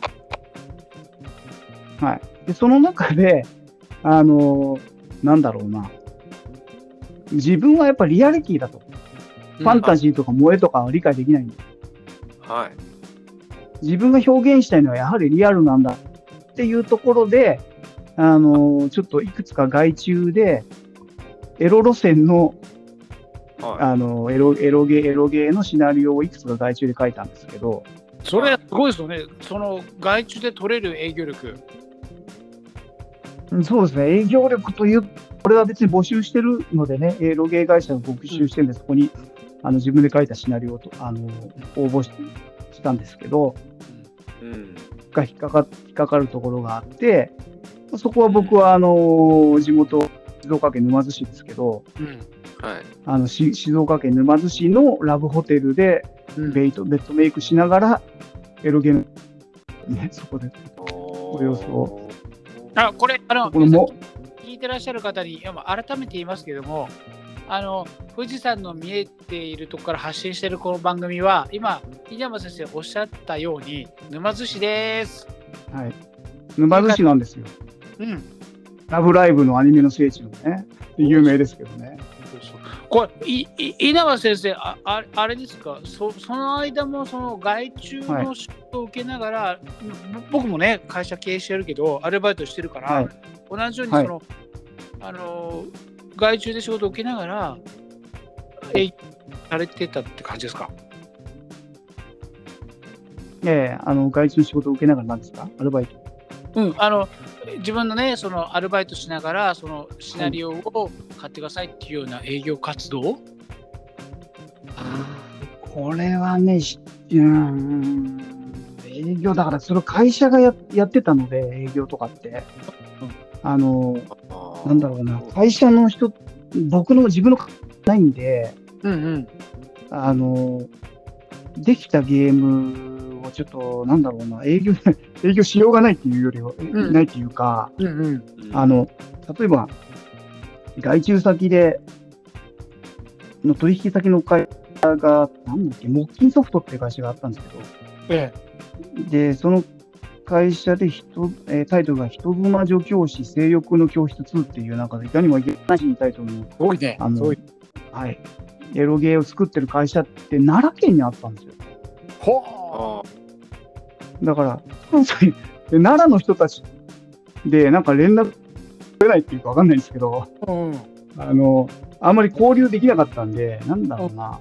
はい。で、その中で、あのーなんだろうな。自分はやっぱリアリティだと。ファンタジーとか萌えとかは理解できないんで、はい。自分が表現したいのはやはりリアルなんだっていうところで、あの、ちょっといくつか外注で、エロ路線の、はあの、エロ、エロゲー、エロゲーのシナリオをいくつか外注で書いたんですけど、それすごいですよね。その外注で取れる営業力。うんそうですね、営業力という、これは別に募集してるのでね、エロゲー会社を募集してるんで、そこにあの自分で書いたシナリオとあの応募ししたんですけど、い。うん。が引っかか引っかかるところがあって、そこは僕はあの地元、静岡県沼津市ですけど、うん。はい。あのし静岡県沼津市のラブホテルでうんベイトベッドメイクしながら、エロゲーの、ね、そこで、お様子をあこれあのこのも聞いてらっしゃる方に改めて言いますけどもあの富士山の見えているところから発信しているこの番組は今稲山先生おっしゃったように沼津市です。はい、沼津市なんですよ。うん。ラブライブのアニメの聖地のね、有名ですけどね。そうそうこれいい稲葉先生あああれですか？そその間もその外注の仕事を受けながら、ぼ僕もね会社経営してるけどアルバイトしてるから、はい同じようにその、あの外注で仕事を受けながら営業されてたって感じですか？ええあの外注の仕事を受けながらなんですか？アルバイト。うんあの自分のねそのアルバイトしながらそのシナリオを買ってくださいっていうような営業活動、これはね、しうーん、営業だから、それ会社がややってたので、営業とかって。あの、なんだろうな、会社の人、僕の自分のないんで、うんうん。あの、できたゲームをちょっと、なんだろうな、営業、営業しようがないっていうよりは、ん。ないっていうか、うんうん。うんあの、例えば、外注先で、の取引先の会社が、なんだっけ、木金ソフトっていう会社があったんですけえど、で、その会社で人、えータイトルが人妻女教師性欲の教室2っていう、なんか、いかにもいけないタイトルの、すごいね。あのはい、エロゲーを作ってる会社って奈良県にあったんですよ。ほあだから、奈良の人たちで、なんか連絡取れないっていうかわかんないんですけど、う、うん、あの、あんまり交流できなかったんで、なんだろうな。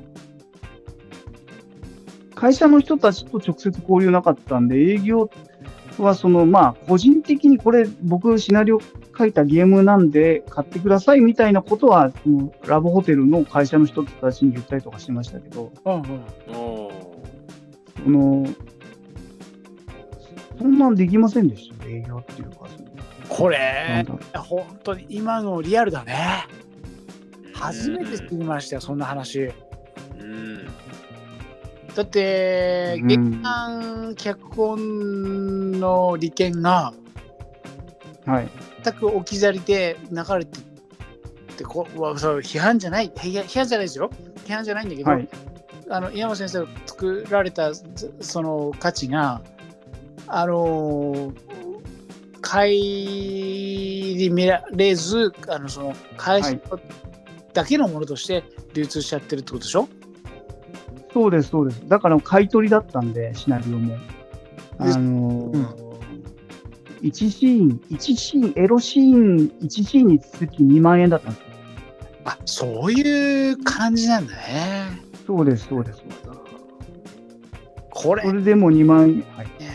会社の人たちと直接交流なかったんで、営業はその、まあ、個人的にこれ、僕、シナリオ書いたゲームなんで買ってくださいみたいなことは、そのラブホテルの会社の人たちに言ったりとかしてましたけど、うんうんその、そんなんできませんでしたよ、営業っていうか、そのこれ本当に今のリアルだね。初めて知りましたよそんな話。うん。だってうん劇団脚本の利権がはい。全く置き去りで流れてってこうそう批判じゃない批判じゃないですよ批判じゃないんだけど、はい。あの稲山先生が作られたずその価値があの顧みられずあのその会社だけのものとして流通しちゃってるってことでしょ、そうです、そうです。だから買い取りだったんで、シナリオも。あのー1シーン、1シーン、エロシーン、1シーンにつき2万円だったんですよ。あそういう感じなんだねそうです、そうです。これそれでも2万円。はい。ね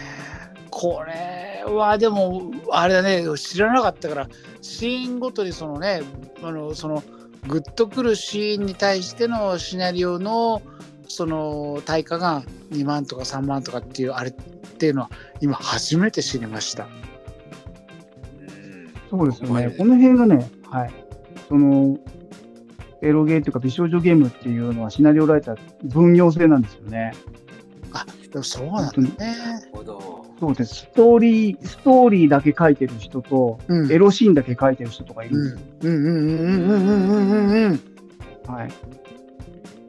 これはでもあれだね知らなかったからシーンごとにそのねあのそのグッとくるシーンに対してのシナリオのその対価が2万とか3万とかっていうあれっていうのは今初めて知りました。うんそうですよね。この辺がね、はい。その、エロゲーっていうか美少女ゲームっていうのはシナリオライター分業制なんですよね。あでもそうなんだね。なるほど。そうです。ストーリー、ストーリーだけ書いてる人と、うんエロシーンだけ書いてる人とかいるうんんですよ。うんうんうんうんうんうんうんうんはい。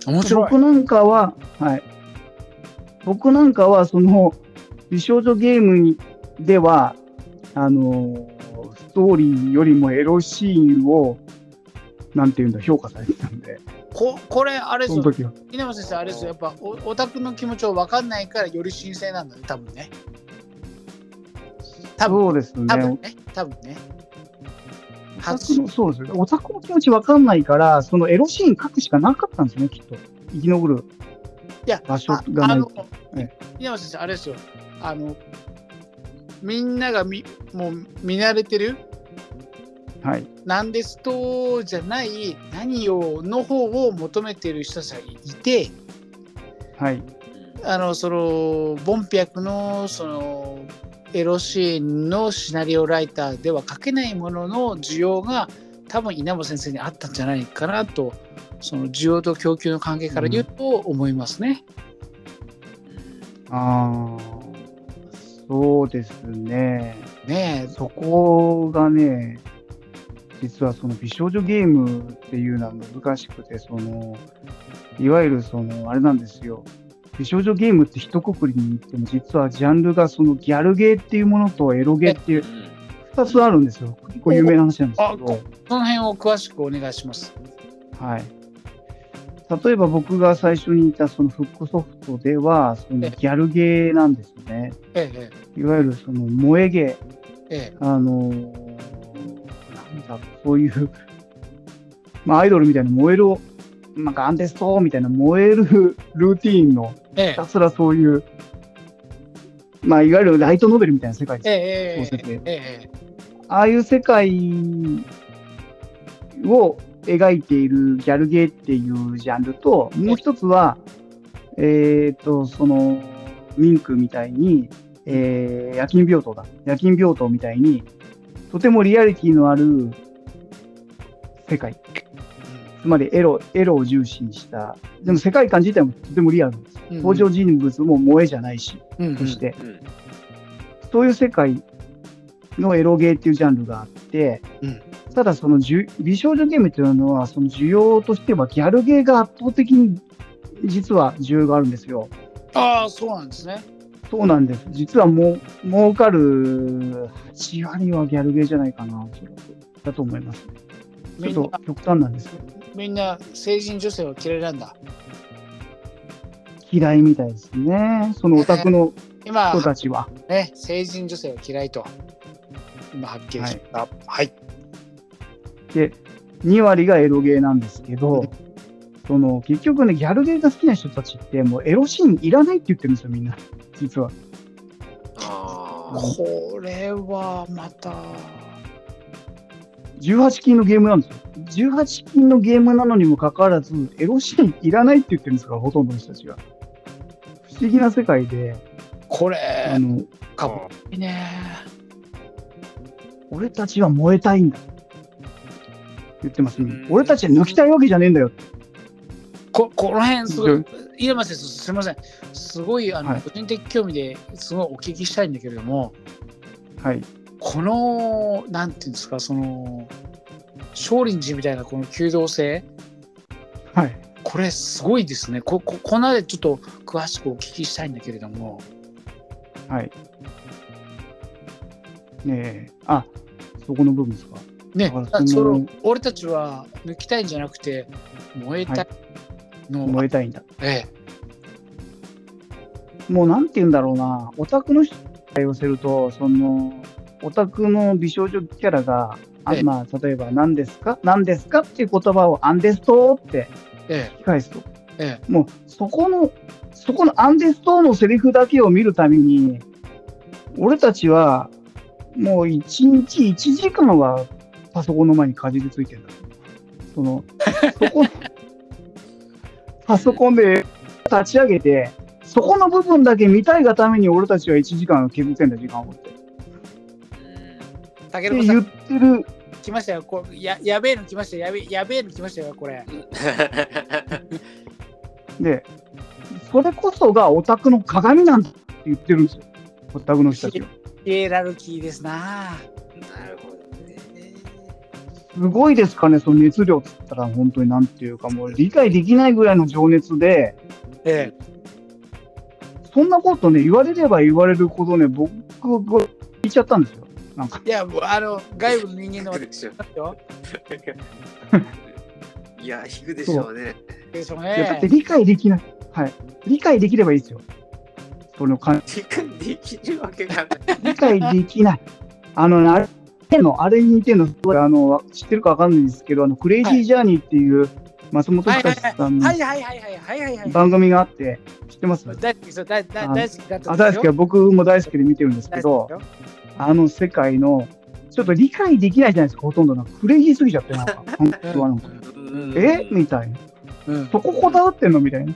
面白い。僕なんかは、はい。僕なんかは、その、美少女ゲームにでは、あのーストーリーよりもエロシーンをなんていうんだ、評価されてたんで、ここれ、あれですよ。稲葉先生、あれですよ、やっぱおオタクの気持ちを分かんないから、より新鮮なんだね、多分ね。多分そうですね。多分ね、多分ね。オタクのそうですよ。オタクの気持ちわかんないから、そのエロシーン書くしかなかったんですよね、きっと。生き残るいや場所あがないあのと。え稲葉先生、あれですよ、あの、みんながみもう見慣れてる、はい。なんですとじゃない、何をの方を求めてる人たちがいて、はい。あのそのボンピャクのそのエロシーンのシナリオライターでは書けないものの需要が多分稲葉先生にあったんじゃないかなとその需要と供給の関係から言うと思いますね。ああ、そうですね。ねそこがね、実はその美少女ゲームっていうのは難しくて、その、いわゆるその、あれなんですよ。美少女ゲームって一括りに言っても、実はジャンルがそのギャルゲーっていうものとエロゲーっていう二つあるんですよ。結構有名な話なんですけど。えその辺を詳しくお願いします。はい。例えば僕が最初に言ったそのフックソフトでは、そのえギャルゲーなんですね。ええいわゆるその萌えゲー。ええあのーなんだろう、そういう、まあアイドルみたいな燃える、なんかアンデストみたいな燃えるルーティーンの、ええ。ひたすらそういう、まあいわゆるライトノベルみたいな世界です。ああいう世界を描いているギャルゲーっていうジャンルと、もう一つは、えっ、と、その、ミンクみたいに、えー夜勤病棟だ。夜勤病棟みたいに、とてもリアリティのある世界。つまりエロ、エロを重視にした。でも世界観自体もとてもリアルです。うん登場人物も萌えじゃないし、うんそして、うんそういう世界のエロゲーっていうジャンルがあって、うんただそのじゅ美少女ゲームっていうのは、その需要としてはギャルゲーが圧倒的に実は需要があるんですよ。ああそうなんですね。そうなんです。実はもう儲かる8割はギャルゲーじゃないかな、だと思います。ちょっと極端なんですけど、みんな成人女性は嫌いなんだ。嫌いみたいですね。そのオタクの今人たちは。ね、成人女性は嫌いと。今はっきりしました。はい。で、2割がエロゲーなんですけど、その結局ね、ギャルゲーが好きな人たちって、もうエロシーンいらないって言ってるんですよ、みんな。実は。これはまた。18金のゲームなんですよ。18金のゲームなのにもかかわらず、エロシーンいらないって言ってるんですから、ほとんどの人たちが。不思議な世界で、これあ、の、かっこいいね。俺たちは燃えたいんだ。言ってますねうん。俺たちは抜きたいわけじゃねえんだよ。ここの辺すごいうん、入間先生、すみません。すごいあの、はい個人的興味ですごいお聞きしたいんだけれども、はい。この、なんていうんですか、その、少林寺みたいなこの弓道性、はい。これすごいですね。こここの辺ちょっと詳しくお聞きしたいんだけれども、はい。ねえ。あ、そこの部分ですか？ねそそのの俺たちは抜きたいんじゃなくて、燃えたいの、燃えたいんだ。えもうなんて言うんだろうな、オタクの人に対応すると、その、オタクの美少女キャラが、あえ。えまあ、例えば、何ですか？何ですかっていう言葉をアンデストーってえ、え。返すと、え、え。もう、そこの、そこのアンデストーのセリフだけを見るために、俺たちは、もう一日1時間はパソコンの前にかじりついてるんだ。その、そこ、パソコンで立ち上げて、そこの部分だけ見たいがために俺たちは1時間削ってんだ、時間を。って。さん言ってる、来ましたよ。こややべえの来ましたよ。やべやべえの来ましたよ、これ。で、それこそがオタクの鏡なんだって言ってるんですよ。オタクの人たちは。ヒエラルキーですな。なるほどね。すごいですかね、その熱量っつったら、本当になんていうか、もう理解できないぐらいの情熱で、えそんなことね、言われれば言われるほどね、僕が聞いちゃったんですよ。なんか、え、いや、もうあの、外部の人間の。いや、引くでしょうね。でしょういやだってね。理解できない。はい。理解できればいいですよ。その感理解できるわけがない。理解できない。あのね、あれの、あれに似てるの、すごいあの、知ってるかわかんないんですけど、あの、クレイジージャーニーっていう、松本はいはい隆さんのはいはいはいはいはいはいはい。番組があって、知ってます？大好きそう大大あ大好きだったあ大好きは僕も大好きで見てるんですけどあの世界の、ちょっと理解できないじゃないですか、ほとんどなんか。クレイジーすぎちゃって、なんか、本当はなんか。え？みたいな。うんそここだわってんの？みたいな。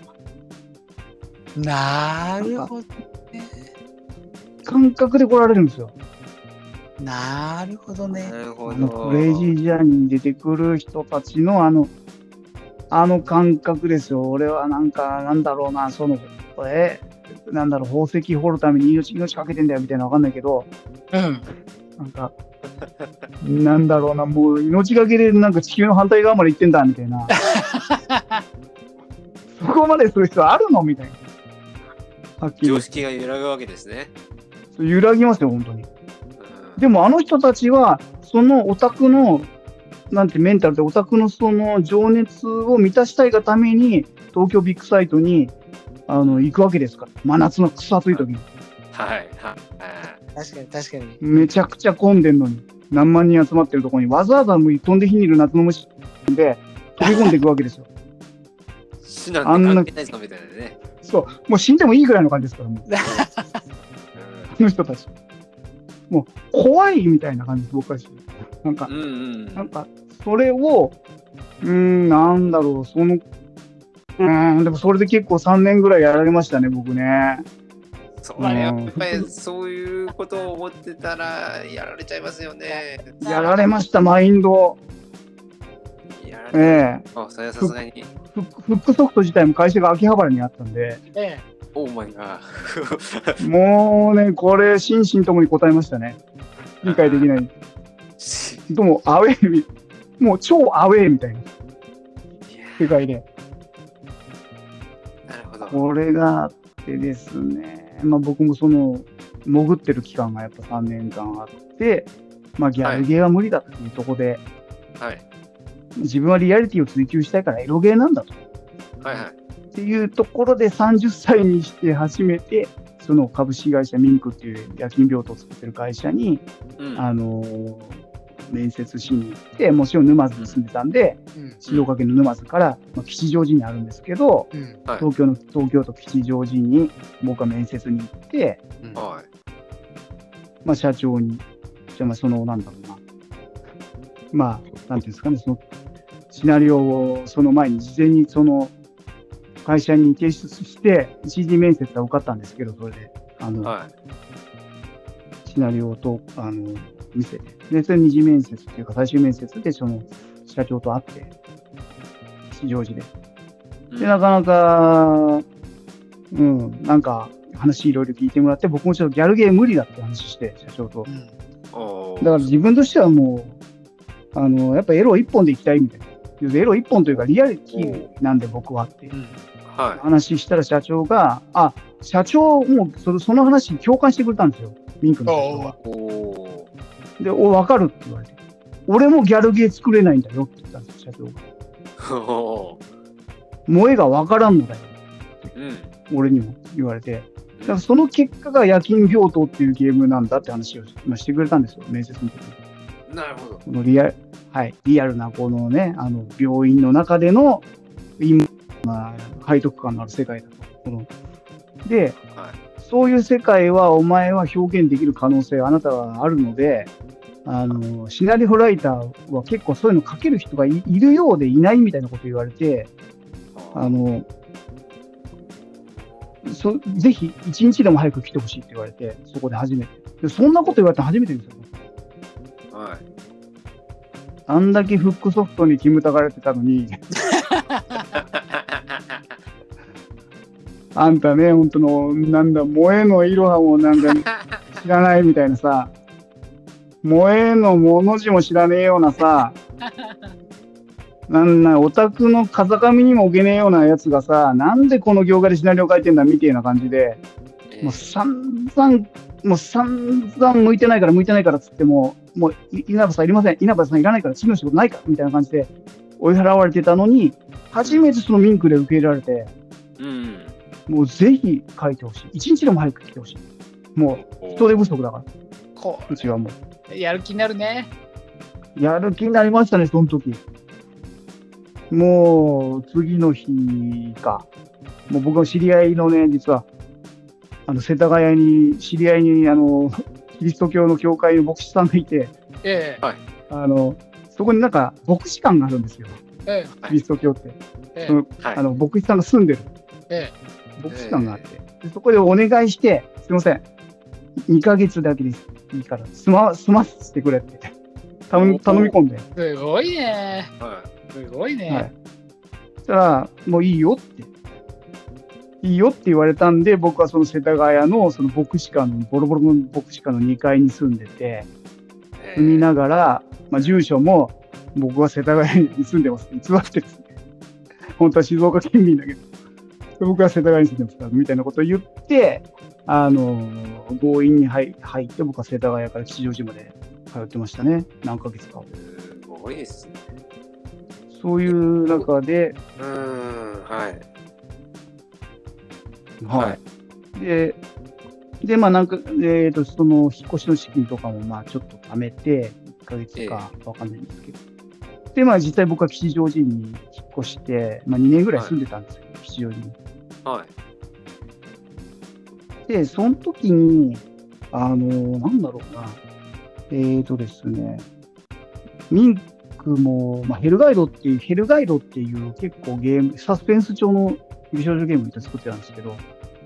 なるほど。感覚で来られるんですよ。なるほどね。なるほあど。のクレイジージャーニーに出てくる人たちのあの、あの感覚ですよ。俺はなんか、なんだろうな、その、え、なんだろう、宝石掘るために命、命かけてんだよみたいなのわかんないけど、うん。なんか、なんだろうな、もう命がけでなんか地球の反対側まで行ってんだみたいな。そこまでする必要あるの？みたいな。はっきり常識が揺らぐわけですね。揺らぎますよ、本当に。うんでもあの人たちは、そのオタクの、なんてメンタルでオタクのその情熱を満たしたいがために、東京ビッグサイトにあの行くわけですから。真夏のくそ暑い時に。はい。はい。確かに確かに。めちゃくちゃ混んでんのに。何万人集まってるところに、わざわざもう飛んで火にいる夏の虫で飛び込んでいくわけですよ。死なんて関係ないぞみたいなね。そう。もう死んでもいいぐらいの感じですから、もう。あの人たち。もう怖いみたいな感じです、僕は。なんかう、んうん。なんか、それを、うーん、なんだろう、その、うーん、でもそれで結構3年ぐらいやられましたね、僕ね。それやっぱりそういうことを思ってたらやられちゃいますよね。やられました、マインド。えれえあ、それはさすがに。フックフックソフト自体も会社が秋葉原にあったんで、えオーマイガもうね、これ、心身ともに答えましたね。理解できない。ー。でも、アウェー、もう超アウェーみたいな世界で。これがあってですね、まあ僕もその、潜ってる期間がやっぱ3年間あって、まあギャルゲーは無理だっていうところで、はい。自分はリアリティを追求したいからエロゲーなんだと。はいはい。っていうところで30歳にして初めて、その株式会社ミンクっていう夜勤病棟を作ってる会社に、うん。あのー面接しに行って、もちろん沼津に住んでたんで、えうん。静岡県の沼津から、まあ、吉祥寺にあるんですけど、うん。はい。東京の、東京都吉祥寺に僕は面接に行って、うん。はい。まあ、社長に、じゃあまあその、なんだろうな、まあ、なんていうんですかね、その、シナリオをその前に事前にその、会社に提出して、一時面接は受かったんですけど、それで、あの、はい。シナリオと、あの、見せて。で、それ二次面接っていうか、最終面接で、その、社長と会って、吉祥寺で。で、なかなか、うん、なんか、話いろいろ聞いてもらって、僕もちょっとギャルゲー無理だって話して、社長とう。んおだから自分としてはもう、あの、やっぱエロ一本で行きたいみたいな。要するにエロ一本というか、リアリティなんで僕はってうんは話したら社長が、あ、社長もそのその話に共感してくれたんですよ。ミンクの社長は。で、お、わかるって言われて。俺もギャルゲー作れないんだよって言ったんですよ、社長が。お萌えがわからんのだよ。ー。うん。俺にも言われて。だからその結果が夜勤病棟っていうゲームなんだって話を今してくれたんですよ、面接の時に。なるほど。このリアル、はい、リアルなこのね、あの、病院の中での、今、まあ、背徳感のある世界だと。こので、はい。そういう世界はお前は表現できる可能性はあなたはあるので、あの、シナリオライターは結構そういうの書ける人がいいるようでいないみたいなこと言われて、あの、そぜひ一日でも早く来てほしいって言われて、そこで初めて。でそんなこと言われたの初めてですよ。はい。あんだけフックソフトに煙たがれてたのに、あんたね、本当の、なんだ、萌えのいろはもなんか知らないみたいなさ、萌えのもの字も知らねえようなさ、なんな、オタクの風上にも置けねえようなやつがさ、なんでこの業界でシナリオ書いてんだみたいな感じで、もう散々、もう散々向いてないから向いてないからっつっても、もうい稲葉さんいりません、稲葉さんいらないから次の仕事ないからみたいな感じで、追い払われてたのに、初めてそのミンクで受け入れられて、うん。もうぜひ書いてほしい。一日でも早く来てほしい。もう人手不足だから、こうちはもうやる気になるね。う。やる気になりましたね、その時。もう、次の日か。もう僕の知り合いのね、実は、あの、世田谷に、知り合いに、あの、キリスト教の教会の牧師さんがいて、えあの、そこになんか牧師館があるんですよ。ええキリスト教って。ええ。あの、牧師さんが住んでるえ牧師館があって、でそこでお願いして、すいません、2ヶ月だけです。いいから、済ま、済ませてくれって頼み、頼み込んで、えすごいね。はすごいね。はい。そしたら、もういいよって。いいよって言われたんで、僕はその世田谷のその牧師館の、ボロボロの牧師館の2階に住んでて、い。住みながら、まあ、住所も、僕は世田谷に住んでますって偽ってですね。本当は静岡県民だけど、僕は世田谷に住んでますから、みたいなことを言って、あのー強引に入入って、僕は世田谷から吉祥寺まで通ってましたね。何ヶ月か。すごいですね。そういう中で、うーん。はい。はい。で、で、まあなんか、えっ、と、その、引っ越しの資金とかも、まあちょっと貯めて、1ヶ月かわかんないんですけど。で、まあ実際僕は吉祥寺に引っ越して、まあ2年ぐらい住んでたんですよ、吉祥寺に。はい。で、その時に、あのなんだろうな、えーとですね、ミンクも、まあ、ヘルガイドっていう、ヘルガイドっていう結構ゲーム、サスペンス調の美少女ゲームを作ってたんですけど、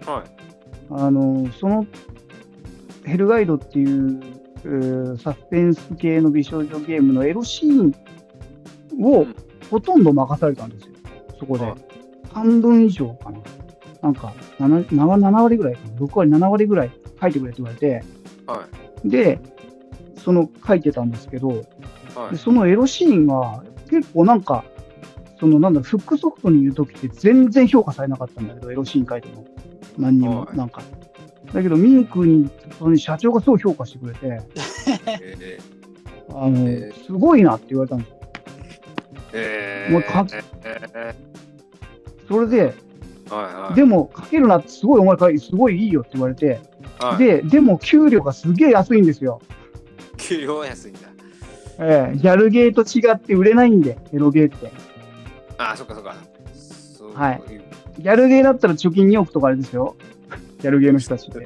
はい。あのそのヘルガイドっていう、えーサスペンス系の美少女ゲームのエロシーンをうんほとんど任されたんですよ、そこではい。半分以上かな。なんか7、7 7割ぐらいかな。6割、7割ぐらい書いてくれって言われて、はい。で、その書いてたんですけど、はいで。そのエロシーンが結構なんか、そのなんだフックソフトに言うときって全然評価されなかったんだけど、エロシーン書いても。何にもは、いなんか。だけど、ミンクに、社長がすごい評価してくれて、え あの、えすごいなって言われたんですよ。ーえーもうかえそれで、ーはいはい。でも、書けるなってすごいお前書いて、すごいいいよって言われて、はい、で、でも給料がすげえ安いんですよ。給料は安いんだ。ええギャルゲーと違って売れないんで、エロゲーって。ああ、そっかそっか。はいギャルゲーだったら貯金2億とかあれですよ。ギャルゲーの人たちって。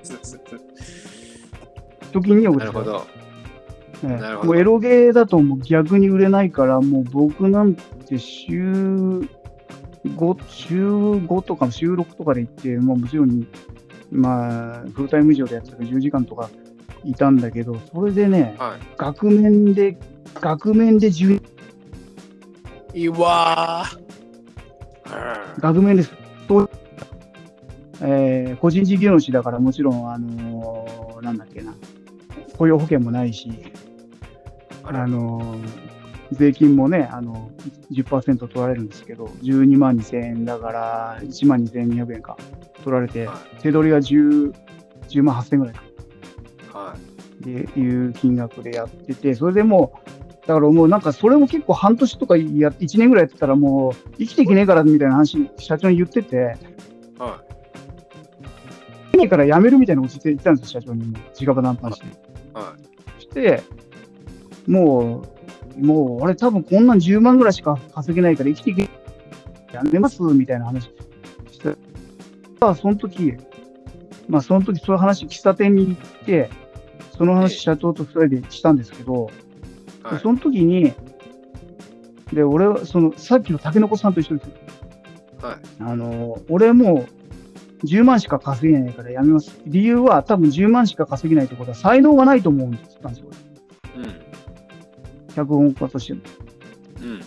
貯金2億ですよ。なるほど。えもうエロゲーだともう逆に売れないから、もう僕なんて週5、週5とか週6とかで行って、まあもちろん、まあ、フルタイム以上でやってたから10時間とかいたんだけど、それでね、はい。額面で、額面で10、いいわ額面です。そうえー個人事業主だからもちろん、あのーなんだっけな、雇用保険もないし、あのー税金もね、あの10%取られるんですけど、12万2000円だから、1万2200円か取られて、は手取りが 10, 10万8000円ぐらいかい。はい。っていう金額でやってて、それでもう、だからもうなんかそれも結構半年とかや1年ぐらいやってたらもう生きていけねえからみたいな話、社長に言ってて、は生きねえから辞めるみたいなこと言ってたんですよ、社長にも。直談判して。い。はして、もう、もう、俺多分こんなん10万ぐらいしか稼げないから生きていけ、やめますみたいな話して、まあ、その時、まあ、その時そういう話、喫茶店に行って、そのええ話、社長と二人でしたんですけど、い。はい。でその時に、で、俺は、その、さっきの竹の子さんと一緒ですよ。はい。あの、俺もう10万しか稼げないからやめます。理由は多分10万しか稼げないってことは才能がないと思うんですったんですよ。うん。脚本家としても。うん。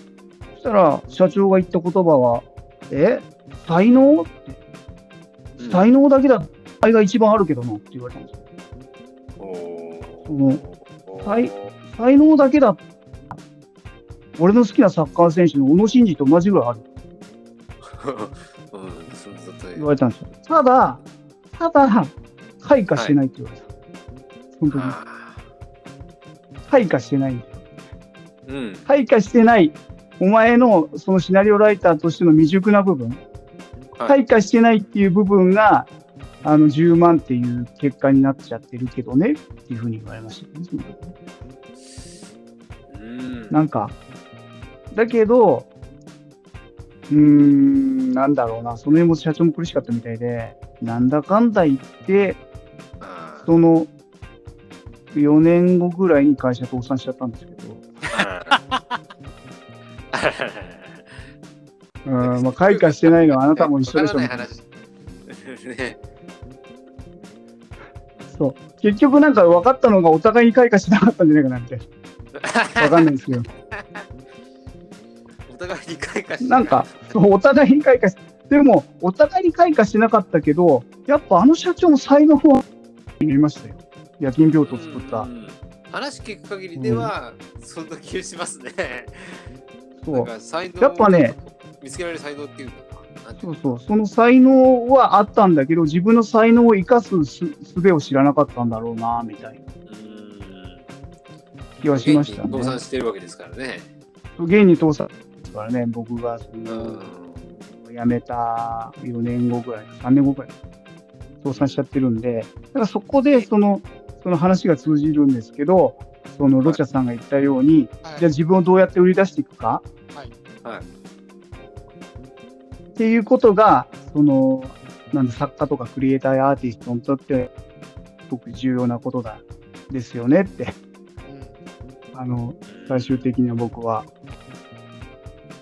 そしたら、社長が言った言葉は、え？才能って、うん才能だけだ、才が一番あるけどなって言われたんですよ。おそのー才才能だけだ、俺の好きなサッカー選手の小野伸二と同じぐらいある 言われたんですよ。ただ、ただ、開花してないって言われた。その時にあ開花してないうん。開花してない。お前のそのシナリオライターとしての未熟な部分、はい開花してないっていう部分が、あの、10万っていう結果になっちゃってるけどねっていうふうに言われましたね。うん。なんか、だけど、うーん、なんだろうな、その辺も社長も苦しかったみたいで、なんだかんだ言って、その、4年後ぐらいに会社倒産しちゃったんですけど、うん、まあ、開花してないのはあなたも一緒でしょ。ね。そう。結局なんか分かったのがお互いに開花しなかったんじゃないかなみたいな。分かんないですけど。お互いに開花してなんか、お互いに開花し、でも、お互いに開花してなかったけど、やっぱあの社長の才能は、見ましたよ。夜勤病棟を作ったう。ん話聞く限りでは、そんな気がしますね。そう。やっぱね、見つけられる才能っていうのかそううそう。その才能はあったんだけど、自分の才能を生かすす術を知らなかったんだろうな、みたいな気はしましたね。現に倒産してるわけですからね。現に倒産ですからね、僕がそうんの、辞めた4年後ぐらい、3年後ぐらい、倒産しちゃってるんで、だからそこでその、その話が通じるんですけど、そのロチャさんが言ったように、はい。じゃあ自分をどうやって売り出していくか、はい。はい。っていうことが、その、なんだ、作家とかクリエイターやアーティストにとって、すごく重要なことだ、ですよねって、あの、最終的には僕は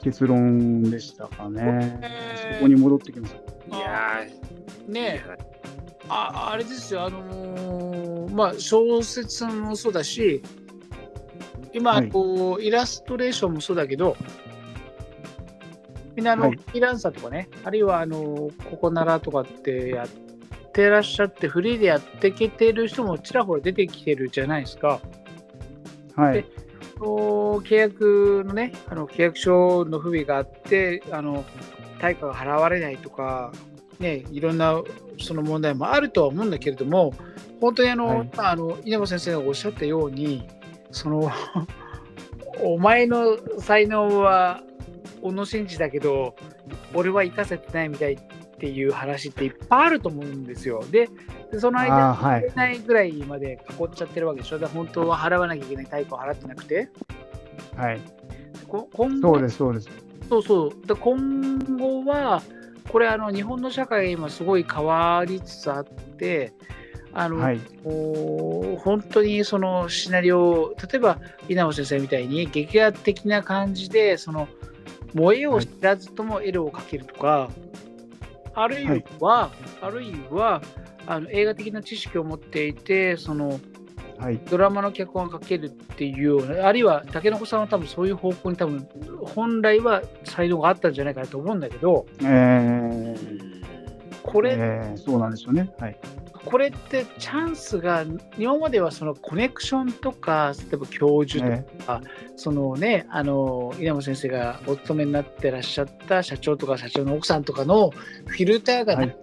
結論でしたかね。えーそこに戻ってきます。いやー、ねえ。ああれですよ、あのーまあ、小説もそうだし、今、はいこうイラストレーションもそうだけど、みんなあの、はいフリーランサーとかね、あるいはあのここならとかってやってらっしゃって、フリーでやっていけてる人もちらほら出てきてるじゃないですか。はい。こう契約のね、あの契約書の不備があって、あの対価が払われないとか、ね、いろんなその問題もあるとは思うんだけれども、本当にあの、はいまああの稲葉先生がおっしゃったように、そのお前の才能は小野伸二だけど、俺は生かせてないみたいっていう話っていっぱいあると思うんですよ。で、でそのあ間、ーはいいけないぐらいまで囲っちゃってるわけでしょ。だから本当は払わなきゃいけない対価を払ってなくて。はい。こ今後そうです、そうです。そうそうで今後はこれあの日本の社会が今すごい変わりつつあってあの、はい。本当にそのシナリオ例えば稲葉先生みたいに劇画的な感じでそのもう絵を知らずとも絵を描けるとか、あるいは、あるいはあの映画的な知識を持っていてそのはい。ドラマの脚本を書けるっていうような、あるいは竹の子さんは多分そういう方向に多分本来は才能があったんじゃないかなと思うんだけど、えーこれ、えーそうなんですよね。はい。これってチャンスが今まではそのコネクションとか例えば教授とか、えそのねあの稲葉先生がお勤めになってらっしゃった社長とか社長の奥さんとかのフィルターがはい。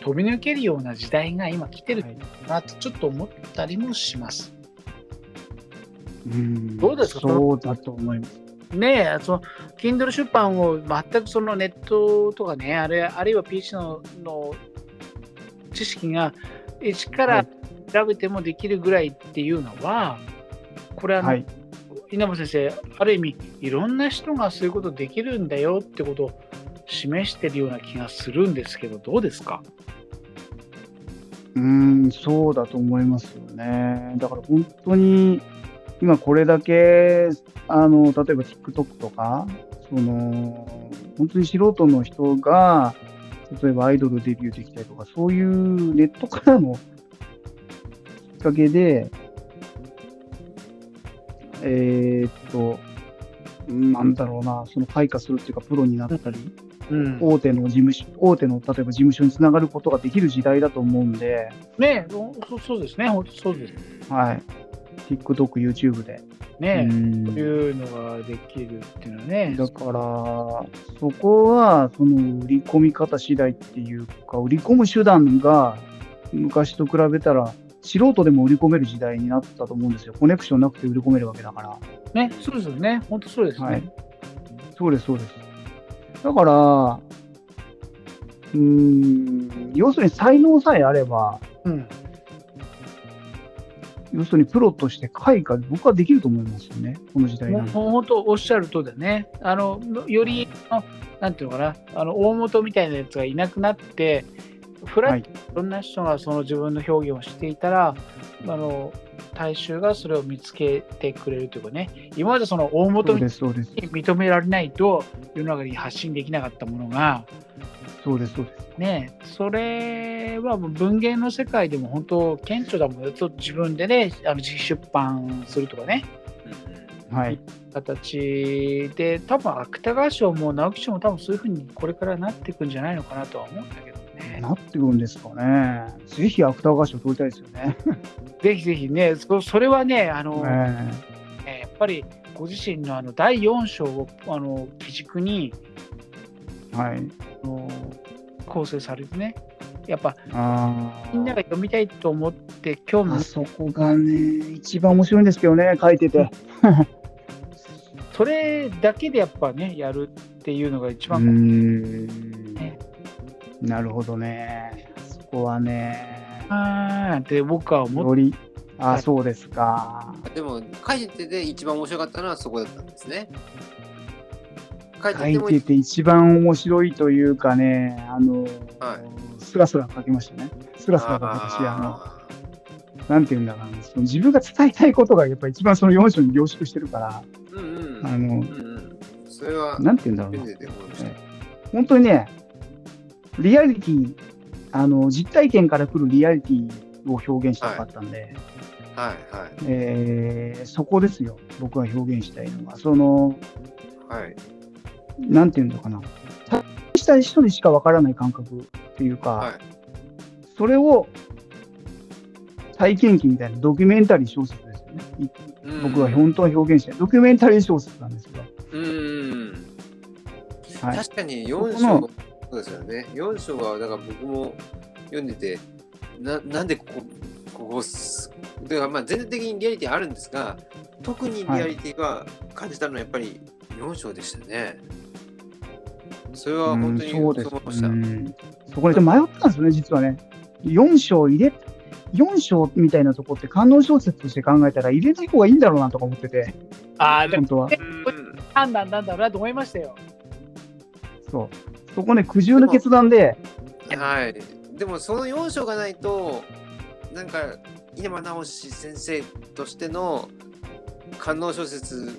飛び抜けるような時代が今来てるはいなとちょっと思ったりもします。うん。どうですか？そうだと思います。ねえ、その Kindle 出版を全くそのネットとかね、あるいはあるいは PC のの知識が一からはい調べてもできるぐらいっていうのは、これあの、はい。稲葉先生、ある意味、いろんな人がそういうことできるんだよってことを示してるような気がするんですけど、どうですか？うん、そうだと思いますよね。だから本当に、今これだけ、あの、例えば TikTok とか、その、本当に素人の人が、例えばアイドルデビューできたりとか、そういうネットからのきっかけで、えーっと、うんなんだろうな、その開花するっていうか、プロになったり、うん、大手の事務所、大手の例えば事務所につながることができる時代だと思うんで、ねえそそうですね、そうです。はい。TikTok、YouTube で。ね。うんいうのができるっていうのはね。だから、そこは、その売り込み方次第っていうか、売り込む手段が昔と比べたら、素人でも売り込める時代になったと思うんですよ。コネクションなくて売り込めるわけだから。ね、そうですよね。本当そうですね。はいそうです、そうです。だから、うーん、要するに才能さえあれば、うん。要するにプロとして開花、僕はできると思いますよね、この時代な。本当おっしゃるとりだね。あの、より、あなんていうのかな、あの大元みたいなやつがいなくなって、フラットにいろんな人がその自分の表現をしていたら、あの大衆がそれを見つけてくれるというかね、今までその大元に。認められないと世の中に発信できなかったものが、そうです、そうです。ね、それはもう文芸の世界でも本当顕著だもんね、と自分でね、あの自費出版するとかね、はい。形で、多分芥川賞も直木賞も多分そういうふうにこれからなっていくんじゃないのかなとは思うんだけどね。なってくるんですかね。ぜひ芥川賞取りたいですよね。ぜひぜひね、そそれはね、あの、ええやっぱりご自身のあの第4章をあの基軸にえはい。あの構成されてね、やっぱあみんなが読みたいと思って興味あそこがね、一番面白いんですけどね、書いてて。それだけでやっぱね、やるっていうのが一番、んね。なるほどね。そこはね、あーなんて僕は思っより、あ、はいそうですか。でも書いててで一番面白かったのはそこだったんですね。書いて書いてて一番面白いというかね、あの、はスラスラ書きましたね。スラスラ書けたし、あの、あなんていうんだかな、その自分が伝えたいことがやっぱ一番その4章に凝縮してるから、ーうんうんあのうんうん。それはなんていうんだろうな読ん。でて思いました。本当にね、リアリティ、あの、実体験から来るリアリティを表現したかったんで、はいはいえーそこですよ、僕が表現したいのは。その、はい。なんていうんだかな、した人にしかわからない感覚っていうか、はいそれを体験記みたいなドキュメンタリー小説ですよね。いうん僕が本当は表現したい。ドキュメンタリー小説なんですよ。うんうん。はい確かに4そ章こ、そうですよね。4章は、だから僕も読んでて、ななんでここ、ここす、だからまあ全体的にリアリティあるんですが、特にリアリティが感じたのはやっぱり4章でしたね。それは本当にうんそうです思いました。うんそこで迷ったんですよね、実はね。4章入れ、4章みたいなとこって観音小説として考えたら入れない方がいいんだろうなとか思ってて、ああ、でも本当は。うん判断なんだろうなと思いましたよ。そう。そこね、苦渋の決断で、はい。でもその4章がないと、なんか稲葉直先生としての官能小説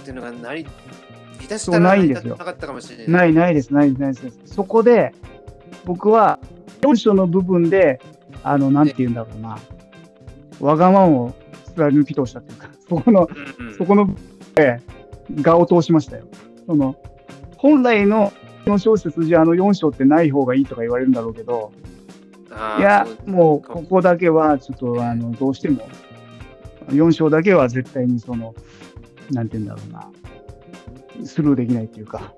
っていうのがなり、下手したそうらないんですよなかったかもしれない。ないないです、ないです、ないです。そこで、僕は4章の部分で、あの、なんて言うんだろうな、わがままを貫き通したっていうか、そこの、うんうんそこの部分で、画を通しましたよ。その、本来のの小説じゃあの4章ってない方がいいとか言われるんだろうけど、いやそ、もうここだけはちょっとあのどうしても4章だけは絶対にそのなんて言うんだろうなスルーできないっていうか。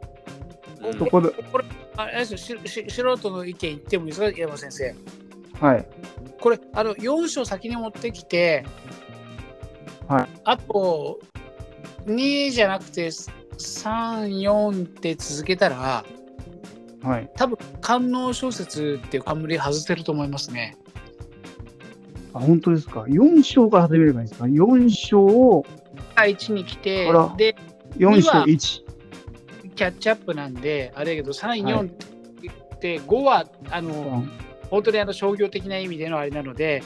うん。そこで。これ、あれですよしし素人の意見言ってもいいですか、山先生。はい。これ、あの4章先に持ってきて、はい。あと2じゃなくて3、4って続けたら、はい。多分官能小説っていう冠外せると思いますね。あ本当ですか？4章から始めればいいですか？4章を1に来てで、4章二は1キャッチアップなんで、あれだけど、3、はい。4って5は、あの、うん。本当にあの商業的な意味でのあれなので、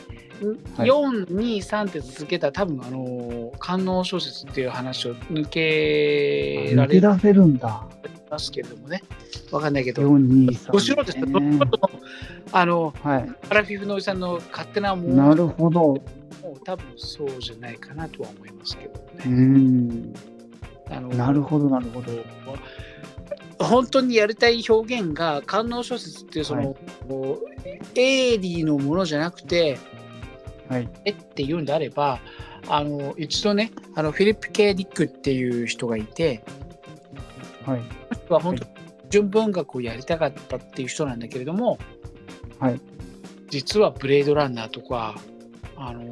はい。4、2、3って続けたら多分あの官能小説っていう話を抜けられ抜け出せるんだ。ますけれどもね、わかんないけど、423ご素人ですよ、ど素人のあのはい。アラフィフのおじさんの勝手なもなのるほど。も多分そうじゃないかなとは思いますけどうね。んあのなるほどなるほど。本当にやりたい表現が官能小説っていうその、はこう営利のものじゃなくてはい。えっていうんであればあの一度ねあのフィリップ・ケイ・ディックっていう人がいてはい。は本当に純文学をやりたかったっていう人なんだけれどもはい。実はブレードランナーとかあの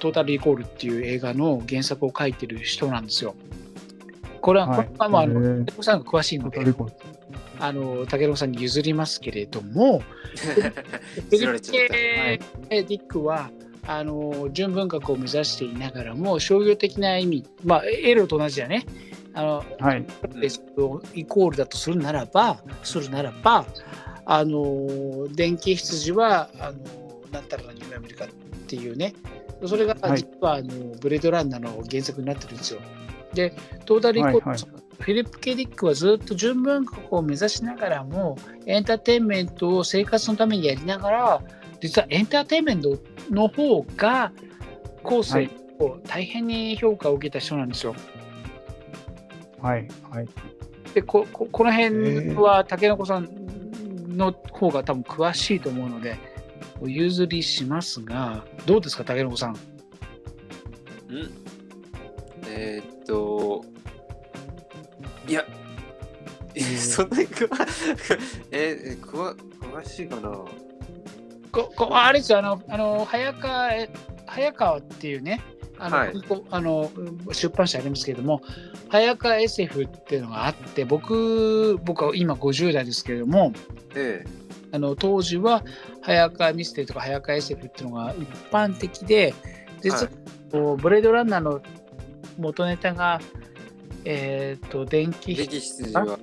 トータル・リコールっていう映画の原作を書いてる人なんですよ。これは、はいこれはもうあの、さんが詳しいので、あの武藤さんに譲りますけれども、ディックは、あの純文学を目指していながらも商業的な意味、まあ、エロと同じだね。あのはい。イコールだとするならば、するならば、あの電気羊はあのなんたらの夢を見るかっていうね、それがはい実はあの、ブレードランナーの原作になってるんですよ。で、トータルイコール、はいはいフィリップ・ケディックはずっと純文学を目指しながらも、エンターテインメントを生活のためにやりながら、実はエンターテインメントの方が後世はいを大変に評価を受けた人なんですよ。はい。はい。でこここの辺は竹の子さんの方が多分詳しいと思うのでお譲りしますがどうですか竹の子さん？うんえーっと、いや、え そんなに詳えー、詳詳しいかな？ここあれですよあのあの早川え早川っていうねあの、はい。こあの出版社ありますけれども早川 SF っていうのがあって僕僕は今50代ですけれどもえあの当時は早川ミステリーとか早川 SF っていうのが一般的で実ははいブレードランナーの元ネタがえっ、と電気え電気羊は、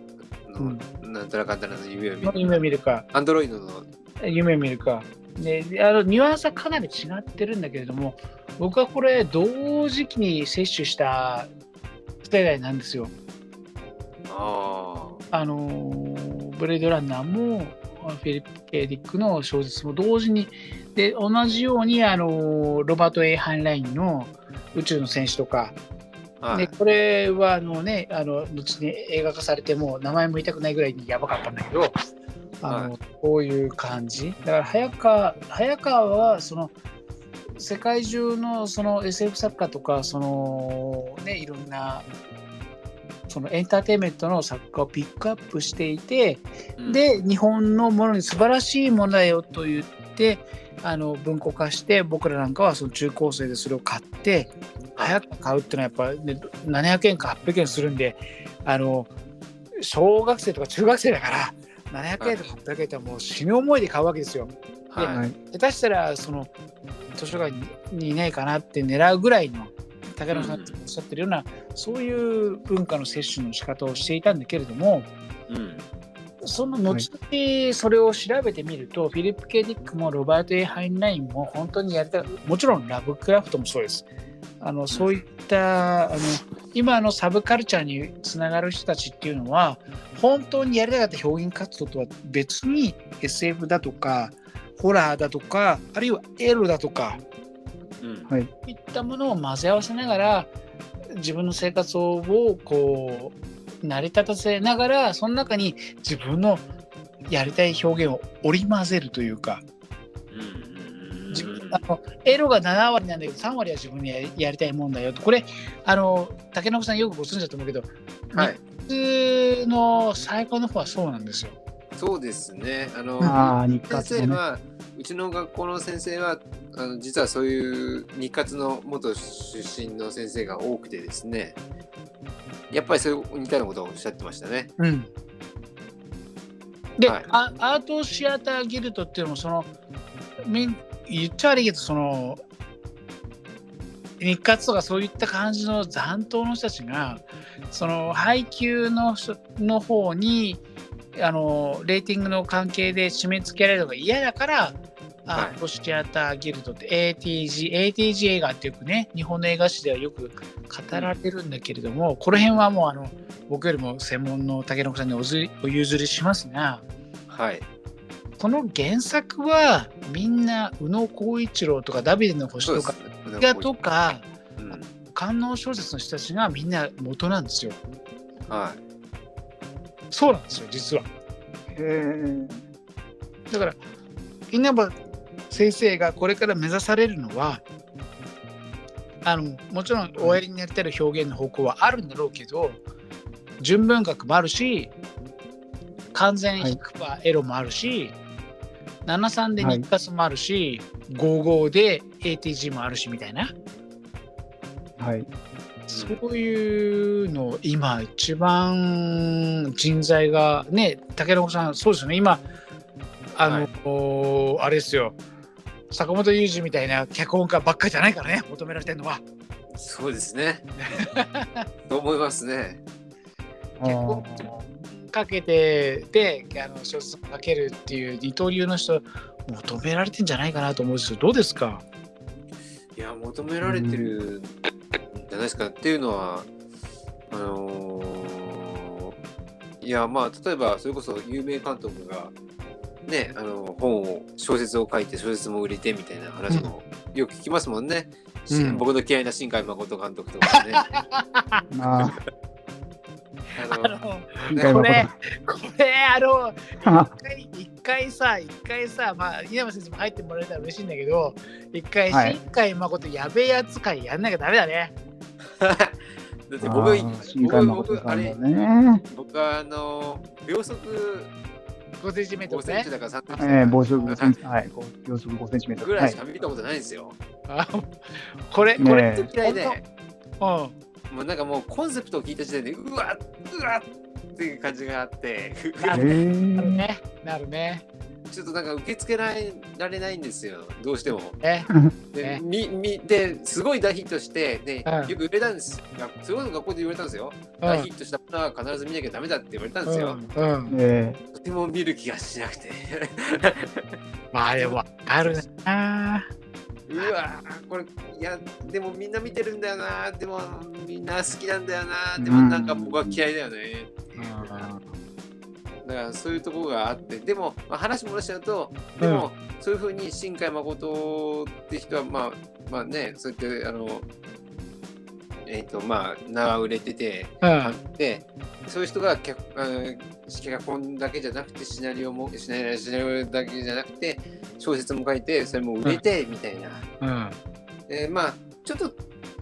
うん。なんたらかんたらの夢を見のる。夢を見るか。アンドロイドの、夢を見るか。であのニュアンスはかなり違ってるんだけれども僕はこれ同時期に摂取した世代なんですよ。ああのーブレードランナーもフィリップ・ケディックの小説も同時にで同じように、あのーロバート・エイ・ハンラインの宇宙の戦士とか、あ、はい。でこれはあの、ね、あの後に映画化されてもう名前も言いたくないぐらいにやばかったんだけどあの、こういう感じ。だから早川早川はその世界中のその SF 作家とかその、ね、いろんなそのエンターテインメントの作家をピックアップしていて、うん、で日本のものに素晴らしいものだよと言ってあの文庫化して僕らなんかはその中高生でそれを買って早く買うっていうのはやっぱ、ね、700円か800円するんであの小学生とか中学生だから700円とか800円ってもう死ぬ思いで買うわけですよ。はい。はい。下手したらその図書館にいないかなって狙うぐらいの竹野さんがおっしゃってるような、そういう文化の摂取の仕方をしていたんだけれどもうん。その後にそれを調べてみると、フィリップ・ K・ディックもロバート・ A・ハインラインも本当にやりたいもちろんラブクラフトもそうです。あのそういったあの今のサブカルチャーにつながる人たちっていうのは本当にやりたかった表現活動とは別に SF だとかホラーだとかあるいはエロだとかうん。はい。いったものを混ぜ合わせながら自分の生活をこう成り立たせながらその中に自分のやりたい表現を織り交ぜるというかあのエロが7割なんだけど3割は自分にやりたいもんだよとこれあの竹中さんよくご存知だと思うけどはい。普通の最高の方はそうなんですよ。そうですね。あの、ああ、日先。生は、うちの学校の先生は、あの実はそういう日活の元出身の先生が多くてですね、やっぱりそういう似たようなことをおっしゃってましたね。うん、で、はいアアートシアターギルドっていうのもそのみん言っちゃ悪いけどその日活とかそういった感じの残党の人たちがその配給の人の方にあのレーティングの関係で締め付けられるのが嫌だから、アはいートシアターギルドって ATG、ATG 映画ってよくね、日本の映画史ではよく語られるんだけれども、この辺はもうあの僕よりも専門の竹中さんにおずお譲りしますが、はい。この原作はみんな宇野浩一郎とかダビデの星そうとですか、映画とか、うん。官能小説の人たちがみんな元なんですよ。はい。そうなんですよ、実は。へえ。だから稲葉先生がこれから目指されるのはあのもちろんおやりになってる表現の方向はあるんだろうけど純文学もあるし完全100%エロもあるし、73で日活もあるし、55で ATG もあるしみたいな。はい。そういうの今一番人材がね竹中さんそうですよね。今あの、おあれですよ坂本雄二みたいな脚本家ばっかりじゃないからね求められてるのは。そうですね。と思いますね。結構かけてであの小説をかけるっていう二刀流の人求められてんじゃないかなと思うんですよどうですか？いや求められてるんじゃないですか、っていうのはあのーいやまあ例えばそれこそ有名監督がねあの本を小説を書いて小説も売れてみたいな話もよく聞きますもんね、しうん。僕の嫌いな新海誠監督とかね。あ。あのこれ誠。これあのあ一回一回さ一回さまあ稲葉先生も入ってもらえたら嬉しいんだけど一回はい。新海誠やべえやつ会やんなきゃダメだね。だって僕あー新海誠さん僕あれ。僕はあの秒速5センチメート5ルねセンチ。だから3センチだえからー、棒速5センチ、はい、こう秒速5センチメートル。ぐらはいいしか見たことないんですよ。あこれこねれ、え嫌いで、うん。もうなんかもうコンセプトを聞いた時点でうわっうわっっていう感じがあって、なるー、ね。なるね。ちょっとなんか受け付けられられないんですよ、どうしても。ねで、ねみみですごい大ヒットして、でうんよく売れたんです。がすごい学校で言われたんですよ。うん大ヒットしたものは必ず見なきゃダメだって言われたんですよ。うんうん。えとても見る気がしなくて。まあでもわかるな。うわこれいやでもみんな見てるんだよなでもみんな好きなんだよなでもなんか僕は嫌いだよねうだからそういうところがあってでも、まあ、話戻しちゃうとでも、そういうふうに新海誠って人はまあまあねそうやってあのえっ、とまあ名は売れててうん。でそういう人が脚本だけじゃなくてシナリオもシナリオシナリオだけじゃなくて小説も書いてそれも売れてみたいな。うん。えーまあちょっと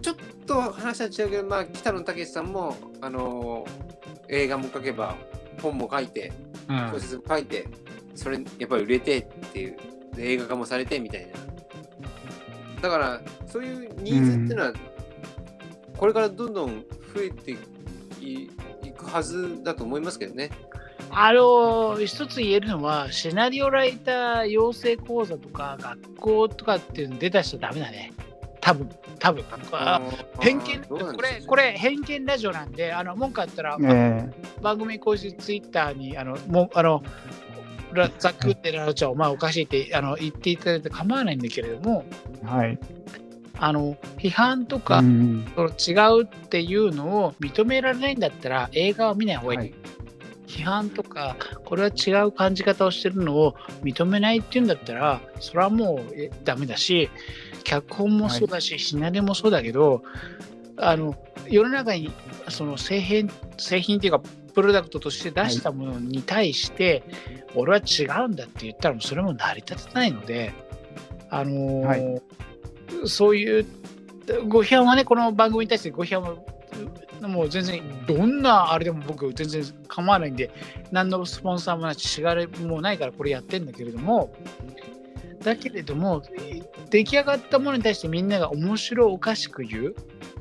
ちょっと話は違うけど、まあ、北野武さんも、あのー映画も書けば本も書いてうん。小説も書いて、それやっぱり売れてっていうで映画化もされてみたいな。だからそういうニーズっていうのは、これからどんどん増えていいくはずだと思いますけどね。あの一つ言えるのはシナリオライター養成講座とか学校とかっていうの出た人はダメだね多分多分。あ偏見。これこれ偏見ラジオなんであの文句あったら、え。番組公式ツイッターにあのもうあのラザックってラロちゃんお前おかしいってあの言っていただいて構わないんだけれどもー、はい。あの批判とか、うん。その違うっていうのを認められないんだったら映画は見ない方がいい。はい。批判とかこれは違う感じ方をしてるのを認めないっていうんだったらそれはもうえダメだし脚本もそうだし、シナリオもそうだけどあの世の中にその製品製品っていうかプロダクトとして出したものに対して、俺は違うんだって言ったらそれも成り立たないのであのーはい。そういうご批判はねこの番組に対してご批判はもう全然どんなあれでも僕全然構わないんで何のスポンサーもないししがれもないからこれやってんだけれどもだけれども出来上がったものに対してみんなが面白おかしく言う。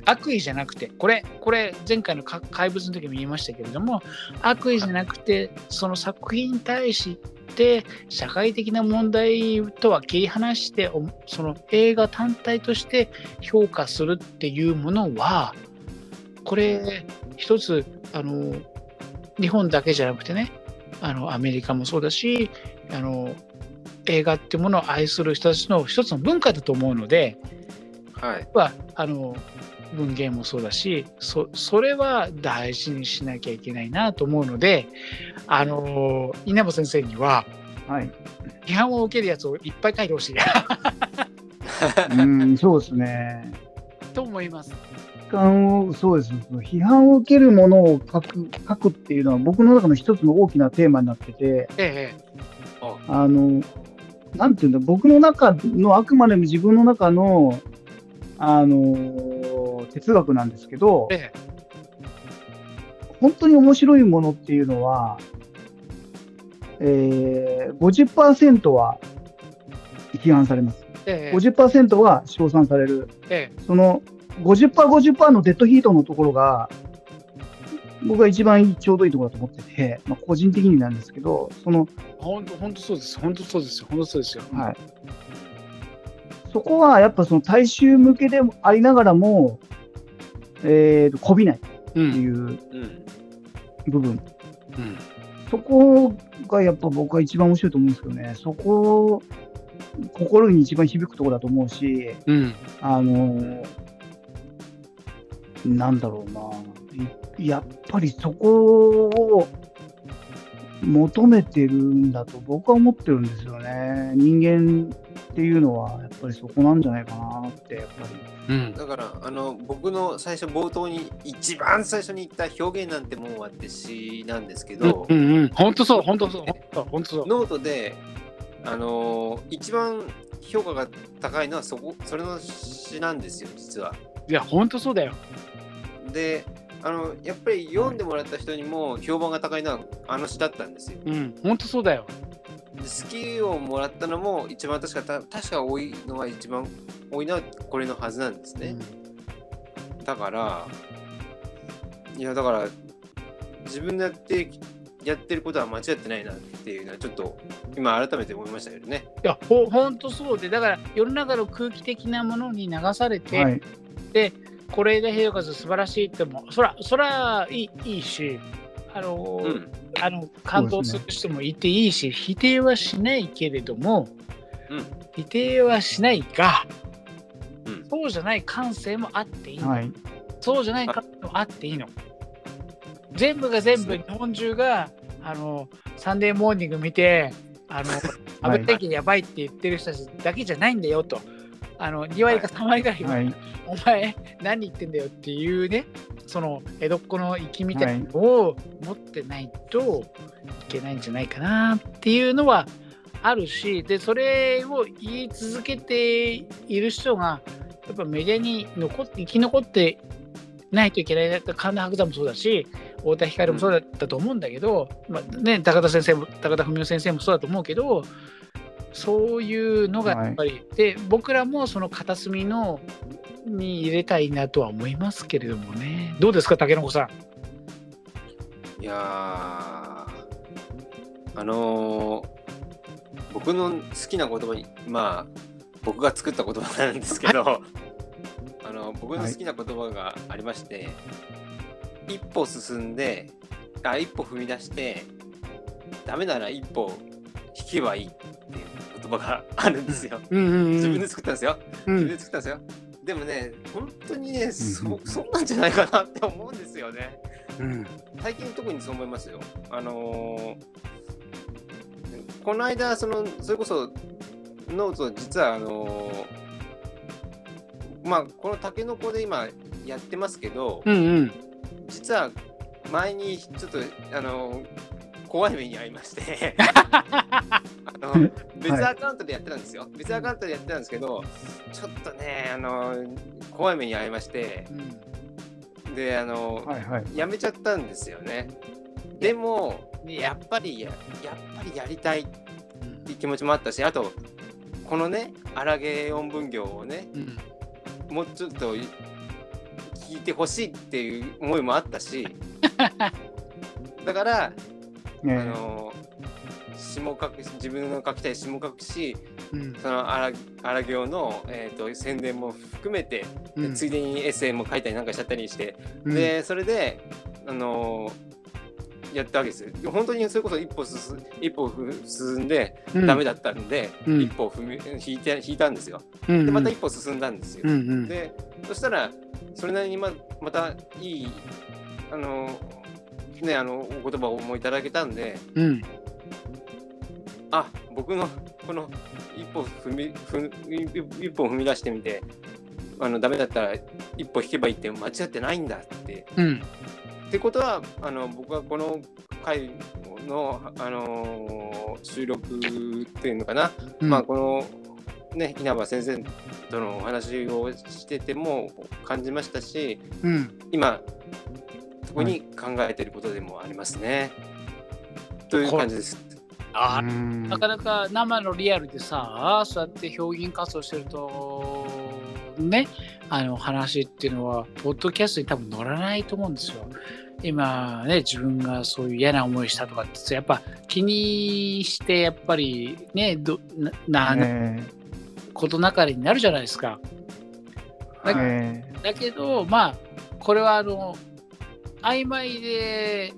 悪意じゃなくてこれこれ前回の怪物の時も言いましたけれども悪意じゃなくてその作品に対して社会的な問題とは切り離してその映画単体として評価するっていうものはこれ一つあの日本だけじゃなくてねあのアメリカもそうだしあの映画っていうものを愛する人たちの一つの文化だと思うのではい。はあの文芸もそうだしそそれは大事にしなきゃいけないなと思うのであの稲葉先生にははい。批判を受けるやつをいっぱい書いてほしい うん、そうですね。と思います。批判を、そうです。その批判を受けるものを書く、書くっていうのは僕の中の一つの大きなテーマになってて、ええあの、なんていうんだ、僕の中の、あくまでも自分の中の、あの、哲学なんですけど、ええ本当に面白いものっていうのは、えー、50%は批判されます。ええ50%は称賛される。えその50%、50%のデッドヒートのところが、僕が一番ちょうどいいところだと思ってて、まあ、個人的になんですけど、その、本当本当そうです。本当そうですよ。本当そうですよ。はい。そこはやっぱその大衆向けでもありながらも、えーと、こびないってうん。いううん。部分。うんそこがやっぱ僕は一番面白いと思うんですけどね。そこ、心に一番響くところだと思うし、うん。あのーなんだろうな。いやっぱりそこを求めてるんだと僕は思ってるんですよね。人間っていうのはやっぱりそこなんじゃないかなって、やっぱり。うん。だからあの僕の最初冒頭に一番最初に言った表現なんてもんはって詩なんですけど、うんうん。本当そう。本当そう。本当本当そう。ノートであのー一番評価が高いのはそこそれの詩なんですよ実は。いや、本当そうだよ。であのやっぱり読んでもらった人にも評判が高いのはあの詩だったんですよ。うん。本当そうだよ。で好きをもらったのも一番確かた確か多いのは一番多いのはこれのはずなんですね。だからいやだから自分でやってやってることは間違ってないなっていうのはちょっと今改めて思いましたけどね。いや、ほ本当そうで、だから世の中の空気的なものに流されて、はい。これで平和素晴らしいっても、そら、そらいいいいし、あの、うんあの感動する人もいていいし、否定はしないけれども、うん否定はしないが、うんそうじゃない感性もあっていいの、はい。そうじゃない感性もあっていいの。全部が全部、日本中があのサンデーモーニング見て、あの安倍政権やばいって言ってる人たちだけじゃないんだよと。あの2割か3割ぐらいは、はい。お前何言ってんだよっていうねその江戸っ子の粋みたいなのを持ってないといけないんじゃないかなっていうのはあるしでそれを言い続けている人がやっぱメディアに残って生き残ってないといけないな神田伯山もそうだし太田光もそうだったと思うんだけど、まあね、高田先生も高田文夫先生もそうだと思うけどそういうのがやっぱり、で僕らもその片隅のに入れたいなとは思いますけれどもね。どうですか竹の子さん？いやーあのー僕の好きな言葉にまあ僕が作った言葉なんですけどあの僕の好きな言葉がありまして、一歩進んであ一歩踏み出してダメなら一歩引けばいいっていう言葉があるんですよ。うんうん自分で作ったんですよ。うん自分で作ったんですよ。でもね、本当にね、うんそうんそんなんじゃないかなって思うんですよね。うん最近特にそう思いますよ。あのーこの間、その、それこそ、ノート、実は、あのーまあ、このタケノコで今やってますけど、うんうん実は前にちょっと、あのー怖い目に遭いましてあの別アカウントでやってたんですよ。別アカウントでやってたんですけど、ちょっとね、あのー怖い目に遭いまして、で、あのーはい。はい。やめちゃったんですよね。でも、やっぱりや、やっぱりやりたいっていう気持ちもあったし、あと、このね、荒げ音分業をね、うんもうちょっと聞いてほしいっていう思いもあったし、だから、あねの詩も書く自分の書きたい詩も書くし、うん。その荒荒行の、えー、と宣伝も含めて、うん。ついでにエッセイも書いたりなんかしちゃったりして、うん。でそれで、あのーやったわけです。よ。本当にそれこそ一歩進一歩ふ進んでうん。ダメだったんで、うん。一歩踏み引いて引いたんですよ。うんでまた一歩進んだんですよ。うんうん。でそしたらそれなりにままたいいあのーねあのお言葉を思いいただけたんで。うん。あ僕のこの一歩踏み踏一歩踏み出してみてあのダメだったら一歩引けばいいって間違ってないんだって。うん。ってことはあの僕はこの回の、あのー収録っていうのかな、うん。まあこのね稲葉先生とのお話をしてても感じましたしうん。今特に考えてることでもありますね。という感じです。あなかなか生のリアルでさそうやって表現活動してるとねあの話っていうのは、ポッドキャストに多分乗らないと思うんですよ。今ね、自分がそういう嫌な思いしたとかって、やっぱ気にして、やっぱりね、どななえことなかれになるじゃないですか。ーだえだけど、まあ、これはあの、曖昧で、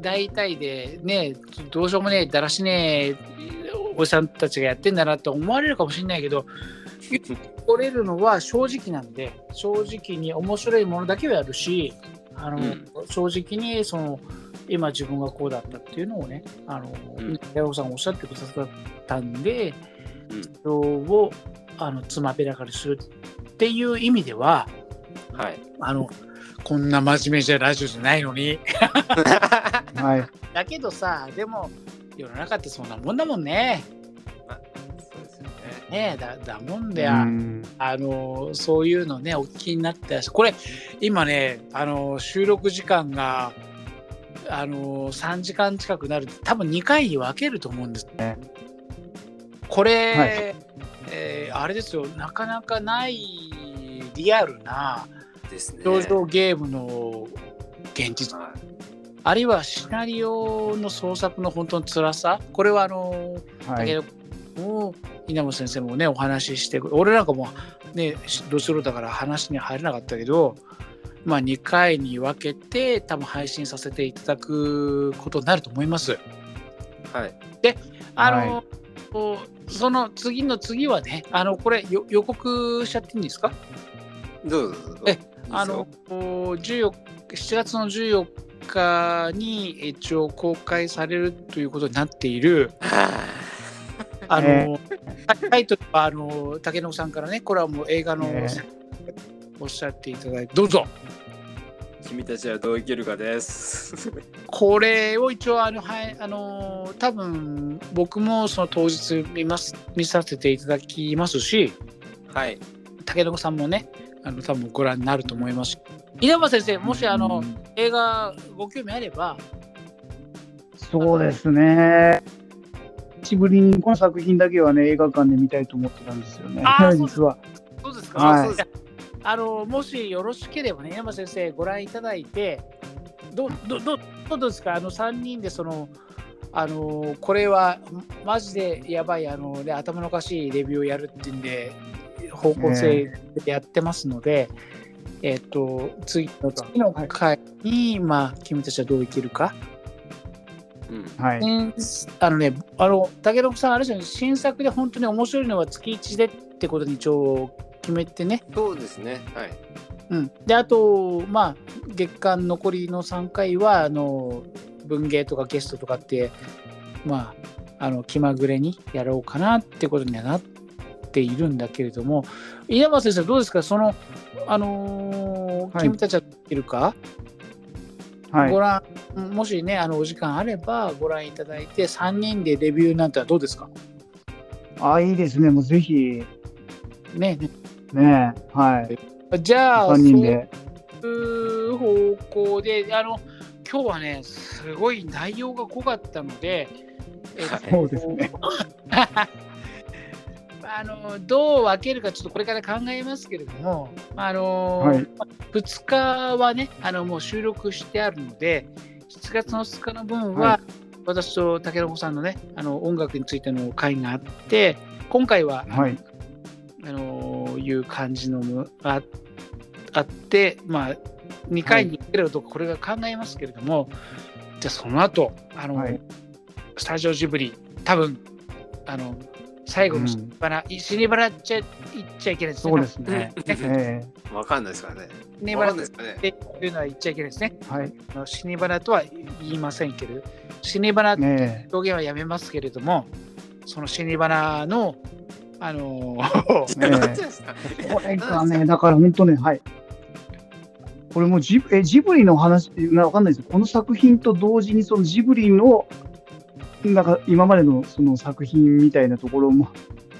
大体で、ね、どうしようもねえ、だらしねえ、おじさんたちがやってんだなって思われるかもしれないけど、取れるのは正直なんで、正直に面白いものだけをやるし、あのうん。正直にその今自分がこうだったっていうのをね、あの、うん。さんおっしゃってくださったんで、うん。それをあのつまびらかにするっていう意味では、はい。あの、こんな真面目じゃラジオじゃないのに。ーはい。だけどさ、でも、世の中ってそんなもんだもんね。そうですよね。ねえだだもんうで、んあの、そういうのね、お聞きになってたし、これ、今ね、あの、収録時間が、あの、3時間近くなる多分2回に分けると思うんですね。これ、はいえーあれですよ、なかなかないリアルなですね。表情ゲームの現実はいあるいはシナリオの創作の本当の辛さこれはあのはい。だけども稲本先生もねお話しして俺なんかもねど素人だから話に入れなかったけどまあ2回に分けて多分配信させていただくことになると思います。はい。あの、その次の次はねあのこれよ予告しちゃっていいんですか？どうぞどうぞ。えあの14 7月の14日に一応公開されるということになっているあ。の、えタイトルはあの竹野さんからねこれはもう映画の、えおっしゃっていただいてどうぞ。君たちはどう生きるかです。これを一応あの、はい、あの多分僕もその当日見ます見させていただきますしはい。竹野さんもねあの多分ご覧になると思います。稲葉先生もしあの、うん。映画ご興味あれば。そうですね。久しぶりにこの作品だけはね、映画館で見たいと思ってたんですよね。あーそう。です。実は。そうですか、はい。あのもしよろしければね稲葉先生ご覧いただいてどどどどうですか？あの3人でそのあのこれはマジでやばいあの、ね、頭のおかしいレビューをやるっていうんで方向性でやってますので、えっ、と次の次の回に、まあ君たちはどう生きるか、うん。はい。新あのねあの武田さんあれですよね新作で本当に面白いのは月1でってことに一応決めてねそうですね。はい。うん、であとまあ月間残りの3回はあの文芸とかゲストとかってまああの気まぐれにやろうかなってことにはなっているんだけれども稲葉先生どうですか？そのあのーはい君たちはできるか、はいご。覧もしねあのお時間あればご覧いただいて3人でレビューなんてはどうですか？あ、いいですね。もうぜひ、ねねね、はい。じゃあ3人で。う方向であの今日はねすごい内容が濃かったので、えっとそうですね。あのどう分けるかちょっとこれから考えますけれども、あのはい。2日はねあのもう収録してあるので7月の2日の分は、は私と竹野子さんのねあの音楽についての会があって今回は、はい。あのいう感じのもああって、まあ、2回に1回とかこれが考えますけれども、じゃあその後あの、はい。スタジオジブリ多分あの最後の死に花、死に花っちゃ言っちゃいけないですね。そうですね。えわかんないですからね。死にわ花っ。ていうのは言っちゃいけないですね。えはい。あの死に花とは言いませんけれど、死に花ってね表現はやめますけれども、その死に花の、あの えなんていうんですか？えこれがね、だから本当ね、はい。これもジブえジブリの話、なわかんないですよ。この作品と同時にそのジブリの、なんか今までのその作品みたいなところも、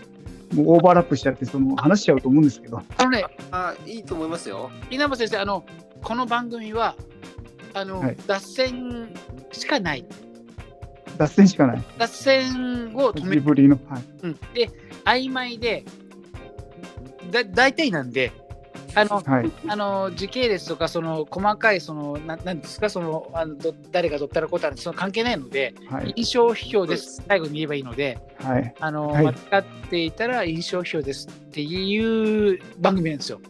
もうオーバーラップしちゃって、その話しちゃうと思うんですけど。あのね、あ、いいと思いますよ。稲葉先生、あのこの番組はあの、はい脱線しかない。脱線しかない。脱線を止めジブリの。はい。うん、で、曖昧で、だ大体なんで、あの、はい。あの時系列とかその細かいそのななんですか？そのあのど誰がどったらこうたらその関係ないのではい。印象批評です最後に言えばいいのではい。あの、はい間違っていたら印象批評ですっていう番組なんですよ。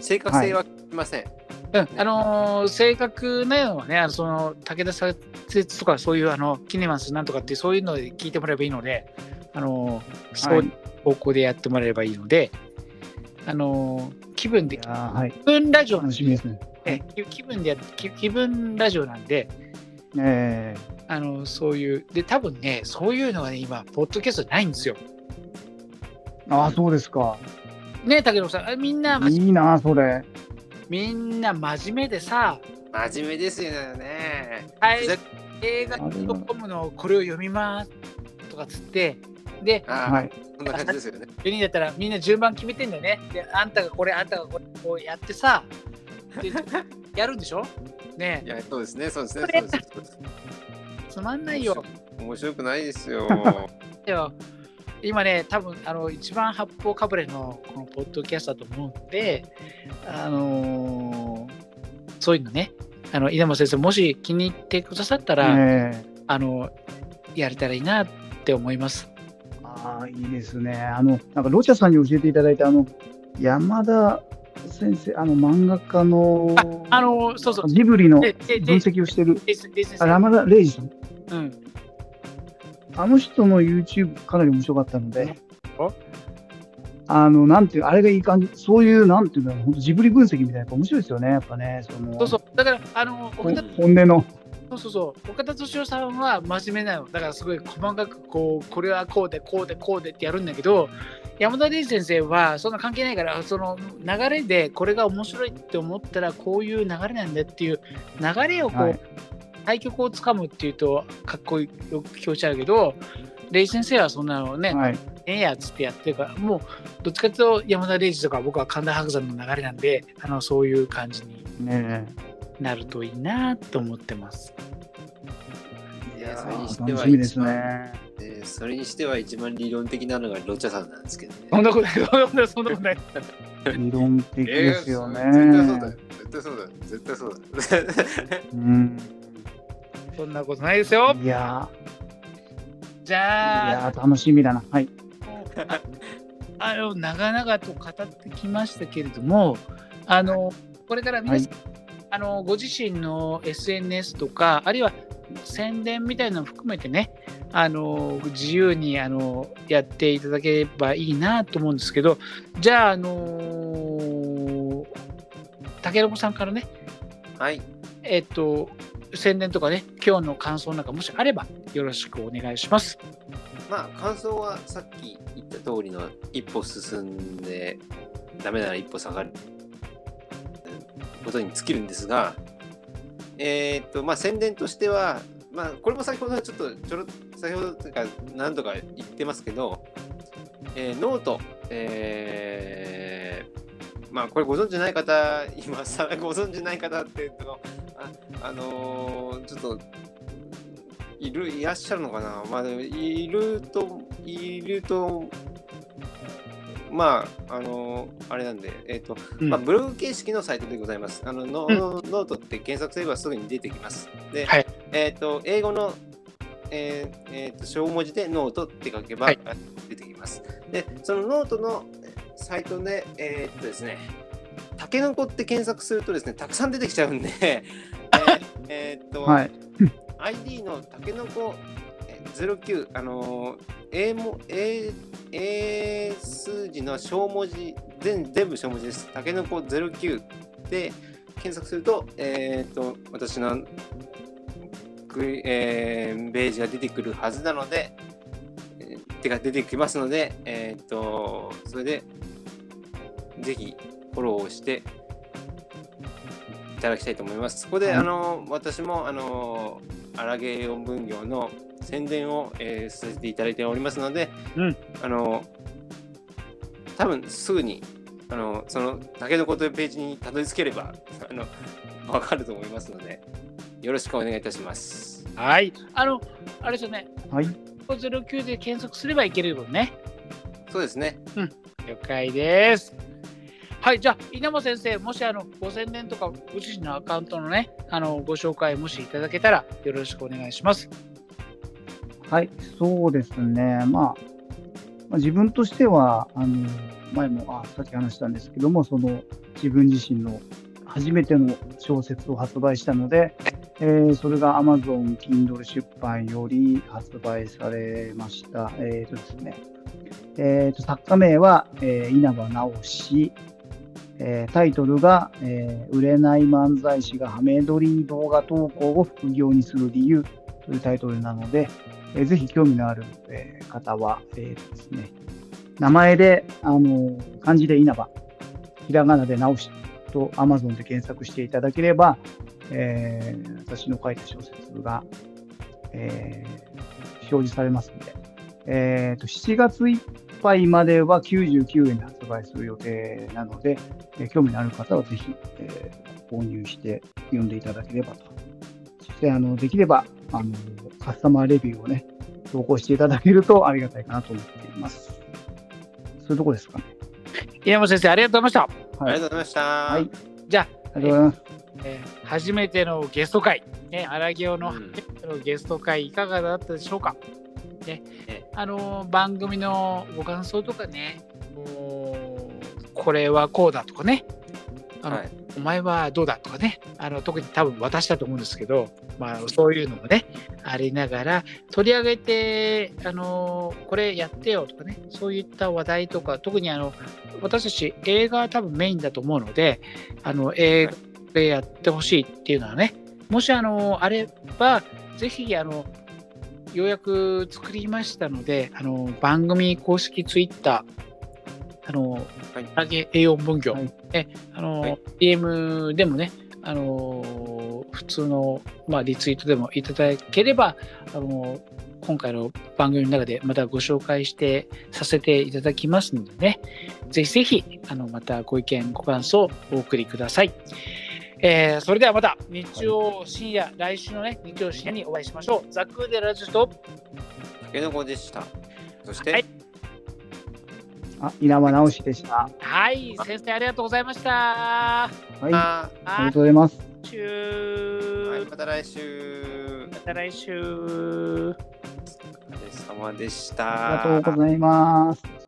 正確性は聞きません。うん、あのー正確なのはね、あのその武田左折とかそういうあのキネマンスなんとかってそういうので聞いてもらえばいいので、あのーそういう方向でやってもらえればいいので、あのー気分ではい。気分ラジオなんでですね。え気気分でや気気分ラジオなんで、えあのそういうで多分ねそういうのがね今ポッドキャストないんですよ。ー、ああ、そうですか。ね武田さんあみんないいな、それ。みんな真面目でさ、真面目ですよね。はい映画 .com のこれを読みますとかっつってではい。そんな感じですよね。4人だったらみんな順番決めてんだよね。で、あんたがこれ、あんたがこれ、こうやってさ、でやるんでしょ？ねいや、そうですね、そうですね。そうですつまんないよ。面白くないですよ。よ今ね、多分あの一番八方かぶれのこのポッドキャストだと思うんで、あのーそういうのね、あの稲本先生、もし気に入ってくださったら、ええあのやれたらいいなって思います。ああ、いいですね。あの、なんか、ロチャさんに教えていただいた、あの、山田先生、あの、漫画家の、あのそうそう。ジブリの分析をしてる、山田礼二さん。うん、あの人の YouTube かなり面白かったのでお、あ？の、なんていう、あれがいい感じ、そういう、なんていうの、本当ジブリ分析みたいな、やっぱ面白いですよね、やっぱね、その、そうそう、だから、あの、本音の、そうそうそう。岡田敏夫さんは真面目なの。だからすごい細かくこうこれはこうでこうでこうでってやるんだけど山田礼二先生はそんな関係ないからその流れでこれが面白いって思ったらこういう流れなんだっていう流れをこう、はい。対局をつかむっていうとかっこいいよく聞こえちゃうけど礼二先生はそんなのね、はい、ええやっつってやってるからもうどっちかっていうと山田礼二とか僕は神田伯山の流れなんであのそういう感じに。ねなるといいなと思ってます。いや、それにえ、しては一番、ね。えーそれにしては一番理論的なのがロチャさんなんですけどね。そんなことない、そんなことない、そんなことない。理論的ですよね。えー絶対そうだよ。絶対そうだよ。絶対そうだよ。うん、そんなことないですよ。いやじゃあ、やー楽しみだな。はい。ああの長々と語ってきましたけれども、あのこれから皆さん、あのご自身の SNS とか、あるいは宣伝みたいなのも含めてね、あの自由にあのやっていただければいいなと思うんですけど、じゃあ、あの竹の子さんからね、はい。えっと、宣伝とかね、今日の感想なんかもしあればよろしくお願いします。まあ、感想はさっき言った通りの一歩進んで、ダメなら一歩下がることに尽きるんですが、えーっと、まあ、宣伝としては、まあ、これも先ほどちょっと、ちょろ先ほどというか、何度か言ってますけど、えーノート、えーまあ、これご存知ない方、今さご存知ない方って言うと、あ、あのーちょっと、いる、いらっしゃるのかな？まあ、でもいると、いると、まあ、あのーあれなんで、えっ、と、うんまあ、ブログ形式のサイトでございます。あのノノートって検索すればすぐに出てきます。で、はいえっ、と、英語の、えーえーと小文字でノートって書けば、はい出てきます。で、そのノートのサイトで、えーっとですね、タケノコって検索するとですね、たくさん出てきちゃうんで、えっと、はい。ID のタケノコえー09、あのー、英も英英数字の小文字全、全部小文字です。タケノコ09で検索すると、えーっと、私のえーページが出てくるはずなので、えー手が出てきますので、えーっと、それで、ぜひフォローをしていただきたいと思います。そこで、はいあの私もあの荒毛4分業の宣伝を、えーさせていただいておりますので、うんあの多分すぐにあのそのタケノコというページにたどり着ければあのわかると思いますので、よろしくお願いいたします。はい。あの、あれですよね、はい。09で検索すればいけるよね。そうですね。了解です。はい、じゃあ、稲葉先生、もしあのご宣伝とか、ご自身のアカウントのね、あのご紹介、もしいただけたらよろしくお願いします。はい、そうですね。まあ、まあ自分としては、あの、前も、あ、さっき話したんですけども、その、自分自身の初めての小説を発売したので、えーそれが Amazon Kindle 出版より発売されました。えっ、とですね、えーと、作家名は、えー稲葉直氏、えータイトルが、えー売れない漫才師がハメ撮り動画投稿を副業にする理由というタイトルなので、えーぜひ興味のある、えー方は、えーですね、名前で、あのー漢字で稲葉、ひらがなで直しと Amazon で検索していただければ、えー私の書いた小説が、えー表示されますので、えーと、7月いっぱいまでは99円で発売する予定なので、えー興味のある方はぜひ、えー購入して読んでいただければと。そして、あの、できれば、あの、カスタマーレビューをね、投稿していただけるとありがたいかなと思っています。そういうとこですかね。稲葉先生、ありがとうございました。ありがとうございました。はいじゃあ、ありがとうございます。えー初めてのゲスト会、ね、荒行のうん初めてのゲスト会いかがだったでしょうか、ねねあのー番組のご感想とかねもうこれはこうだとかねあの、はいお前はどうだとかねあの特に多分私だと思うんですけど、まあ、そういうのもねありながら取り上げてあのこれやってよとかねそういった話題とか特にあの私たち映画は多分メインだと思うのであの映画でやってほしいっていうのはねもしあのあればぜひあのようやく作りましたのであの番組公式ツイッターあのはい栄養分業、はいねあの、はい DM でもねあの普通の、まあ、リツイートでもいただければあの今回の番組の中でまたご紹介してさせていただきますのでねぜひぜひあのまたご意見ご感想お送りください。えーそれではまた日曜深夜、来週のね、日曜深夜にお会いしましょう。ザクーデラジオと、たけのこでした。そして、はいあ、稲葉直しでした。はい、先生ありがとうございました。はい。あありがとうございます。来週、ーはい、また来週。また来週。お疲れ様でした。ありがとうございます。